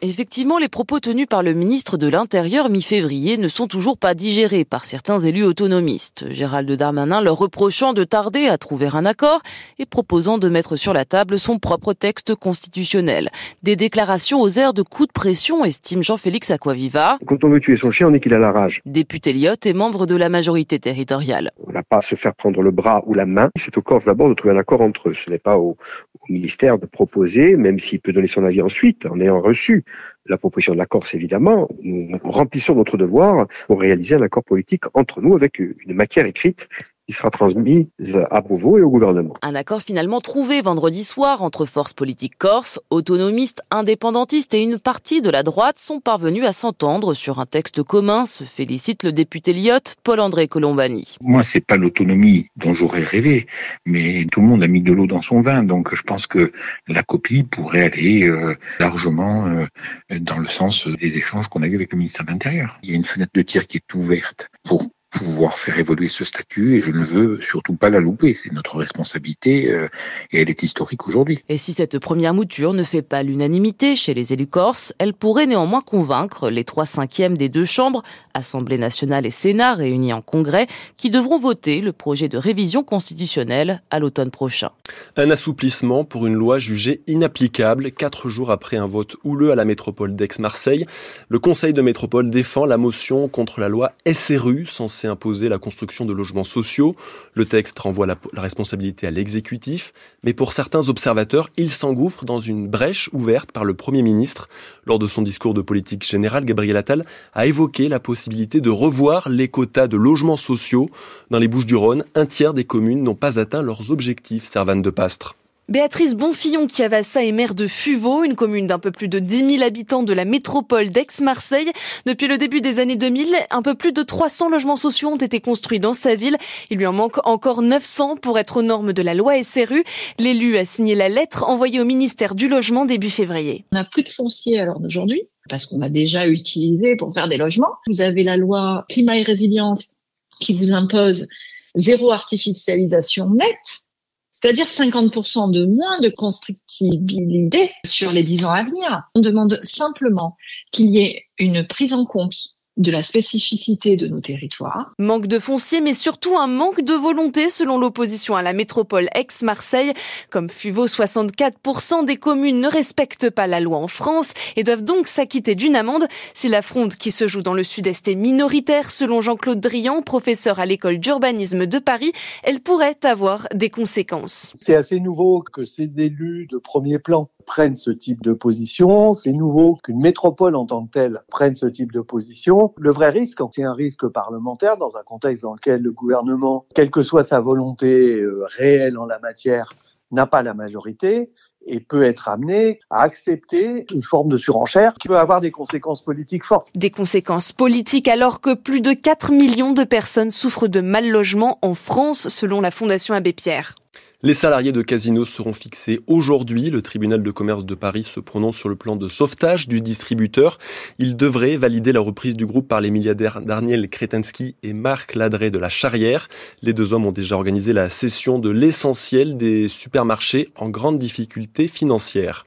Effectivement, les propos tenus par le ministre de l'Intérieur mi-février ne sont toujours pas digérés par certains élus autonomistes. Gérald Darmanin leur reprochant de tarder à trouver un accord et proposant de mettre sur la table son propre texte constitutionnel. Des déclarations aux airs de coups de pression, estime Jean-Félix Aquaviva. Quand on veut tuer son chien, on dit qu'il a la rage. Député Lyotte et membre de la majorité territoriale. On n'a pas à se faire prendre le bras ou la main. C'est aux Corses d'abord de trouver un accord entre eux. Ce n'est pas au, au ministère de proposer, même s'il peut donner son avis ensuite, en ayant reçu la proposition de la Corse, évidemment, nous remplissons notre devoir pour réaliser un accord politique entre nous avec une matière écrite qui sera transmise à Beauvau et au gouvernement. Un accord finalement trouvé vendredi soir entre forces politiques corses, autonomistes, indépendantistes et une partie de la droite sont parvenus à s'entendre sur un texte commun, se félicite le député Lyotte, Paul-André Colombani. Moi, c'est pas l'autonomie dont j'aurais rêvé, mais tout le monde a mis de l'eau dans son vin, donc je pense que la copie pourrait aller euh, largement euh, dans le sens des échanges qu'on a eu avec le ministère de l'Intérieur. Il y a une fenêtre de tir qui est ouverte pour pouvoir faire évoluer ce statut et je ne veux surtout pas la louper. C'est notre responsabilité euh, et elle est historique aujourd'hui. Et si cette première mouture ne fait pas l'unanimité chez les élus corses, elle pourrait néanmoins convaincre les trois cinquièmes des deux chambres, Assemblée nationale et Sénat réunis en congrès, qui devront voter le projet de révision constitutionnelle à l'automne prochain. Un assouplissement pour une loi jugée inapplicable quatre jours après un vote houleux à la métropole d'Aix-Marseille. Le Conseil de métropole défend la motion contre la loi SRU censée imposer la construction de logements sociaux. Le texte renvoie la, la responsabilité à l'exécutif, mais pour certains observateurs, il s'engouffre dans une brèche ouverte par le Premier ministre. Lors de son discours de politique générale, Gabriel Attal a évoqué la possibilité de revoir les quotas de logements sociaux. Dans les Bouches-du-Rhône, un tiers des communes n'ont pas atteint leurs objectifs, Servane de Pastre. Béatrice Bonfillon Chiavassa est maire de Fuveau, une commune d'un peu plus de 10 000 habitants de la métropole d'Aix-Marseille. Depuis le début des années 2000, un peu plus de 300 logements sociaux ont été construits dans sa ville. Il lui en manque encore 900 pour être aux normes de la loi SRU. L'élu a signé la lettre envoyée au ministère du Logement début février. On n'a plus de foncier à l'heure d'aujourd'hui parce qu'on a déjà utilisé pour faire des logements. Vous avez la loi climat et résilience qui vous impose zéro artificialisation nette c'est-à-dire 50% de moins de constructibilité sur les 10 ans à venir. On demande simplement qu'il y ait une prise en compte de la spécificité de nos territoires. Manque de foncier, mais surtout un manque de volonté selon l'opposition à la métropole ex-Marseille. Comme Fuveau, 64% des communes ne respectent pas la loi en France et doivent donc s'acquitter d'une amende. Si la fronde qui se joue dans le sud-est est minoritaire, selon Jean-Claude Drian, professeur à l'école d'urbanisme de Paris, elle pourrait avoir des conséquences. C'est assez nouveau que ces élus de premier plan prennent ce type de position. C'est nouveau qu'une métropole en tant que telle prenne ce type de position. Le vrai risque, c'est un risque parlementaire dans un contexte dans lequel le gouvernement, quelle que soit sa volonté euh, réelle en la matière, n'a pas la majorité et peut être amené à accepter une forme de surenchère qui peut avoir des conséquences politiques fortes. Des conséquences politiques alors que plus de 4 millions de personnes souffrent de mal logement en France selon la Fondation Abbé Pierre. Les salariés de Casino seront fixés aujourd'hui. Le tribunal de commerce de Paris se prononce sur le plan de sauvetage du distributeur. Il devrait valider la reprise du groupe par les milliardaires Daniel Kretensky et Marc Ladré de la Charrière. Les deux hommes ont déjà organisé la cession de l'essentiel des supermarchés en grande difficulté financière.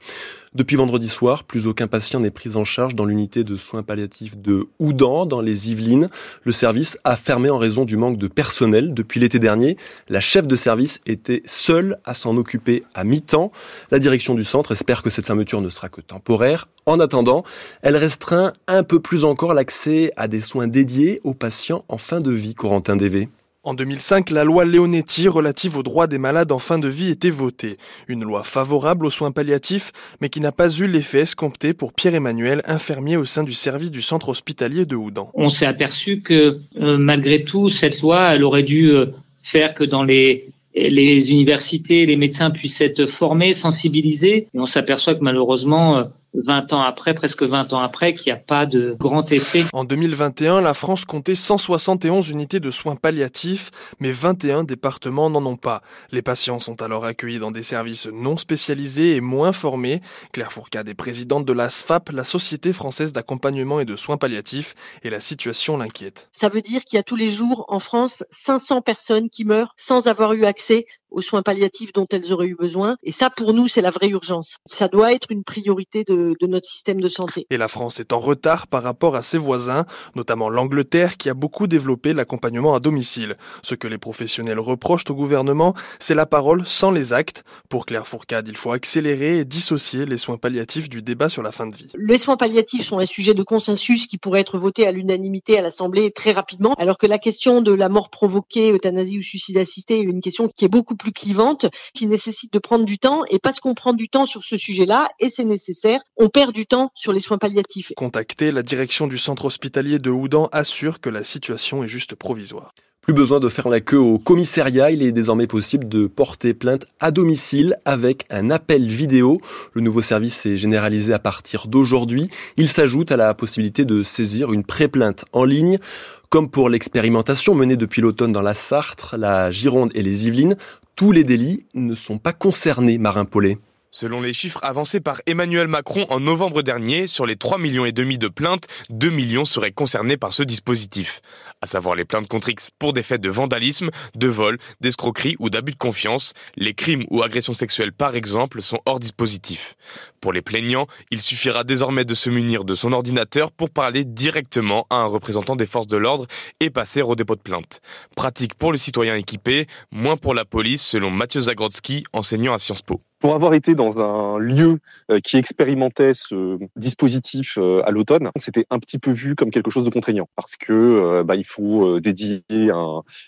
Depuis vendredi soir, plus aucun patient n'est pris en charge dans l'unité de soins palliatifs de Houdan, dans les Yvelines. Le service a fermé en raison du manque de personnel. Depuis l'été dernier, la chef de service était seule à s'en occuper à mi-temps. La direction du centre espère que cette fermeture ne sera que temporaire. En attendant, elle restreint un peu plus encore l'accès à des soins dédiés aux patients en fin de vie, Corentin DV. En 2005, la loi Leonetti relative aux droits des malades en fin de vie était votée. Une loi favorable aux soins palliatifs, mais qui n'a pas eu l'effet escompté pour Pierre-Emmanuel, infirmier au sein du service du centre hospitalier de Houdan. On s'est aperçu que euh, malgré tout, cette loi, elle aurait dû euh, faire que dans les universités, les médecins puissent être formés, sensibilisés. Et on s'aperçoit que malheureusement, euh, 20 ans après, presque 20 ans après, qu'il n'y a pas de grand effet. En 2021, la France comptait 171 unités de soins palliatifs, mais 21 départements n'en ont pas. Les patients sont alors accueillis dans des services non spécialisés et moins formés. Claire Fourcade est présidente de la SFAP, la Société française d'accompagnement et de soins palliatifs, et la situation l'inquiète. Ça veut dire qu'il y a tous les jours en France 500 personnes qui meurent sans avoir eu accès aux soins palliatifs dont elles auraient eu besoin. Et ça, pour nous, c'est la vraie urgence. Ça doit être une priorité de, de, notre système de santé. Et la France est en retard par rapport à ses voisins, notamment l'Angleterre qui a beaucoup développé l'accompagnement à domicile. Ce que les professionnels reprochent au gouvernement, c'est la parole sans les actes. Pour Claire Fourcade, il faut accélérer et dissocier les soins palliatifs du débat sur la fin de vie. Les soins palliatifs sont un sujet de consensus qui pourrait être voté à l'unanimité à l'Assemblée très rapidement, alors que la question de la mort provoquée, euthanasie ou suicide assisté est une question qui est beaucoup plus clivante, qui nécessite de prendre du temps. Et parce qu'on prend du temps sur ce sujet-là, et c'est nécessaire, on perd du temps sur les soins palliatifs. Contacté, la direction du centre hospitalier de Houdan assure que la situation est juste provisoire. Plus besoin de faire la queue au commissariat, il est désormais possible de porter plainte à domicile avec un appel vidéo. Le nouveau service est généralisé à partir d'aujourd'hui. Il s'ajoute à la possibilité de saisir une pré-plainte en ligne. Comme pour l'expérimentation menée depuis l'automne dans la Sarthe, la Gironde et les Yvelines, tous les délits ne sont pas concernés, Marin Paulet. Selon les chiffres avancés par Emmanuel Macron en novembre dernier, sur les 3 millions et demi de plaintes, 2 millions seraient concernés par ce dispositif. À savoir les plaintes contre X pour des faits de vandalisme, de vol, d'escroquerie ou d'abus de confiance. Les crimes ou agressions sexuelles par exemple sont hors dispositif. Pour les plaignants, il suffira désormais de se munir de son ordinateur pour parler directement à un représentant des forces de l'ordre et passer au dépôt de plainte. Pratique pour le citoyen équipé, moins pour la police selon Mathieu Zagrodzki, enseignant à Sciences Po pour avoir été dans un lieu euh, qui expérimentait ce dispositif euh, à l'automne, c'était un petit peu vu comme quelque chose de contraignant parce que euh, bah, il faut dédier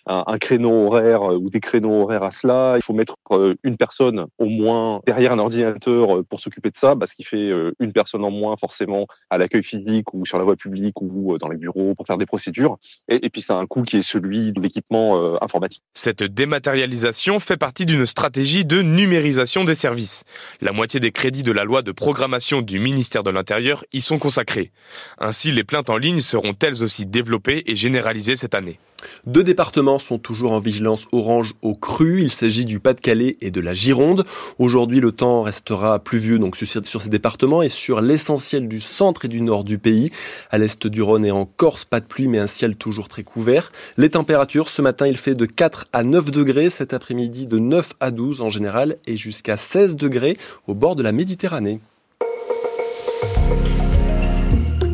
un, créneau horaire ou des créneaux horaires à cela. Il faut mettre une personne au moins derrière un ordinateur pour s'occuper de ça, parce qu'il fait une personne en moins forcément à l'accueil physique ou sur la voie publique ou dans les bureaux pour faire des procédures. Et, et puis c'est un coût qui est celui de l'équipement informatique. Cette dématérialisation fait partie d'une stratégie de numérisation des services. La moitié des crédits de la loi de programmation du ministère de l'Intérieur y sont consacrés. Ainsi, les plaintes en ligne seront elles aussi développées et généralisées cette année? Deux départements sont toujours en vigilance orange au cru. Il s'agit du Pas-de-Calais et de la Gironde. Aujourd'hui, le temps restera pluvieux donc sur ces départements et sur l'essentiel du centre et du nord du pays. À l'est du Rhône et en Corse, pas de pluie mais un ciel toujours très couvert. Les températures, ce matin, il fait de 4 à 9 degrés. Cet après-midi, de 9 à 12 en général et jusqu'à 16 degrés au bord de la Méditerranée.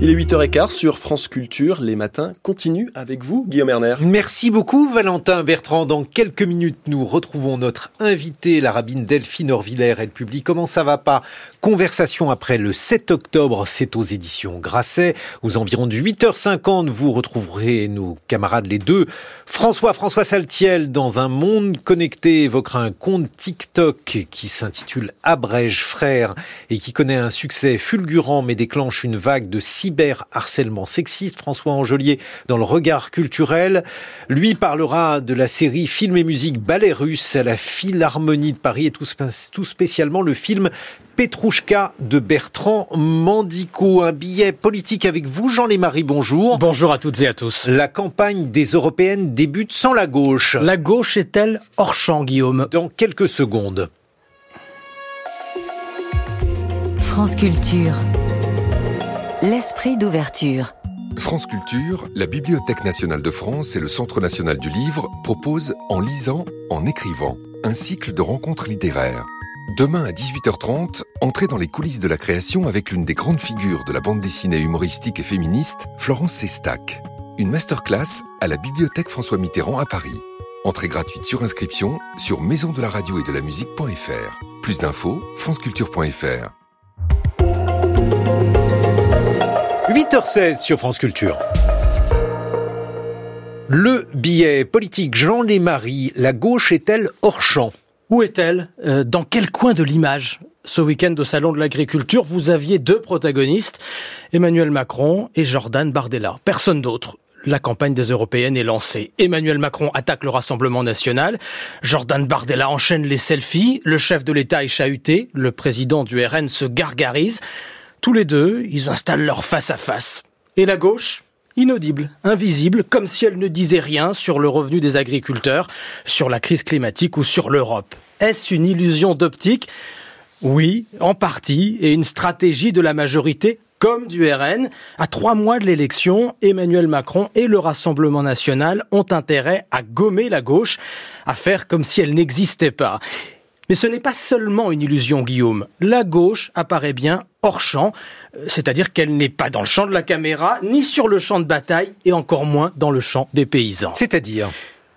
Il est 8h15 sur France Culture. Les matins continuent avec vous, Guillaume Erner. Merci beaucoup, Valentin Bertrand. Dans quelques minutes, nous retrouvons notre invitée, la rabbine Delphine Orvillère. Elle publie Comment ça va pas Conversation après le 7 octobre. C'est aux éditions Grasset. Aux environs de 8h50, vous retrouverez nos camarades les deux. François, François Saltiel, dans un monde connecté, évoquera un compte TikTok qui s'intitule Abrège Frère et qui connaît un succès fulgurant mais déclenche une vague de cyberharcèlement sexiste. François Angelier dans le regard culturel. Lui parlera de la série Film et musique Ballet russe à la Philharmonie de Paris et tout, tout spécialement le film Petrouchka de Bertrand Mandico. Un billet politique avec vous, Jean Lémarie, bonjour. Bonjour à toutes et à tous. La campagne des européennes débute sans la gauche. La gauche est-elle hors champ, Guillaume? Dans quelques secondes. France Culture. L'esprit d'ouverture. France Culture, la Bibliothèque nationale de France et le Centre national du livre proposent En lisant, en écrivant, un cycle de rencontres littéraires. Demain à 18h30, entrez dans les coulisses de la création avec l'une des grandes figures de la bande dessinée humoristique et féministe, Florence Sestac. Une masterclass à la Bibliothèque François Mitterrand à Paris. Entrée gratuite sur inscription sur maison de la radio et de la musique.fr. Plus d'infos, franceculture.fr. 8h16 sur France Culture. Le billet politique Jean Lémarie, la gauche est-elle hors champ? Où est-elle euh, Dans quel coin de l'image ce week-end au Salon de l'Agriculture, vous aviez deux protagonistes, Emmanuel Macron et Jordan Bardella. Personne d'autre. La campagne des européennes est lancée. Emmanuel Macron attaque le Rassemblement national. Jordan Bardella enchaîne les selfies. Le chef de l'État est chahuté. Le président du RN se gargarise. Tous les deux, ils installent leur face-à-face. Et la gauche? Inaudible, invisible, comme si elle ne disait rien sur le revenu des agriculteurs, sur la crise climatique ou sur l'Europe. Est-ce une illusion d'optique? Oui, en partie, et une stratégie de la majorité comme du RN. À trois mois de l'élection, Emmanuel Macron et le Rassemblement national ont intérêt à gommer la gauche, à faire comme si elle n'existait pas. Mais ce n'est pas seulement une illusion, Guillaume. La gauche apparaît bien hors champ, euh, c'est-à-dire qu'elle n'est pas dans le champ de la caméra, ni sur le champ de bataille, et encore moins dans le champ des paysans. C'est-à-dire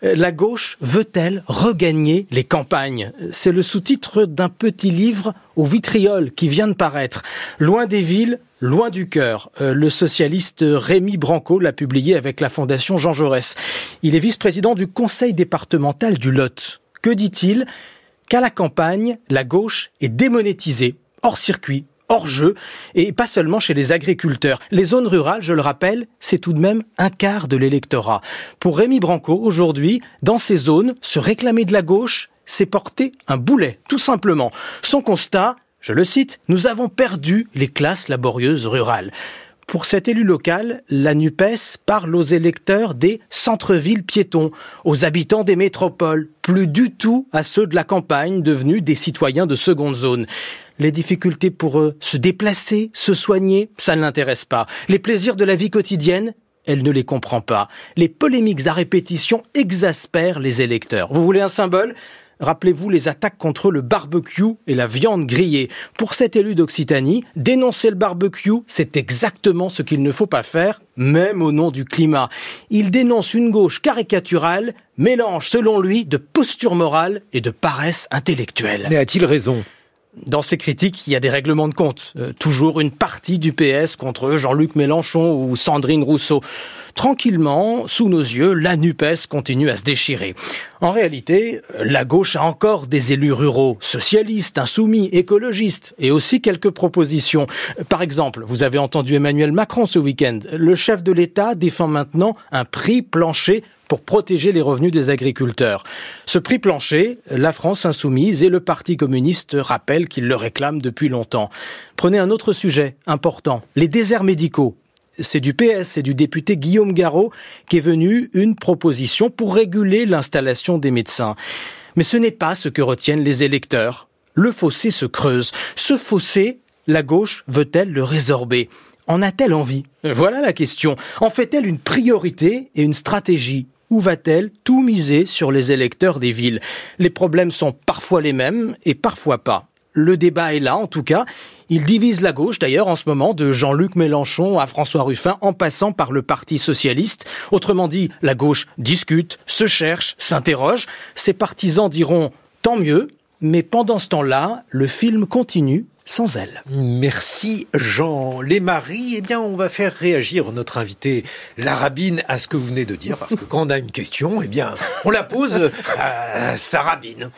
euh, la gauche veut-elle regagner les campagnes? C'est le sous-titre d'un petit livre au vitriol qui vient de paraître. Loin des villes, loin du cœur. Euh, le socialiste Rémi Branco l'a publié avec la fondation Jean Jaurès. Il est vice-président du conseil départemental du Lot. Que dit-il? Qu'à la campagne, la gauche est démonétisée, hors circuit, hors jeu, et pas seulement chez les agriculteurs. Les zones rurales, je le rappelle, c'est tout de même un quart de l'électorat. Pour Rémi Branco, aujourd'hui, dans ces zones, se réclamer de la gauche, c'est porter un boulet, tout simplement. Son constat, je le cite, nous avons perdu les classes laborieuses rurales. Pour cet élu local, la NUPES parle aux électeurs des centres-villes piétons, aux habitants des métropoles, plus du tout à ceux de la campagne devenus des citoyens de seconde zone. Les difficultés pour eux, se déplacer, se soigner, ça ne l'intéresse pas. Les plaisirs de la vie quotidienne, elle ne les comprend pas. Les polémiques à répétition exaspèrent les électeurs. Vous voulez un symbole? Rappelez-vous les attaques contre le barbecue et la viande grillée. Pour cet élu d'Occitanie, dénoncer le barbecue, c'est exactement ce qu'il ne faut pas faire, même au nom du climat. Il dénonce une gauche caricaturale, mélange selon lui de posture morale et de paresse intellectuelle. Mais a-t-il raison? Dans ces critiques, il y a des règlements de compte. Euh, toujours une partie du PS contre Jean-Luc Mélenchon ou Sandrine Rousseau. Tranquillement, sous nos yeux, la NUPES continue à se déchirer. En réalité, la gauche a encore des élus ruraux, socialistes, insoumis, écologistes, et aussi quelques propositions. Par exemple, vous avez entendu Emmanuel Macron ce week-end. Le chef de l'État défend maintenant un prix plancher pour protéger les revenus des agriculteurs. Ce prix plancher, la France insoumise et le Parti communiste rappellent qu'ils le réclament depuis longtemps. Prenez un autre sujet important, les déserts médicaux c'est du PS, c'est du député Guillaume Garot qui est venu une proposition pour réguler l'installation des médecins. Mais ce n'est pas ce que retiennent les électeurs. Le fossé se creuse. Ce fossé, la gauche veut-elle le résorber? En a-t-elle envie? Voilà la question. En fait-elle une priorité et une stratégie? Ou va-t-elle tout miser sur les électeurs des villes? Les problèmes sont parfois les mêmes et parfois pas. Le débat est là, en tout cas. Il divise la gauche d'ailleurs en ce moment de Jean-Luc Mélenchon à François Ruffin en passant par le Parti socialiste. Autrement dit, la gauche discute, se cherche, s'interroge. Ses partisans diront tant mieux, mais pendant ce temps-là, le film continue sans elle. Merci Jean Lémarie. Eh bien, on va faire réagir notre invité, la rabine, à ce que vous venez de dire, parce que quand on a une question, eh bien, on la pose à sa rabine.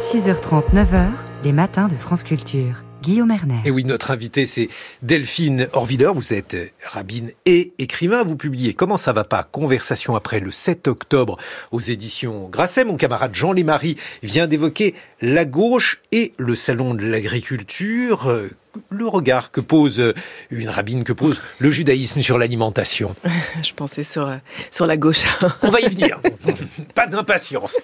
6h30, 9h, les matins de France Culture. Guillaume Erner. Et oui, notre invité, c'est Delphine Orviller. Vous êtes rabbine et écrivain. Vous publiez Comment ça va pas? Conversation après le 7 octobre aux éditions Grasset. Mon camarade Jean Lémarie vient d'évoquer la gauche et le salon de l'agriculture le regard que pose euh, une rabbine, que pose le judaïsme sur l'alimentation Je pensais sur, euh, sur la gauche. On va y venir. Pas d'impatience.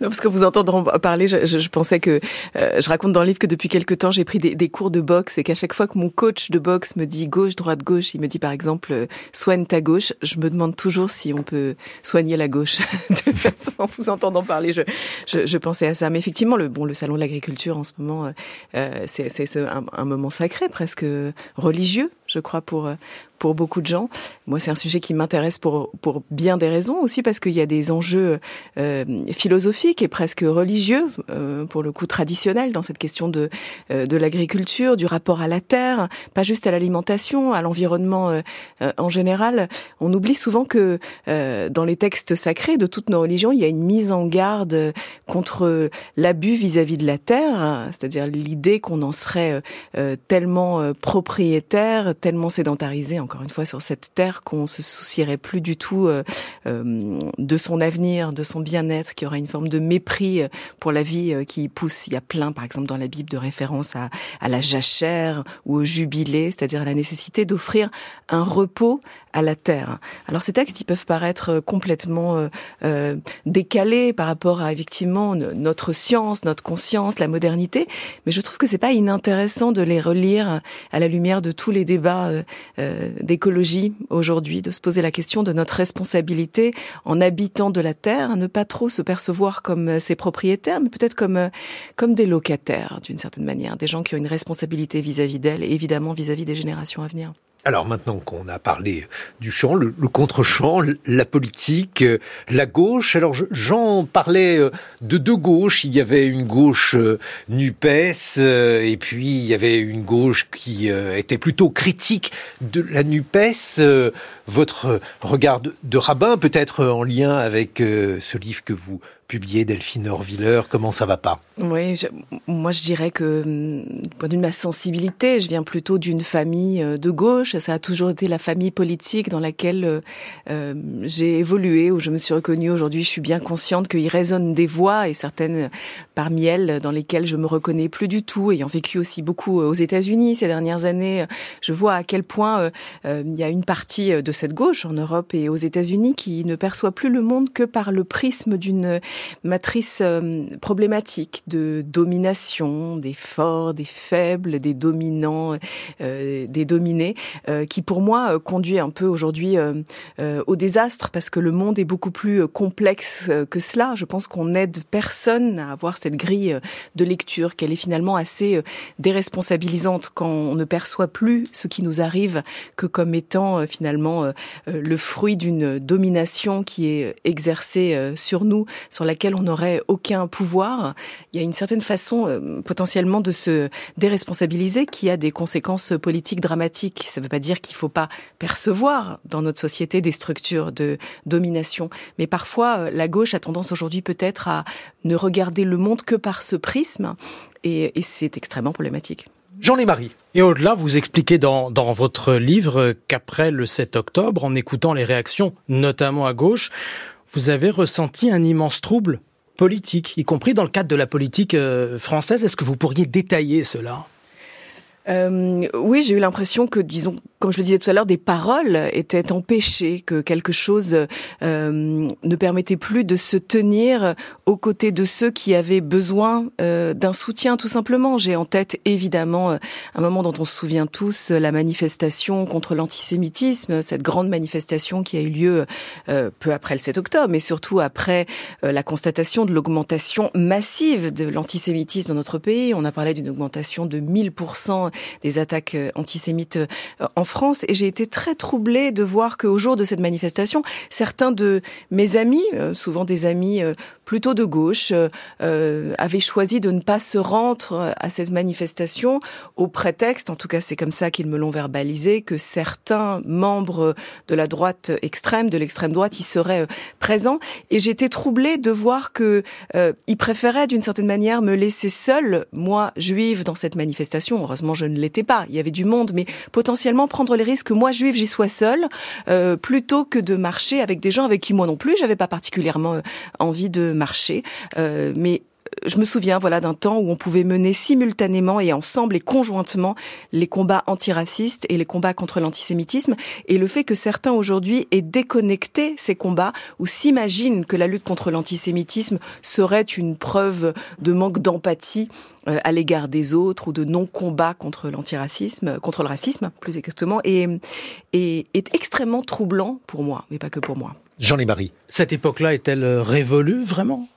Non, parce que vous entendrez parler, je, pensais que euh, je raconte dans le livre que depuis quelque temps j'ai pris des, cours de boxe et qu'à chaque fois que mon coach de boxe me dit gauche, droite, gauche, il me dit par exemple soigne ta gauche, je me demande toujours si on peut soigner la gauche. de façon, en vous entendant parler, je, je, pensais à ça. Mais effectivement, le, bon, le salon de l'agriculture en ce moment, c'est un, un moment sacré, presque religieux, je crois, pour, pour beaucoup de gens. Moi, c'est un sujet qui m'intéresse pour, pour bien des raisons, aussi parce qu'il y a des enjeux euh, philosophiques et presque religieux, euh, pour le coup traditionnels, dans cette question de, euh, de l'agriculture, du rapport à la terre, pas juste à l'alimentation, à l'environnement euh, en général. On oublie souvent que dans les textes sacrés de toutes nos religions, il y a une mise en garde contre l'abus vis-à-vis de la terre, c'est-à-dire l'idée qu'on en serait tellement propriétaire, tellement sédentarisé encore une fois sur cette terre qu'on se soucierait plus du tout euh, euh, de son avenir, de son bien-être, qu'il y aurait une forme de mépris euh, pour la vie qui pousse. Il y a plein, par exemple, dans la Bible, de références à, la jachère ou au jubilé, c'est-à-dire la nécessité d'offrir un repos à la terre. Alors ces textes, ils peuvent paraître complètement décalés par rapport à effectivement notre science, notre conscience, la modernité, mais je trouve que c'est pas inintéressant de les relire à la lumière de tous les débats euh, d'écologie aujourd'hui, de se poser la question de notre responsabilité en habitant de la terre, ne pas trop se percevoir comme euh, ses propriétaires, mais peut-être comme, euh, comme des locataires d'une certaine manière, des gens qui ont une responsabilité vis-à-vis d'elle et évidemment vis-à-vis des générations à venir. Alors maintenant qu'on a parlé du champ, le, contre-champ, la politique, euh, la gauche, alors j'en parlais euh, de deux gauches. Il y avait une gauche euh, NUPES et puis il y avait une gauche qui était plutôt critique de la NUPES. Votre regard de rabbin peut-être en lien avec ce livre que vous publié Delphine Orviller, comment ça va pas? Oui, moi je dirais que, du point de ma sensibilité, je viens plutôt d'une famille euh, de gauche. Ça a toujours été la famille politique dans laquelle euh, euh, j'ai évolué, où je me suis reconnue. Aujourd'hui, je suis bien consciente qu'il résonne des voix et certaines parmi elles dans lesquelles je me reconnais plus du tout. Ayant vécu aussi beaucoup aux États-Unis ces dernières années, je vois à quel point il y a une partie de cette gauche en Europe et aux États-Unis qui ne perçoit plus le monde que par le prisme d'une matrice euh, problématique de domination des forts, des faibles, des dominants, euh, des dominés, euh, qui pour moi conduit un peu aujourd'hui au désastre parce que le monde est beaucoup plus complexe que cela. Je pense qu'on n'aide personne à avoir cette grille de lecture, qu'elle est finalement assez déresponsabilisante quand on ne perçoit plus ce qui nous arrive que comme étant finalement le fruit d'une domination qui est exercée sur nous, sur laquelle on n'aurait aucun pouvoir. Il y a une certaine façon euh, potentiellement de se déresponsabiliser qui a des conséquences politiques dramatiques. Ça ne veut pas dire qu'il ne faut pas percevoir dans notre société des structures de domination, mais parfois euh, la gauche a tendance aujourd'hui peut-être à ne regarder le monde que par ce prisme, et, et c'est extrêmement problématique. Jean Marie. Et au-delà, vous expliquez dans, dans votre livre qu'après le 7 octobre, en écoutant les réactions, notamment à gauche, vous avez ressenti un immense trouble politique, y compris dans le cadre de la politique euh, française. Est-ce que vous pourriez détailler cela? Euh, Oui, j'ai eu l'impression que, disons, comme je le disais tout à l'heure, des paroles étaient empêchées, que quelque chose euh, ne permettait plus de se tenir aux côtés de ceux qui avaient besoin euh, d'un soutien, tout simplement. J'ai en tête évidemment euh, un moment dont on se souvient tous, la manifestation contre l'antisémitisme, cette grande manifestation qui a eu lieu euh, peu après le 7 octobre, mais surtout après euh, la constatation de l'augmentation massive de l'antisémitisme dans notre pays. On a parlé d'une augmentation de 1000% des attaques euh, antisémites en France. Et j'ai été très troublée de voir qu'au jour de cette manifestation, certains de mes amis, souvent des amis plutôt de gauche, avaient choisi de ne pas se rendre à cette manifestation au prétexte, en tout cas c'est comme ça qu'ils me l'ont verbalisé, que certains membres de la droite extrême, de l'extrême droite, y seraient présents. Et j'étais troublée de voir que euh, ils préféraient d'une certaine manière me laisser seule, moi juive, dans cette manifestation. Heureusement, je ne l'étais pas. Il y avait du monde, mais potentiellement prendre les risques que moi juive j'y sois seule, euh, plutôt que de marcher avec des gens avec qui moi non plus j'avais pas particulièrement euh, envie de marcher. Euh, mais je me souviens voilà d'un temps où on pouvait mener simultanément et ensemble et conjointement les combats antiracistes et les combats contre l'antisémitisme et le fait que certains aujourd'hui aient déconnecté ces combats ou s'imaginent que la lutte contre l'antisémitisme serait une preuve de manque d'empathie euh, à l'égard des autres ou de non-combat contre l'antiracisme, contre le racisme plus exactement, est extrêmement troublant pour moi, mais pas que pour moi. Jean Lémarie. Cette époque-là est-elle révolue vraiment?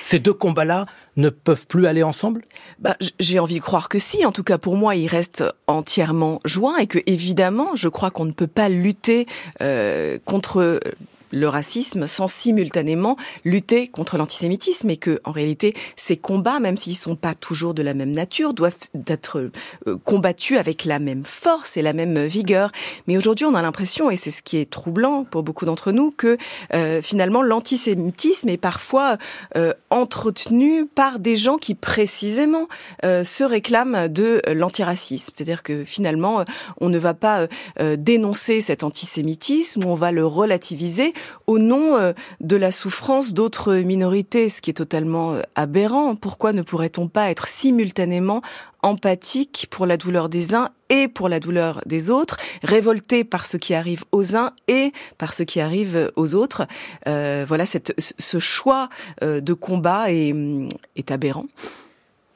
Ces deux combats-là ne peuvent plus aller ensemble? Bah, J'ai envie de croire que si. En tout cas, pour moi, ils restent entièrement joints et que, évidemment, je crois qu'on ne peut pas lutter euh, contre le racisme sans simultanément lutter contre l'antisémitisme et que en réalité ces combats même s'ils sont pas toujours de la même nature doivent être euh, combattus avec la même force et la même vigueur. Mais aujourd'hui on a l'impression et c'est ce qui est troublant pour beaucoup d'entre nous que euh, finalement l'antisémitisme est parfois euh, entretenu par des gens qui précisément euh, se réclament de l'antiracisme. C'est-à-dire que finalement on ne va pas euh, dénoncer cet antisémitisme on va le relativiser au nom euh, de la souffrance d'autres minorités, ce qui est totalement euh, aberrant. Pourquoi ne pourrait-on pas être simultanément empathique pour la douleur des uns et pour la douleur des autres, révolté par ce qui arrive aux uns et par ce qui arrive aux autres? Euh, voilà, cette, ce choix euh, de combat est, est aberrant.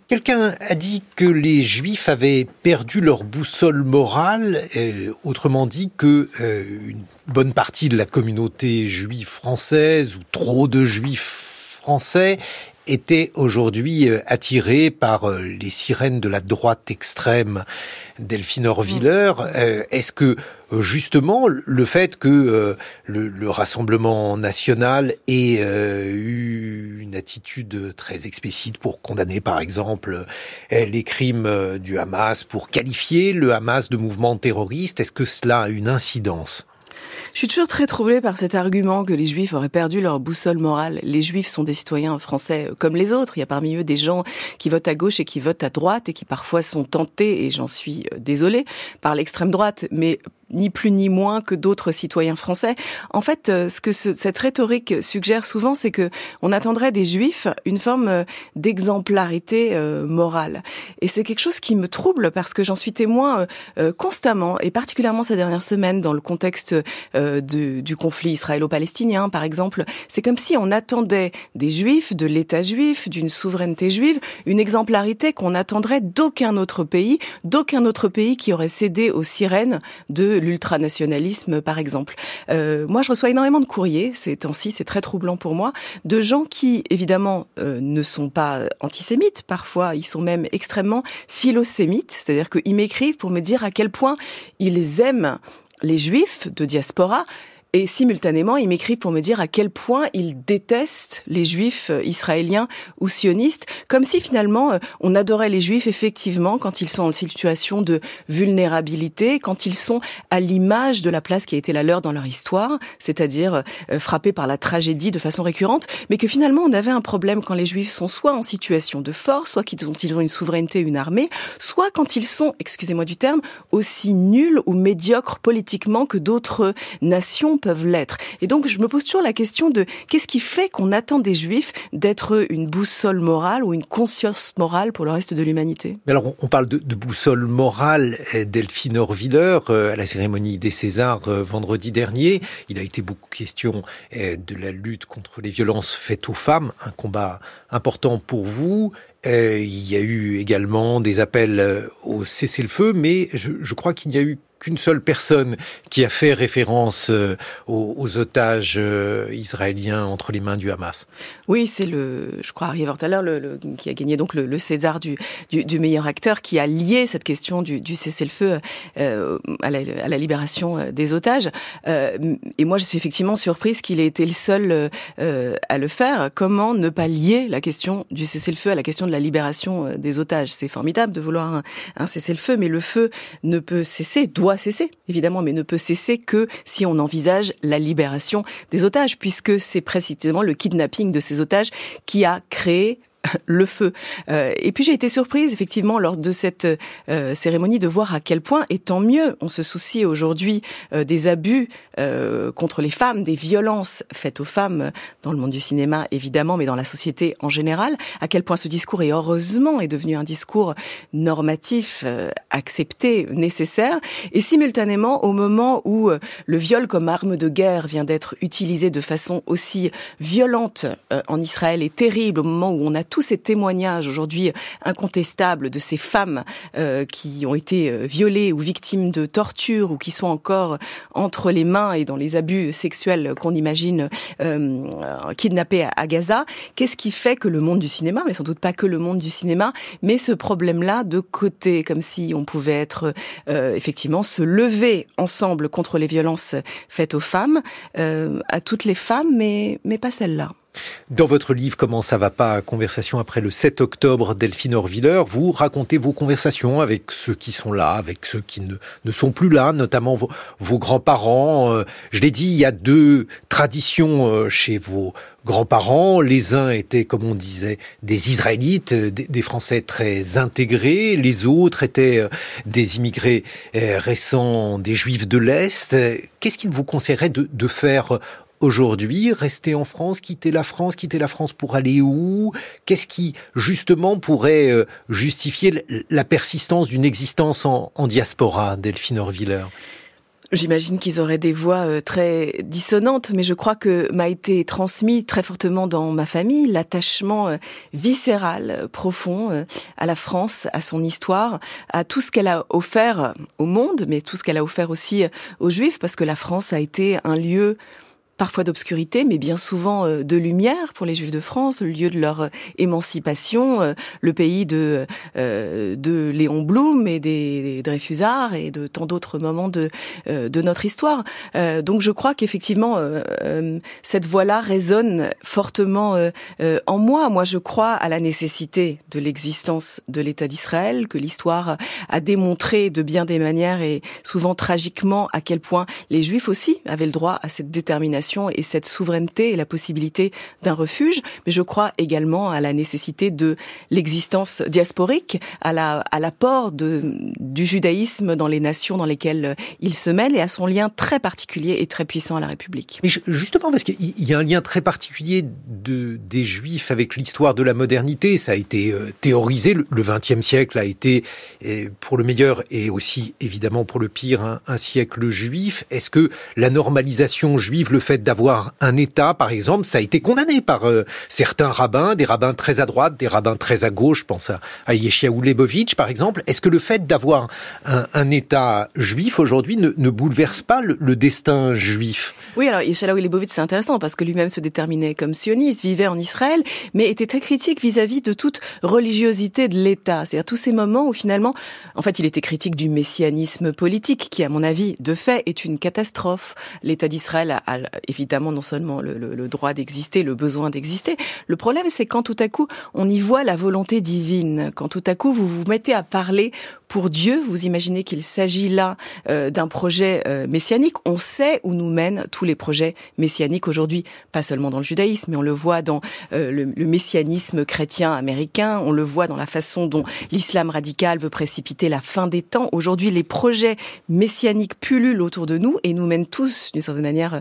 Quelqu'un a dit que les Juifs avaient perdu leur boussole morale, euh, autrement dit que euh, une bonne partie de la communauté juive française ou trop de Juifs français était aujourd'hui euh, attiré par euh, les sirènes de la droite extrême Delphine Orviller. Mm. Euh, est-ce que justement le fait que le, le, Rassemblement national ait eu une attitude très explicite pour condamner par exemple les crimes du Hamas, pour qualifier le Hamas de mouvement terroriste, est-ce que cela a une incidence? Je suis toujours très troublée par cet argument que les juifs auraient perdu leur boussole morale. Les juifs sont des citoyens français comme les autres. Il y a parmi eux des gens qui votent à gauche et qui votent à droite et qui parfois sont tentés, et j'en suis désolée, par l'extrême droite. Mais ni plus ni moins que d'autres citoyens français. En fait, euh, ce que ce, cette rhétorique suggère souvent, c'est que on attendrait des juifs une forme euh, d'exemplarité euh, morale. Et c'est quelque chose qui me trouble parce que j'en suis témoin constamment, et particulièrement ces dernières semaines, dans le contexte de, du conflit israélo-palestinien, par exemple. C'est comme si on attendait des juifs, de l'État juif, d'une souveraineté juive, une exemplarité qu'on attendrait d'aucun autre pays, d'aucun autre pays qui aurait cédé aux sirènes de l'ultranationalisme, par exemple. Euh, moi, je reçois énormément de courriers ces temps-ci, c'est très troublant pour moi, de gens qui, évidemment, euh, ne sont pas antisémites. Parfois, ils sont même extrêmement philosémites, c'est-à-dire qu'ils m'écrivent pour me dire à quel point ils aiment les juifs de diaspora et simultanément, il m'écrit pour me dire à quel point il déteste les juifs euh, israéliens ou sionistes, comme si finalement euh, on adorait les juifs effectivement quand ils sont en situation de vulnérabilité, quand ils sont à l'image de la place qui a été la leur dans leur histoire, c'est-à-dire euh, frappés par la tragédie de façon récurrente, mais que finalement on avait un problème quand les juifs sont soit en situation de force, soit qu'ils ont, ils ont une souveraineté, une armée, soit quand ils sont, excusez-moi du terme, aussi nuls ou médiocres politiquement que d'autres nations peuvent l'être. Et donc, je me pose toujours la question de qu'est-ce qui fait qu'on attend des juifs d'être une boussole morale ou une conscience morale pour le reste de l'humanité? Mais alors, on parle de, de boussole morale. Delphine Orviller, euh, à la cérémonie des Césars euh, vendredi dernier, il a été beaucoup question euh, de la lutte contre les violences faites aux femmes, un combat important pour vous. il y a eu également des appels au cessez-le-feu, mais je, je crois qu'il n'y a eu qu'une seule personne qui a fait référence euh, aux, otages euh, israéliens entre les mains du Hamas. Oui, c'est le, je crois, Harry Vortaler, le, qui a gagné donc le, César du, meilleur acteur, qui a lié cette question du, cessez-le-feu euh, à, la, libération des otages. et moi, je suis effectivement surprise qu'il ait été le seul à le faire. Comment ne pas lier la question du cessez-le-feu à la question de la libération des otages? C'est formidable de vouloir un cessez-le-feu, mais le feu ne peut cesser, doit cesser, évidemment, mais ne peut cesser que si on envisage la libération des otages, puisque c'est précisément le kidnapping de ces otages qui a créé le feu. Euh, et puis j'ai été surprise effectivement lors de cette euh, cérémonie de voir à quel point, et tant mieux, on se soucie aujourd'hui euh, des abus contre les femmes, des violences faites aux femmes dans le monde du cinéma évidemment, mais dans la société en général, à quel point ce discours est heureusement est devenu un discours normatif, accepté, nécessaire, et simultanément au moment où le viol comme arme de guerre vient d'être utilisé de façon aussi violente en Israël et terrible, au moment où on a tous ces témoignages aujourd'hui incontestables de ces femmes euh, qui ont été euh, violées ou victimes de torture ou qui sont encore entre les mains et dans les abus sexuels qu'on imagine euh, kidnappées à, Gaza, qu'est-ce qui fait que le monde du cinéma, mais sans doute pas que le monde du cinéma, met ce problème-là de côté, comme si on pouvait être euh, effectivement se lever ensemble contre les violences faites aux femmes, à toutes les femmes, mais, mais pas celles-là. Dans votre livre Comment ça va pas Conversation après le 7 octobre, Delphine Orviller, vous racontez vos conversations avec ceux qui sont là, avec ceux qui ne, sont plus là, notamment vos, grands-parents. Euh, je l'ai dit, il y a deux traditions euh, chez vos grands-parents. Les uns étaient, comme on disait, des Israélites, euh, des, Français très intégrés. Les autres étaient des immigrés récents, des Juifs de l'Est. Qu'est-ce qu'il vous conseillerait de faire aujourd'hui Rester en France, quitter la France, quitter la France pour aller où? Qu'est-ce qui, justement, pourrait euh, justifier la persistance d'une existence en, diaspora, Delphine Orviller? J'imagine qu'ils auraient des voix euh, très dissonantes, mais je crois que m'a été transmis très fortement dans ma famille l'attachement euh, viscéral, profond à la France, à son histoire, à tout ce qu'elle a offert au monde, mais tout ce qu'elle a offert aussi aux Juifs, parce que la France a été un lieu parfois d'obscurité, mais bien souvent euh, de lumière pour les Juifs de France, le lieu de leur euh, émancipation, euh, le pays de de Léon Blum et des Dreyfusards et de tant d'autres moments de de notre histoire. Donc je crois qu'effectivement cette voix-là résonne fortement en moi. Moi, je crois à la nécessité de l'existence de l'État d'Israël, que l'histoire a démontré de bien des manières et souvent tragiquement à quel point les Juifs aussi avaient le droit à cette détermination et cette souveraineté et la possibilité d'un refuge, mais je crois également à la nécessité de l'existence diasporique, à la à l'apport de du judaïsme dans les nations dans lesquelles il se mêle et à son lien très particulier et très puissant à la République. Mais justement parce qu'il y a un lien très particulier de des Juifs avec l'histoire de la modernité, ça a été euh, théorisé. Le XXe siècle a été euh, pour le meilleur et aussi évidemment pour le pire un, un siècle juif. Est-ce que la normalisation juive, le fait d'avoir un État, par exemple, ça a été condamné par euh, certains rabbins, des rabbins très à droite, des rabbins très à gauche, je pense à, à Yeshiaou Lebovitch, par exemple. Est-ce que le fait d'avoir un, État juif aujourd'hui ne, ne, bouleverse pas le, destin juif? Oui, alors Yeshiaou Lebovitch, c'est intéressant parce que lui-même se déterminait comme sioniste, vivait en Israël, mais était très critique vis-à-vis de toute religiosité de l'État. C'est-à-dire tous ces moments où finalement, en fait, il était critique du messianisme politique, qui, à mon avis, de fait, est une catastrophe. L'État d'Israël a, évidemment non seulement le, le droit d'exister, le besoin d'exister. Le problème, c'est quand tout à coup on y voit la volonté divine, quand tout à coup vous vous mettez à parler pour Dieu, vous imaginez qu'il s'agit là euh, d'un projet euh, messianique. On sait où nous mènent tous les projets messianiques aujourd'hui, pas seulement dans le judaïsme, mais on le voit dans euh, le, le, messianisme chrétien américain, on le voit dans la façon dont l'islam radical veut précipiter la fin des temps. Aujourd'hui, les projets messianiques pullulent autour de nous et nous mènent tous, d'une certaine manière,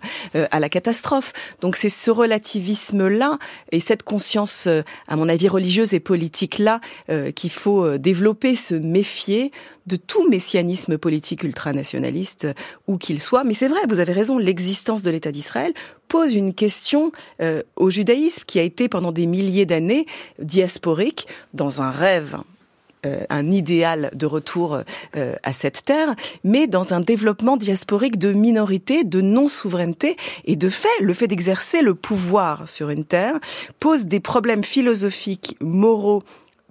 à la catastrophe. Donc c'est ce relativisme-là et cette conscience, à mon avis, religieuse et politique-là qu'il faut développer, se méfier de tout messianisme politique ultranationaliste, où qu'il soit. Mais c'est vrai, vous avez raison, l'existence de l'État d'Israël pose une question euh, au judaïsme qui a été pendant des milliers d'années diasporique, dans un rêve euh, un idéal de retour euh, à cette terre, mais dans un développement diasporique de minorité, de non-souveraineté, et de fait, le fait d'exercer le pouvoir sur une terre pose des problèmes philosophiques, moraux,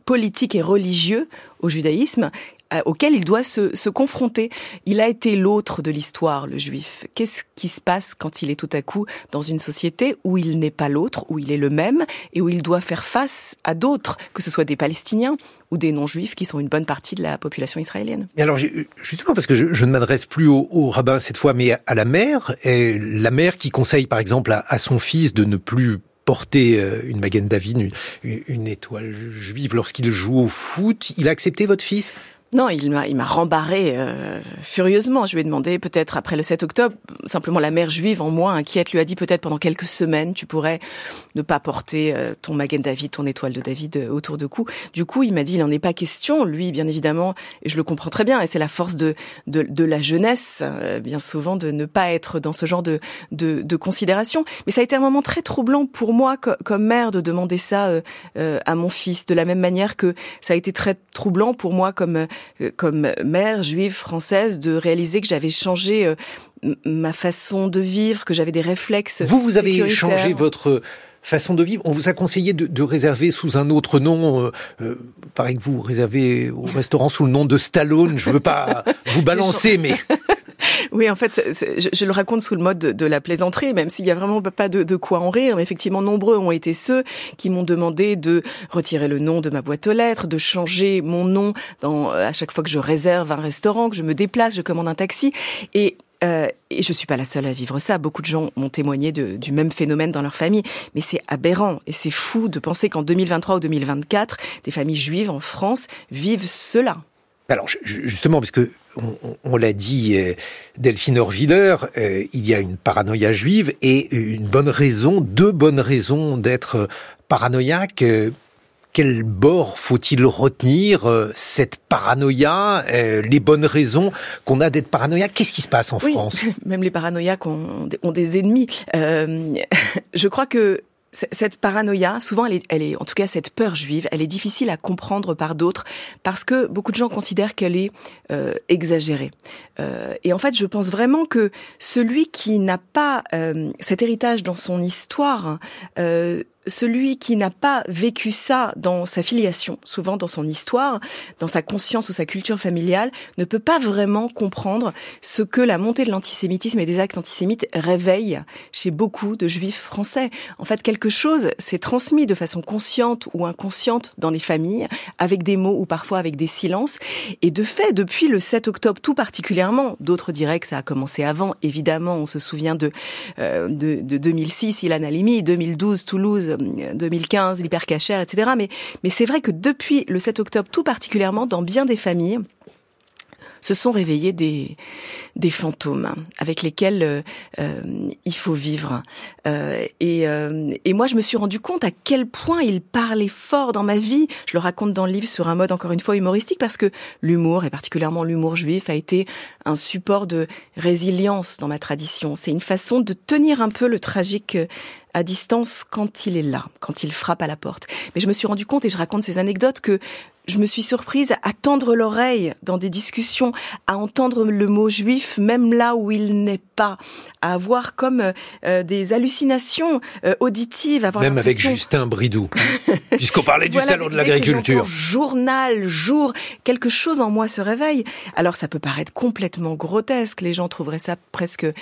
politiques et religieux au judaïsme euh, auquel il doit se, confronter. Il a été l'autre de l'histoire, le juif. Qu'est-ce qui se passe quand il est tout à coup dans une société où il n'est pas l'autre, où il est le même, et où il doit faire face à d'autres, que ce soit des Palestiniens ou des non-juifs qui sont une bonne partie de la population israélienne? Alors, justement, parce que je, ne m'adresse plus au, au, rabbin cette fois, mais à la mère, la mère qui conseille par exemple à, son fils de ne plus porter euh, une Magen David, une étoile juive lorsqu'il joue au foot. Il a accepté votre fils? Non, il m'a, il m'a rembarré euh, furieusement. Je lui ai demandé, peut-être après le 7 octobre, simplement la mère juive en moi, inquiète, lui a dit peut-être pendant quelques semaines, tu pourrais ne pas porter euh, ton Magen David, ton étoile de David euh, autour de cou. Du coup, il m'a dit, il n'en est pas question. Lui, bien évidemment, et je le comprends très bien, et c'est la force de, de, de la jeunesse, bien souvent, de ne pas être dans ce genre de, de, de, considération. Mais ça a été un moment très troublant pour moi, comme mère, de demander ça à mon fils, de la même manière que ça a été très troublant pour moi comme euh, comme mère juive française de réaliser que j'avais changé euh, ma façon de vivre, que j'avais des réflexes. Vous, vous avez changé votre façon de vivre. On vous a conseillé de, de réserver sous un autre nom. Euh, euh, pareil que vous réservez au restaurant sous le nom de Stallone. Je veux pas vous balancer, mais oui, en fait, je, le raconte sous le mode de, la plaisanterie, même s'il y a vraiment pas de, quoi en rire. Mais effectivement, nombreux ont été ceux qui m'ont demandé de retirer le nom de ma boîte aux lettres, de changer mon nom dans, à chaque fois que je réserve un restaurant, que je me déplace, je commande un taxi. Et euh, et je suis pas la seule à vivre ça. Beaucoup de gens m'ont témoigné du même phénomène dans leur famille. Mais c'est aberrant et c'est fou de penser qu'en 2023 ou 2024, des familles juives en France vivent cela. Alors justement, parce que on, on l'a dit, euh, Delphine Orviller, euh, il y a une paranoïa juive et une bonne raison, deux bonnes raisons d'être paranoïaque. Euh, quel bord faut-il retenir Cette paranoïa, les bonnes raisons qu'on a d'être paranoïaque Qu'est-ce qui se passe en oui, France? Même les paranoïaques ont, ont des ennemis. Euh, je crois que cette paranoïa, souvent, elle est, elle est, en tout cas, cette peur juive, elle est difficile à comprendre par d'autres parce que beaucoup de gens considèrent qu'elle est euh, exagérée. Euh, et en fait, je pense vraiment que celui qui n'a pas euh, cet héritage dans son histoire, euh, celui qui n'a pas vécu ça dans sa filiation, souvent dans son histoire, dans sa conscience ou sa culture familiale, ne peut pas vraiment comprendre ce que la montée de l'antisémitisme et des actes antisémites réveille chez beaucoup de juifs français. En fait, quelque chose s'est transmis de façon consciente ou inconsciente dans les familles, avec des mots ou parfois avec des silences. Et de fait, depuis le 7 octobre tout particulièrement, d'autres diraient que ça a commencé avant, évidemment, on se souvient de, euh, de, de 2006, Ilan Halimi, 2012, Toulouse, 2015, l'hypercachère, etc. Mais, mais c'est vrai que depuis le 7 octobre, tout particulièrement dans bien des familles, se sont réveillés des, des fantômes avec lesquels euh, euh, il faut vivre. Euh, et, et moi, je me suis rendu compte à quel point il parlait fort dans ma vie. Je le raconte dans le livre sur un mode encore une fois humoristique parce que l'humour, et particulièrement l'humour juif, a été un support de résilience dans ma tradition. C'est une façon de tenir un peu le tragique à distance quand il est là, quand il frappe à la porte. Mais je me suis rendu compte, et je raconte ces anecdotes, que je me suis surprise à tendre l'oreille dans des discussions, à entendre le mot juif même là où il n'est pas, à avoir comme euh, des hallucinations euh, auditives. Avoir même avec Justin Bridou, puisqu'on parlait du salon de l'agriculture. Journal, jour, quelque chose en moi se réveille. Alors ça peut paraître complètement grotesque, les gens trouveraient ça presque euh,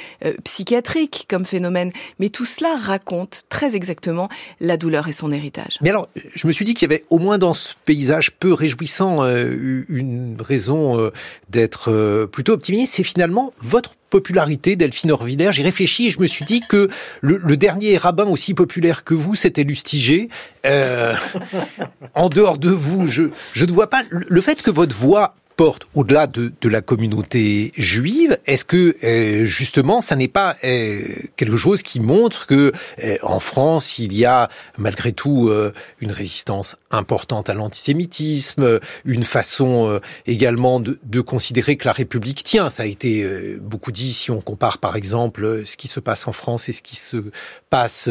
psychiatrique comme phénomène, mais tout cela raconte très exactement la douleur et son héritage. Mais alors, je me suis dit qu'il y avait au moins dans ce paysage peu réjouissant euh, une raison euh, d'être euh, plutôt optimiste, c'est finalement votre popularité, Delphine Orvillère. J'ai réfléchi et je me suis dit que le, dernier rabbin aussi populaire que vous, c'était Lustiger. en dehors de vous, je ne vois pas le fait que votre voix au-delà de, la communauté juive, est-ce que euh, justement ça n'est pas euh, quelque chose qui montre que euh, en France il y a malgré tout une résistance importante à l'antisémitisme, une façon également de, de, considérer que la République tient. Ça a été beaucoup dit si on compare par exemple ce qui se passe en France et ce qui se passe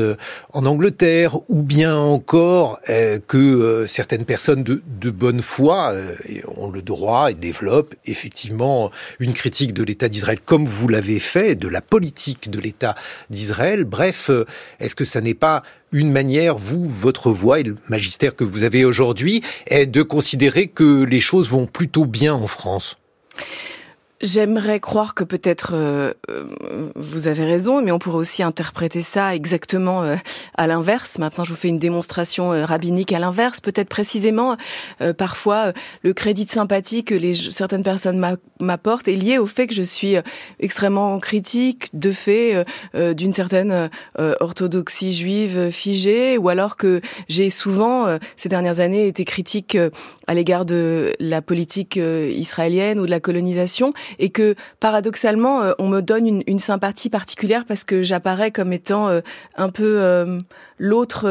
en Angleterre, ou bien encore que certaines personnes de, de bonne foi ont le droit développe effectivement une critique de l'État d'Israël comme vous l'avez fait, de la politique de l'État d'Israël. Bref, euh, est-ce que ça n'est pas une manière, vous, votre voix et le magistère que vous avez aujourd'hui, est de considérer que les choses vont plutôt bien en France? J'aimerais croire que peut-être euh, euh, vous avez raison, mais on pourrait aussi interpréter ça exactement euh, à l'inverse. Maintenant, je vous fais une démonstration rabbinique à l'inverse. Peut-être précisément, parfois, le crédit de sympathie que les, certaines personnes m'apportent est lié au fait que je suis extrêmement critique, de fait, d'une certaine orthodoxie juive figée, ou alors que j'ai souvent, ces dernières années, été critique à l'égard de la politique israélienne ou de la colonisation et que paradoxalement, euh, on me donne une, une, sympathie particulière parce que j'apparais comme étant euh, un peu euh, l'autre.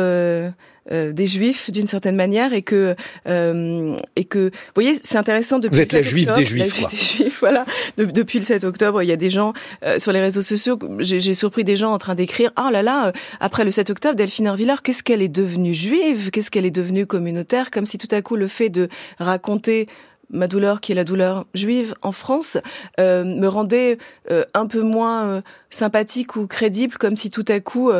des juifs d'une certaine manière et que et que vous voyez c'est intéressant depuis vous êtes la juive des juifs, la juive des juifs voilà. Depuis le 7 octobre il y a des gens sur les réseaux sociaux j'ai surpris des gens en train d'écrire ah là là après le 7 octobre Delphine Erviller qu'est-ce qu'elle est devenue juive? Qu'est-ce qu'elle est devenue communautaire? Comme si tout à coup le fait de raconter ma douleur, qui est la douleur juive en France, euh, me rendait euh, un peu moins euh, sympathique ou crédible, comme si tout à coup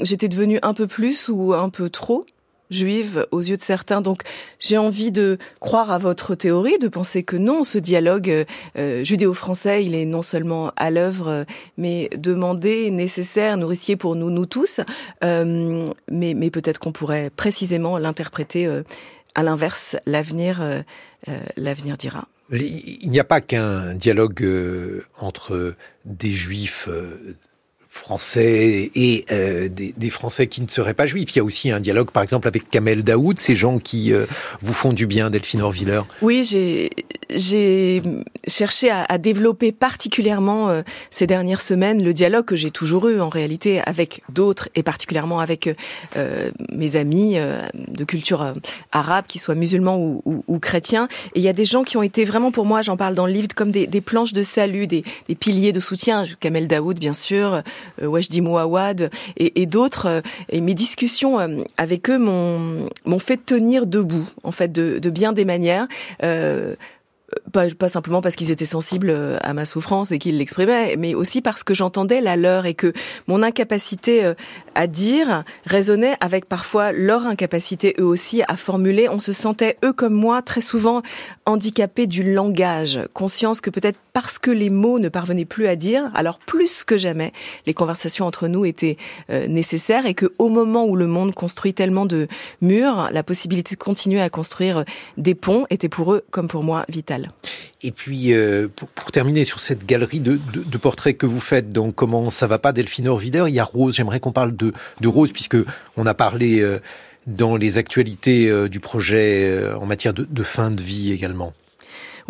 j'étais devenue un peu plus ou un peu trop juive aux yeux de certains. Donc j'ai envie de croire à votre théorie, de penser que non, ce dialogue judéo-français, il est non seulement à l'œuvre, mais demandé, nécessaire, nourricier pour nous, nous tous. mais mais peut-être qu'on pourrait précisément l'interpréter à l'inverse, l'avenir, euh, euh, l'avenir dira. Il n'y a pas qu'un dialogue euh, entre des juifs français et euh, des, des, Français qui ne seraient pas juifs. Il y a aussi un dialogue, par exemple, avec Kamel Daoud, ces gens qui euh, vous font du bien, Delphine Orviller. Oui, j'ai cherché à, à, développer particulièrement euh, ces dernières semaines le dialogue que j'ai toujours eu en réalité avec d'autres et particulièrement avec euh, mes amis de culture arabe, qui soient musulmans ou, ou, ou, chrétiens. Et il y a des gens qui ont été vraiment pour moi, j'en parle dans le livre, comme des, des planches de salut, des, des, piliers de soutien. Kamel Daoud, bien sûr, euh, Wajdi Mouawad et, et d'autres. Euh, et mes discussions euh, avec eux m'ont fait tenir debout, en fait, de, bien des manières. Euh, pas, pas, simplement parce qu'ils étaient sensibles à ma souffrance et qu'ils l'exprimaient, mais aussi parce que j'entendais la leur et que mon incapacité à dire résonnait avec parfois leur incapacité eux aussi à formuler. On se sentait, eux comme moi, très souvent handicapés du langage, conscience que peut-être parce que les mots ne parvenaient plus à dire, alors plus que jamais, les conversations entre nous étaient euh, nécessaires et que au moment où le monde construit tellement de murs, la possibilité de continuer à construire des ponts était pour eux comme pour moi vitale. Et puis, euh, pour, terminer sur cette galerie de, portraits que vous faites, donc comment ça va pas, Delphine Orvider, il y a Rose. J'aimerais qu'on parle de, Rose puisque on a parlé euh, dans les actualités euh, du projet euh, en matière de fin de vie également.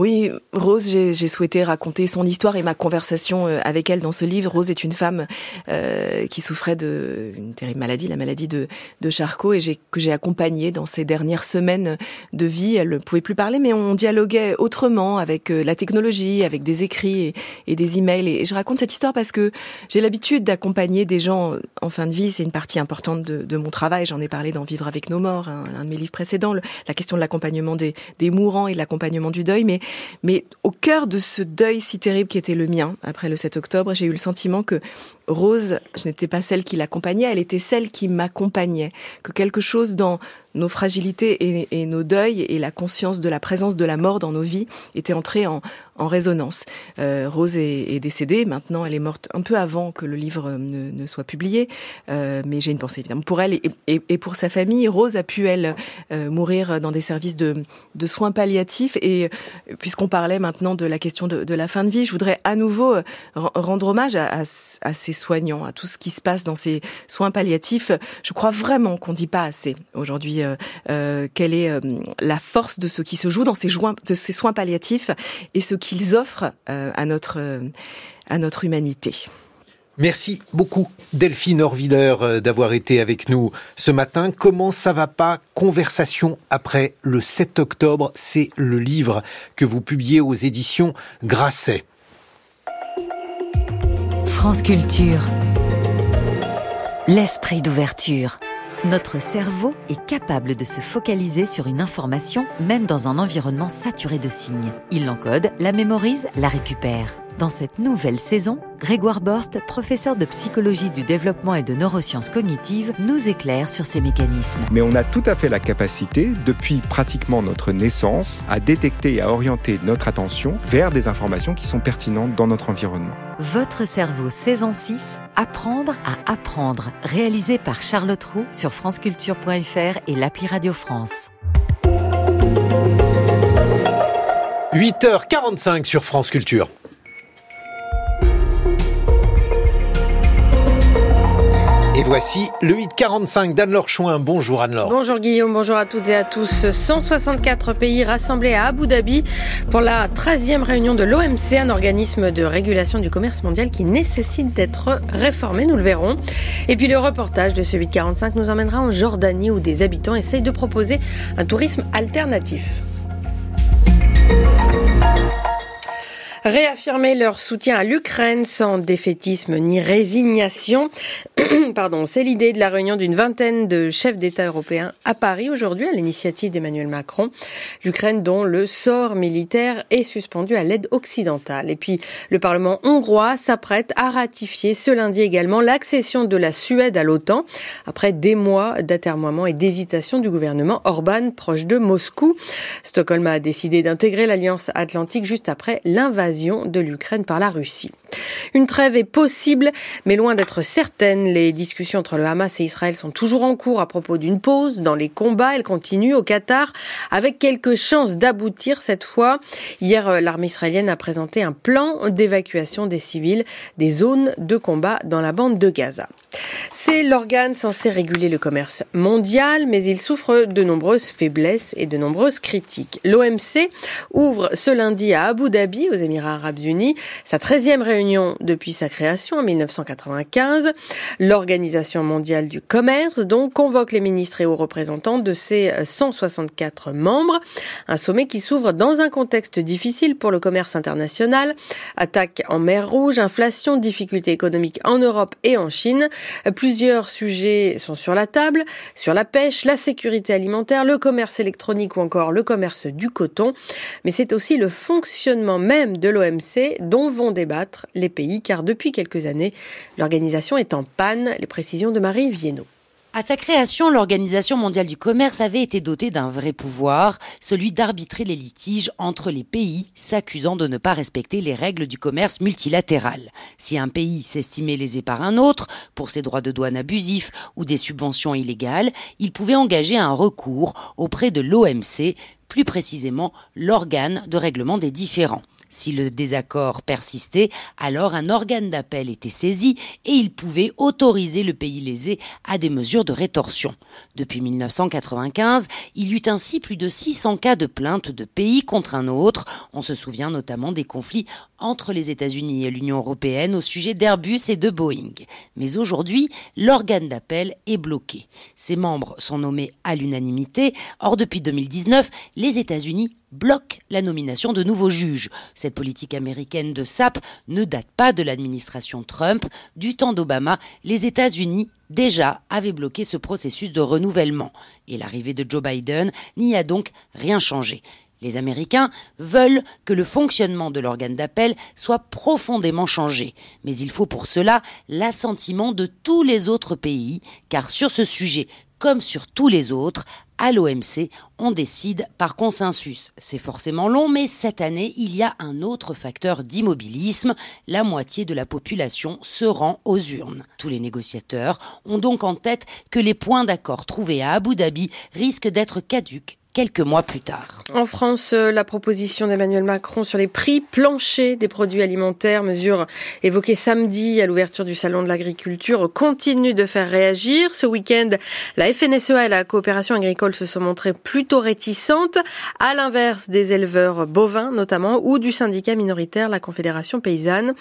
Oui, Rose, j'ai souhaité raconter son histoire et ma conversation euh, avec elle dans ce livre. Rose est une femme euh, qui souffrait d'une terrible maladie, la maladie de, Charcot, et que j'ai accompagnée dans ses dernières semaines de vie. Elle ne pouvait plus parler, mais on dialoguait autrement avec euh, la technologie, avec des écrits et, des emails. Et, je raconte cette histoire parce que j'ai l'habitude d'accompagner des gens en fin de vie. C'est une partie importante de, mon travail. J'en ai parlé dans Vivre avec nos morts, un de mes livres précédents, la question de l'accompagnement des, des mourants et de l'accompagnement du deuil. Mais, mais au cœur de ce deuil si terrible qui était le mien, après le 7 octobre, j'ai eu le sentiment que Rose, je n'étais pas celle qui l'accompagnait, elle était celle qui m'accompagnait. Que quelque chose dans nos fragilités et, nos deuils et la conscience de la présence de la mort dans nos vies était entrée en, résonance. Euh, Rose est, décédée, maintenant elle est morte un peu avant que le livre ne, soit publié, euh, mais j'ai une pensée évidemment pour elle et, pour sa famille. Rose a pu, elle, euh, mourir dans des services de, soins palliatifs et puisqu'on parlait maintenant de la question de, la fin de vie, je voudrais à nouveau rendre hommage à, ces soignants, à tout ce qui se passe dans ces soins palliatifs. Je crois vraiment qu'on ne dit pas assez aujourd'hui euh, euh, quelle est euh, la force de ce qui se joue dans ces, de ces soins palliatifs et ce qu'ils offrent à, notre, à notre humanité. Merci beaucoup Delphine Orviller d'avoir été avec nous ce matin. Comment ça va pas Conversation après le 7 octobre, c'est le livre que vous publiez aux éditions Grasset. France Culture. L'esprit d'ouverture. Notre cerveau est capable de se focaliser sur une information même dans un environnement saturé de signes. Il l'encode, la mémorise, la récupère. Dans cette nouvelle saison, Grégoire Borst, professeur de psychologie du développement et de neurosciences cognitives, nous éclaire sur ces mécanismes. Mais on a tout à fait la capacité, depuis pratiquement notre naissance, à détecter et à orienter notre attention vers des informations qui sont pertinentes dans notre environnement. Votre cerveau saison 6, Apprendre à apprendre, réalisé par Charlotte Roux sur franceculture.fr et l'appli Radio France. 8h45 sur France Culture. Et voici le 845 d'Anne-Laure Chouin. Bonjour Anne-Laure. Bonjour Guillaume, bonjour à toutes et à tous. 164 pays rassemblés à Abu Dhabi pour la 13e réunion de l'OMC, un organisme de régulation du commerce mondial qui nécessite d'être réformé, nous le verrons. Et puis le reportage de ce 845 nous emmènera en Jordanie où des habitants essayent de proposer un tourisme alternatif réaffirmer leur soutien à l'Ukraine sans défaitisme ni résignation. Pardon, c'est l'idée de la réunion d'une vingtaine de chefs d'État européens à Paris aujourd'hui à l'initiative d'Emmanuel Macron. L'Ukraine dont le sort militaire est suspendu à l'aide occidentale. Et puis le Parlement hongrois s'apprête à ratifier ce lundi également l'accession de la Suède à l'OTAN après des mois d'atermoiement et d'hésitation du gouvernement Orban proche de Moscou. Stockholm a décidé d'intégrer l'Alliance Atlantique juste après l'invasion de l'Ukraine par la Russie. Une trêve est possible, mais loin d'être certaine. Les discussions entre le Hamas et Israël sont toujours en cours à propos d'une pause dans les combats. Elles continuent au Qatar avec quelques chances d'aboutir cette fois. Hier, euh, l'armée israélienne a présenté un plan d'évacuation des civils des zones de combat dans la bande de Gaza. C'est l'organe censé réguler le commerce mondial, mais il souffre de nombreuses faiblesses et de nombreuses critiques. L'OMC ouvre ce lundi à Abu Dhabi, aux Émirats arabes unis, sa 13e réunion depuis sa création en 1995. L'Organisation mondiale du commerce donc convoque les ministres et hauts représentants de ses 164 membres. Un sommet qui s'ouvre dans un contexte difficile pour le commerce international. Attaque en mer Rouge, inflation, difficultés économiques en Europe et en Chine. Plusieurs sujets sont sur la table, sur la pêche, la sécurité alimentaire, le commerce électronique ou encore le commerce du coton. Mais c'est aussi le fonctionnement même de l'OMC dont vont débattre les pays, car depuis quelques années, l'organisation est en panne. Les précisions de Marie Viennot. À sa création, l'Organisation mondiale du commerce avait été dotée d'un vrai pouvoir, celui d'arbitrer les litiges entre les pays s'accusant de ne pas respecter les règles du commerce multilatéral. Si un pays s'estimait lésé par un autre pour ses droits de douane abusifs ou des subventions illégales, il pouvait engager un recours auprès de l'OMC, plus précisément l'organe de règlement des différends. Si le désaccord persistait, alors un organe d'appel était saisi et il pouvait autoriser le pays lésé à des mesures de rétorsion. Depuis 1995, il y eut ainsi plus de 600 cas de plainte de pays contre un autre. On se souvient notamment des conflits entre les États-Unis et l'Union européenne au sujet d'Airbus et de Boeing. Mais aujourd'hui, l'organe d'appel est bloqué. Ses membres sont nommés à l'unanimité. Or, depuis 2019, les États-Unis bloquent la nomination de nouveaux juges. Cette politique américaine de SAP ne date pas de l'administration Trump. Du temps d'Obama, les États-Unis déjà avaient bloqué ce processus de renouvellement. Et l'arrivée de Joe Biden n'y a donc rien changé. Les Américains veulent que le fonctionnement de l'organe d'appel soit profondément changé, mais il faut pour cela l'assentiment de tous les autres pays, car sur ce sujet, comme sur tous les autres, à l'OMC, on décide par consensus. C'est forcément long, mais cette année, il y a un autre facteur d'immobilisme. La moitié de la population se rend aux urnes. Tous les négociateurs ont donc en tête que les points d'accord trouvés à Abu Dhabi risquent d'être caduques quelques mois plus tard. En France, euh, la proposition d'Emmanuel Macron sur les prix planchers des produits alimentaires, mesure évoquée samedi à l'ouverture du Salon de l'agriculture, continue de faire réagir. Ce week-end, la FNSEA et la coopération agricole se sont montrées plutôt réticentes, à l'inverse des éleveurs bovins notamment, ou du syndicat minoritaire, la Confédération paysanne.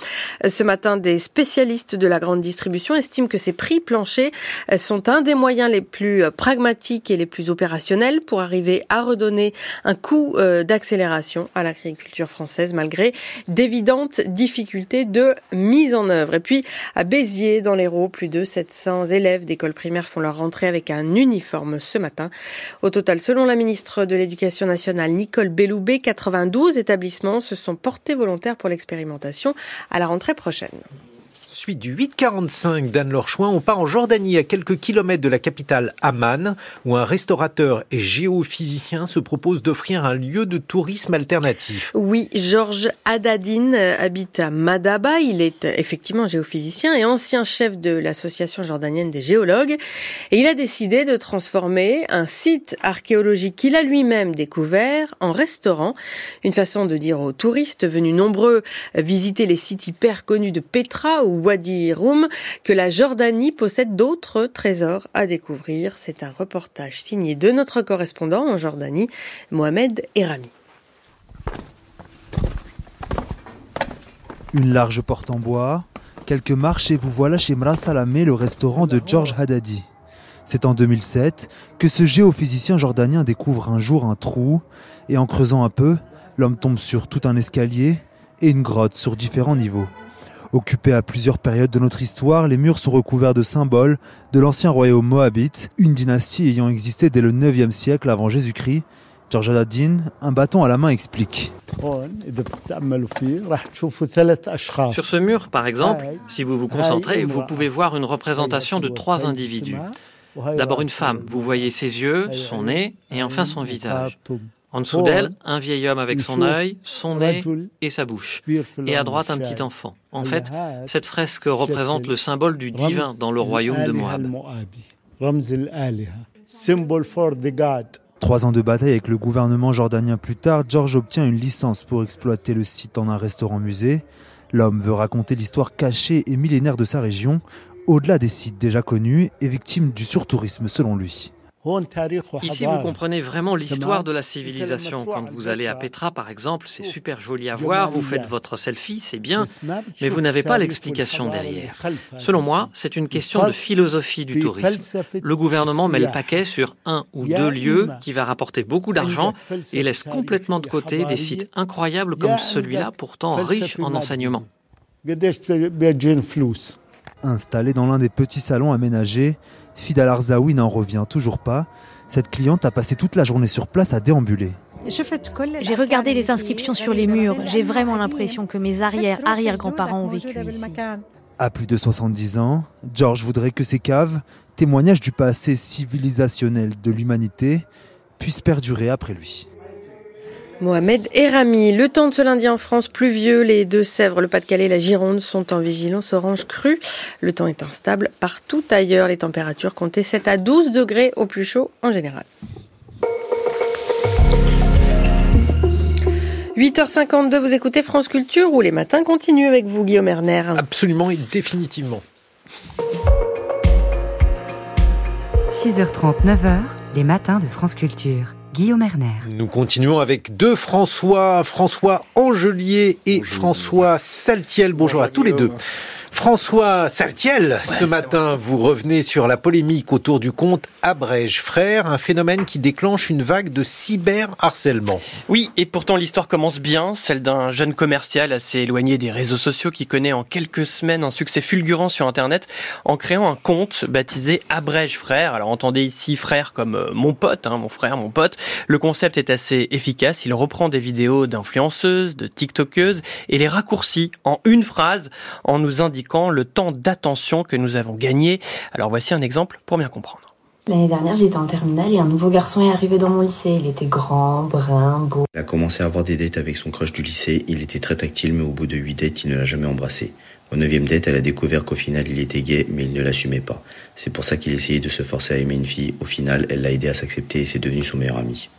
Ce matin, des spécialistes de la grande distribution estiment que ces prix planchers sont un des moyens les plus pragmatiques et les plus opérationnels pour arriver à redonner un coup euh, d'accélération à l'agriculture française malgré d'évidentes difficultés de mise en œuvre. Et puis à Béziers, dans l'Hérault, plus de 700 élèves d'école primaire font leur rentrée avec un uniforme ce matin. Au total, selon la ministre de l'Éducation nationale Nicole Belloubet, 92 établissements se sont portés volontaires pour l'expérimentation à la rentrée prochaine. Suite du 845 d'Anne-Laure On part en Jordanie à quelques kilomètres de la capitale Amman, où un restaurateur et géophysicien se propose d'offrir un lieu de tourisme alternatif. Oui, Georges Adadine habite à Madaba. Il est effectivement géophysicien et ancien chef de l'association jordanienne des géologues. Et il a décidé de transformer un site archéologique qu'il a lui-même découvert en restaurant. Une façon de dire aux touristes venus nombreux visiter les sites hyper connus de Petra ou Wadi Rum que la Jordanie possède d'autres trésors à découvrir. C'est un reportage signé de notre correspondant en Jordanie, Mohamed Erami. Une large porte en bois, quelques marches et vous voilà chez Mra Salamé, le restaurant de George Haddadi. C'est en 2007 que ce géophysicien jordanien découvre un jour un trou et en creusant un peu, l'homme tombe sur tout un escalier et une grotte sur différents niveaux. Occupés à plusieurs périodes de notre histoire, les murs sont recouverts de symboles de l'ancien royaume moabite, une dynastie ayant existé dès le 9e siècle avant Jésus-Christ. George Adadin, un bâton à la main, explique. Sur ce mur, par exemple, si vous vous concentrez, vous pouvez voir une représentation de trois individus. D'abord une femme, vous voyez ses yeux, son nez et enfin son visage. En dessous d'elle, un vieil homme avec son œil, son nez et sa bouche. Et à droite, un petit enfant. En fait, cette fresque représente le symbole du divin dans le royaume de Moab. Trois ans de bataille avec le gouvernement jordanien plus tard, George obtient une licence pour exploiter le site en un restaurant-musée. L'homme veut raconter l'histoire cachée et millénaire de sa région, au-delà des sites déjà connus et victimes du surtourisme selon lui. Ici, vous comprenez vraiment l'histoire de la civilisation. Quand vous allez à Petra, par exemple, c'est super joli à voir, vous faites votre selfie, c'est bien, mais vous n'avez pas l'explication derrière. Selon moi, c'est une question de philosophie du tourisme. Le gouvernement met le paquet sur un ou deux lieux qui va rapporter beaucoup d'argent et laisse complètement de côté des sites incroyables comme celui-là, pourtant riche en enseignements. Installé dans l'un des petits salons aménagés, Fidal Arzaoui n'en revient toujours pas. Cette cliente a passé toute la journée sur place à déambuler. J'ai regardé les inscriptions sur les murs. J'ai vraiment l'impression que mes arrière-arrière-grands-parents ont vécu ici. À plus de 70 ans, George voudrait que ces caves, témoignages du passé civilisationnel de l'humanité, puissent perdurer après lui. Mohamed Erami. Le temps de ce lundi en France, pluvieux. Les Deux-Sèvres, le Pas-de-Calais, la Gironde sont en vigilance orange crue. Le temps est instable partout ailleurs. Les températures comptaient 7 à 12 degrés au plus chaud en général. 8h52, vous écoutez France Culture ou les matins continuent avec vous, Guillaume Erner Absolument et définitivement. 6h30, 9h, les matins de France Culture. Guillaume Erner. Nous continuons avec deux François, François Angelier et François Saltiel. Bonjour, à tous les deux. François Saltiel, ce matin, vous revenez sur la polémique autour du compte Abrège Frère, un phénomène qui déclenche une vague de cyberharcèlement. Oui, et pourtant l'histoire commence bien, celle d'un jeune commercial assez éloigné des réseaux sociaux qui connaît en quelques semaines un succès fulgurant sur Internet en créant un compte baptisé Abrège Frère. Alors entendez ici frère comme euh, mon pote, hein, mon frère, mon pote. Le concept est assez efficace, il reprend des vidéos d'influenceuses, de TikTokeuses et les raccourcit en une phrase en nous indiquant le temps d'attention que nous avons gagné. Alors voici un exemple pour bien comprendre. L'année dernière, j'étais en terminale et un nouveau garçon est arrivé dans mon lycée. Il était grand, brun, beau. Il a commencé à avoir des dates avec son crush du lycée. Il était très tactile, mais au bout de huit dates, il ne l'a jamais embrassé. Au neuvième date, elle a découvert qu'au final, il était gay, mais il ne l'assumait pas. C'est pour ça qu'il essayait de se forcer à aimer une fille. Au final, elle l'a aidé à s'accepter et c'est devenu son meilleur ami.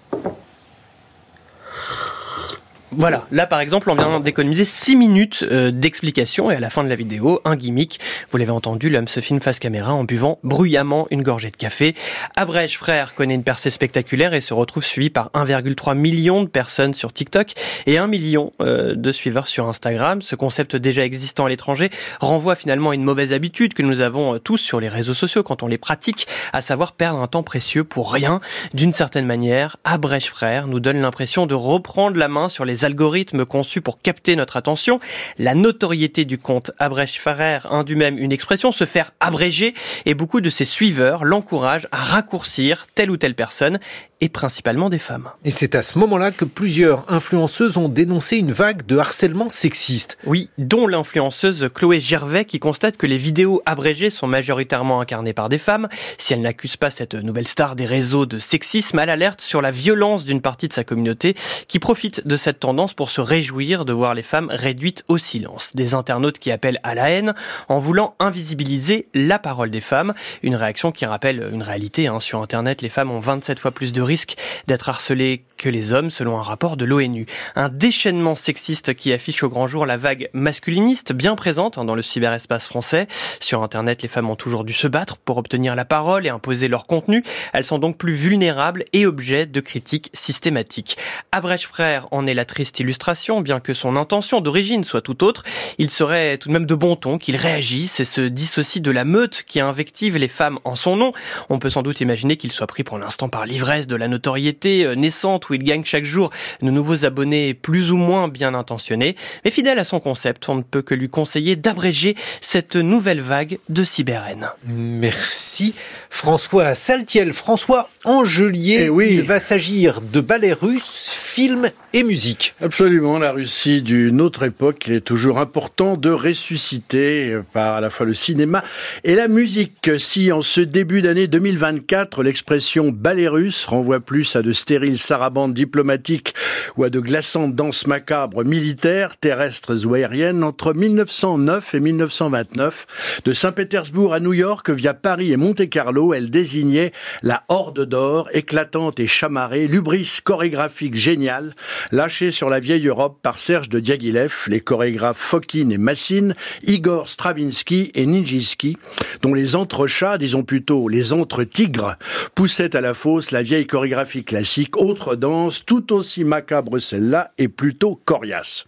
Voilà, là par exemple, on vient d'économiser 6 minutes euh, d'explication et à la fin de la vidéo, un gimmick. Vous l'avez entendu, l'homme se filme face caméra en buvant bruyamment une gorgée de café. Abrège Frère connaît une percée spectaculaire et se retrouve suivi par 1,3 million de personnes sur TikTok et 1 million euh, de suiveurs sur Instagram. Ce concept déjà existant à l'étranger renvoie finalement à une mauvaise habitude que nous avons euh, tous sur les réseaux sociaux quand on les pratique, à savoir perdre un temps précieux pour rien. D'une certaine manière, Abrège Frère nous donne l'impression de reprendre la main sur les algorithmes conçus pour capter notre attention. La notoriété du compte Abrège Ferrer induit même une expression, se faire abréger, et beaucoup de ses suiveurs l'encouragent à raccourcir telle ou telle personne et principalement des femmes. Et c'est à ce moment-là que plusieurs influenceuses ont dénoncé une vague de harcèlement sexiste. Oui, dont l'influenceuse Chloé Gervais qui constate que les vidéos abrégées sont majoritairement incarnées par des femmes. Si elle n'accuse pas cette nouvelle star des réseaux de sexisme, elle alerte sur la violence d'une partie de sa communauté qui profite de cette tendance pour se réjouir de voir les femmes réduites au silence. Des internautes qui appellent à la haine en voulant invisibiliser la parole des femmes. Une réaction qui rappelle une réalité. Hein. Sur Internet, les femmes ont 27 fois plus de risques risque d'être harcelés que les hommes, selon un rapport de l'ONU. Un déchaînement sexiste qui affiche au grand jour la vague masculiniste bien présente hein, dans le cyberespace français. Sur Internet, les femmes ont toujours dû se battre pour obtenir la parole et imposer leur contenu. Elles sont donc plus vulnérables et objets de critiques systématiques. Abrèche Frère en est la triste illustration, bien que son intention d'origine soit tout autre. Il serait tout de même de bon ton qu'il réagisse et se dissocie de la meute qui invective les femmes en son nom. On peut sans doute imaginer qu'il soit pris pour l'instant par l'ivresse de la notoriété euh, naissante où il gagne chaque jour de nouveaux abonnés plus ou moins bien intentionnés. Mais fidèle à son concept, on ne peut que lui conseiller d'abréger cette nouvelle vague de cyberhaine. Merci François Saltiel, François Angelier. Eh oui. Il va s'agir de ballet russe, film et musique. Absolument, la Russie d'une autre époque, il est toujours important de ressusciter par à la fois le cinéma et la musique. Si en ce début d'année 2024, l'expression ballet russe renvoie plus à de stériles sarabandes diplomatiques ou à de glaçantes danses macabres militaires, terrestres ou aériennes, entre 1909 et 1929, de Saint-Pétersbourg à New York via Paris et Monte-Carlo, elle désignait la horde d'or, éclatante et chamarrée, l'ubris chorégraphique géniale, lâché sur la vieille Europe par Serge de Diaghilev, les chorégraphes Fokin et Massine, Igor Stravinsky et Nijinsky, dont les entrechats, disons plutôt les entre-tigres, poussaient à la fosse la vieille chorégraphie classique, autre danse tout aussi macabre celle-là et plutôt coriace.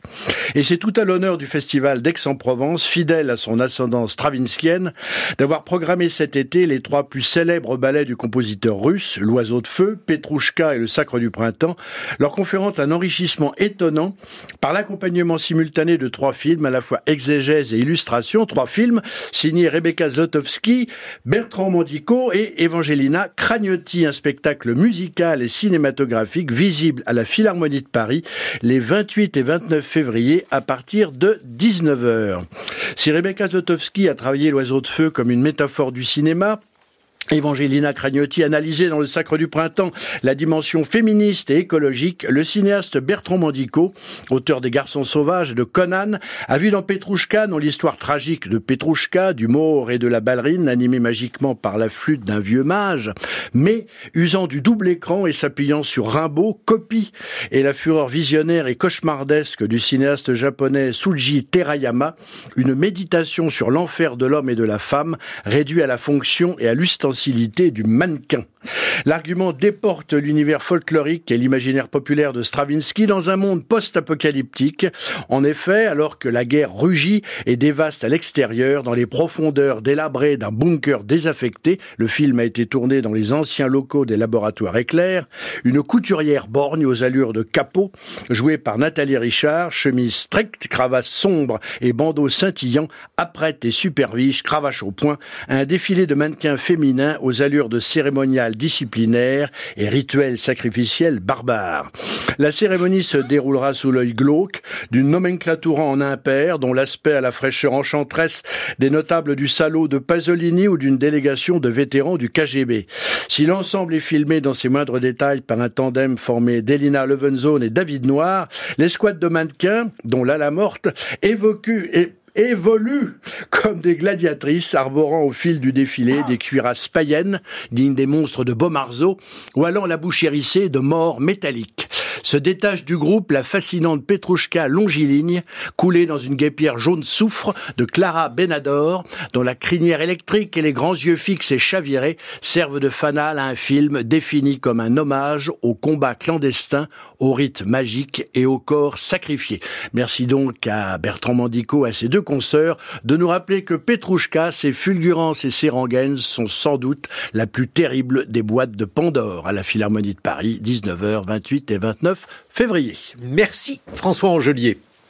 Et c'est tout à l'honneur du festival d'Aix-en-Provence, fidèle à son ascendance stravinskienne, d'avoir programmé cet été les trois plus célèbres ballets du compositeur russe, L'Oiseau de Feu, Petrouchka et Le Sacre du Printemps, leur conférant un enrichissement étonnant par l'accompagnement simultané de trois films, à la fois exégèse et illustration, trois films signés Rebecca Zlotowski, Bertrand Mondico et Evangelina Cragnotti, un spectacle musical et cinématographique visible à la Philharmonie de Paris les 28 et 29 février à partir de 19h. Si Rebecca Zlotowski a travaillé l'oiseau de feu comme une métaphore du cinéma, Evangelina Cragnotti analysait dans le Sacre du Printemps la dimension féministe et écologique. Le cinéaste Bertrand Mandico, auteur des Garçons sauvages de Conan, a vu dans Petrouchka, dans l'histoire tragique de Petrouchka, du mort et de la ballerine, animée magiquement par la flûte d'un vieux mage, mais usant du double écran et s'appuyant sur Rimbaud, copie et la fureur visionnaire et cauchemardesque du cinéaste japonais Suji Terayama, une méditation sur l'enfer de l'homme et de la femme, réduit à la fonction et à l'ustensile du mannequin. L'argument déporte l'univers folklorique et l'imaginaire populaire de Stravinsky dans un monde post-apocalyptique. En effet, alors que la guerre rugit et dévaste à l'extérieur, dans les profondeurs délabrées d'un bunker désaffecté, le film a été tourné dans les anciens locaux des laboratoires éclairs, une couturière borgne aux allures de capot, jouée par Nathalie Richard, chemise stricte, cravate sombre et bandeau scintillant, apprête et supervise, cravache au poing, un défilé de mannequins féminins aux allures de cérémonial disciplinaire et rituel sacrificiel barbare. La cérémonie se déroulera sous l'œil glauque d'une nomenclature en impair dont l'aspect à la fraîcheur enchanteresse des notables du salaud de Pasolini ou d'une délégation de vétérans du KGB. Si l'ensemble est filmé dans ses moindres détails par un tandem formé d'Elina Levenzone et David Noir, l'escouade de mannequins, dont Lala Morte, évoque et évoluent comme des gladiatrices arborant au fil du défilé des cuirasses païennes, dignes des monstres de Beaumarzeau, ou allant la bouche hérissée de morts métalliques se détache du groupe la fascinante Petrouchka longiligne, coulée dans une guépière jaune soufre de Clara Benador, dont la crinière électrique et les grands yeux fixes et chavirés servent de fanal à un film défini comme un hommage au combat clandestin, au rite magique et au corps sacrifié. Merci donc à Bertrand Mandico et à ses deux consoeurs de nous rappeler que Petrouchka, ses fulgurances et ses rengaines sont sans doute la plus terrible des boîtes de Pandore à la Philharmonie de Paris, 19h28 et 29 février. Merci François Angelier.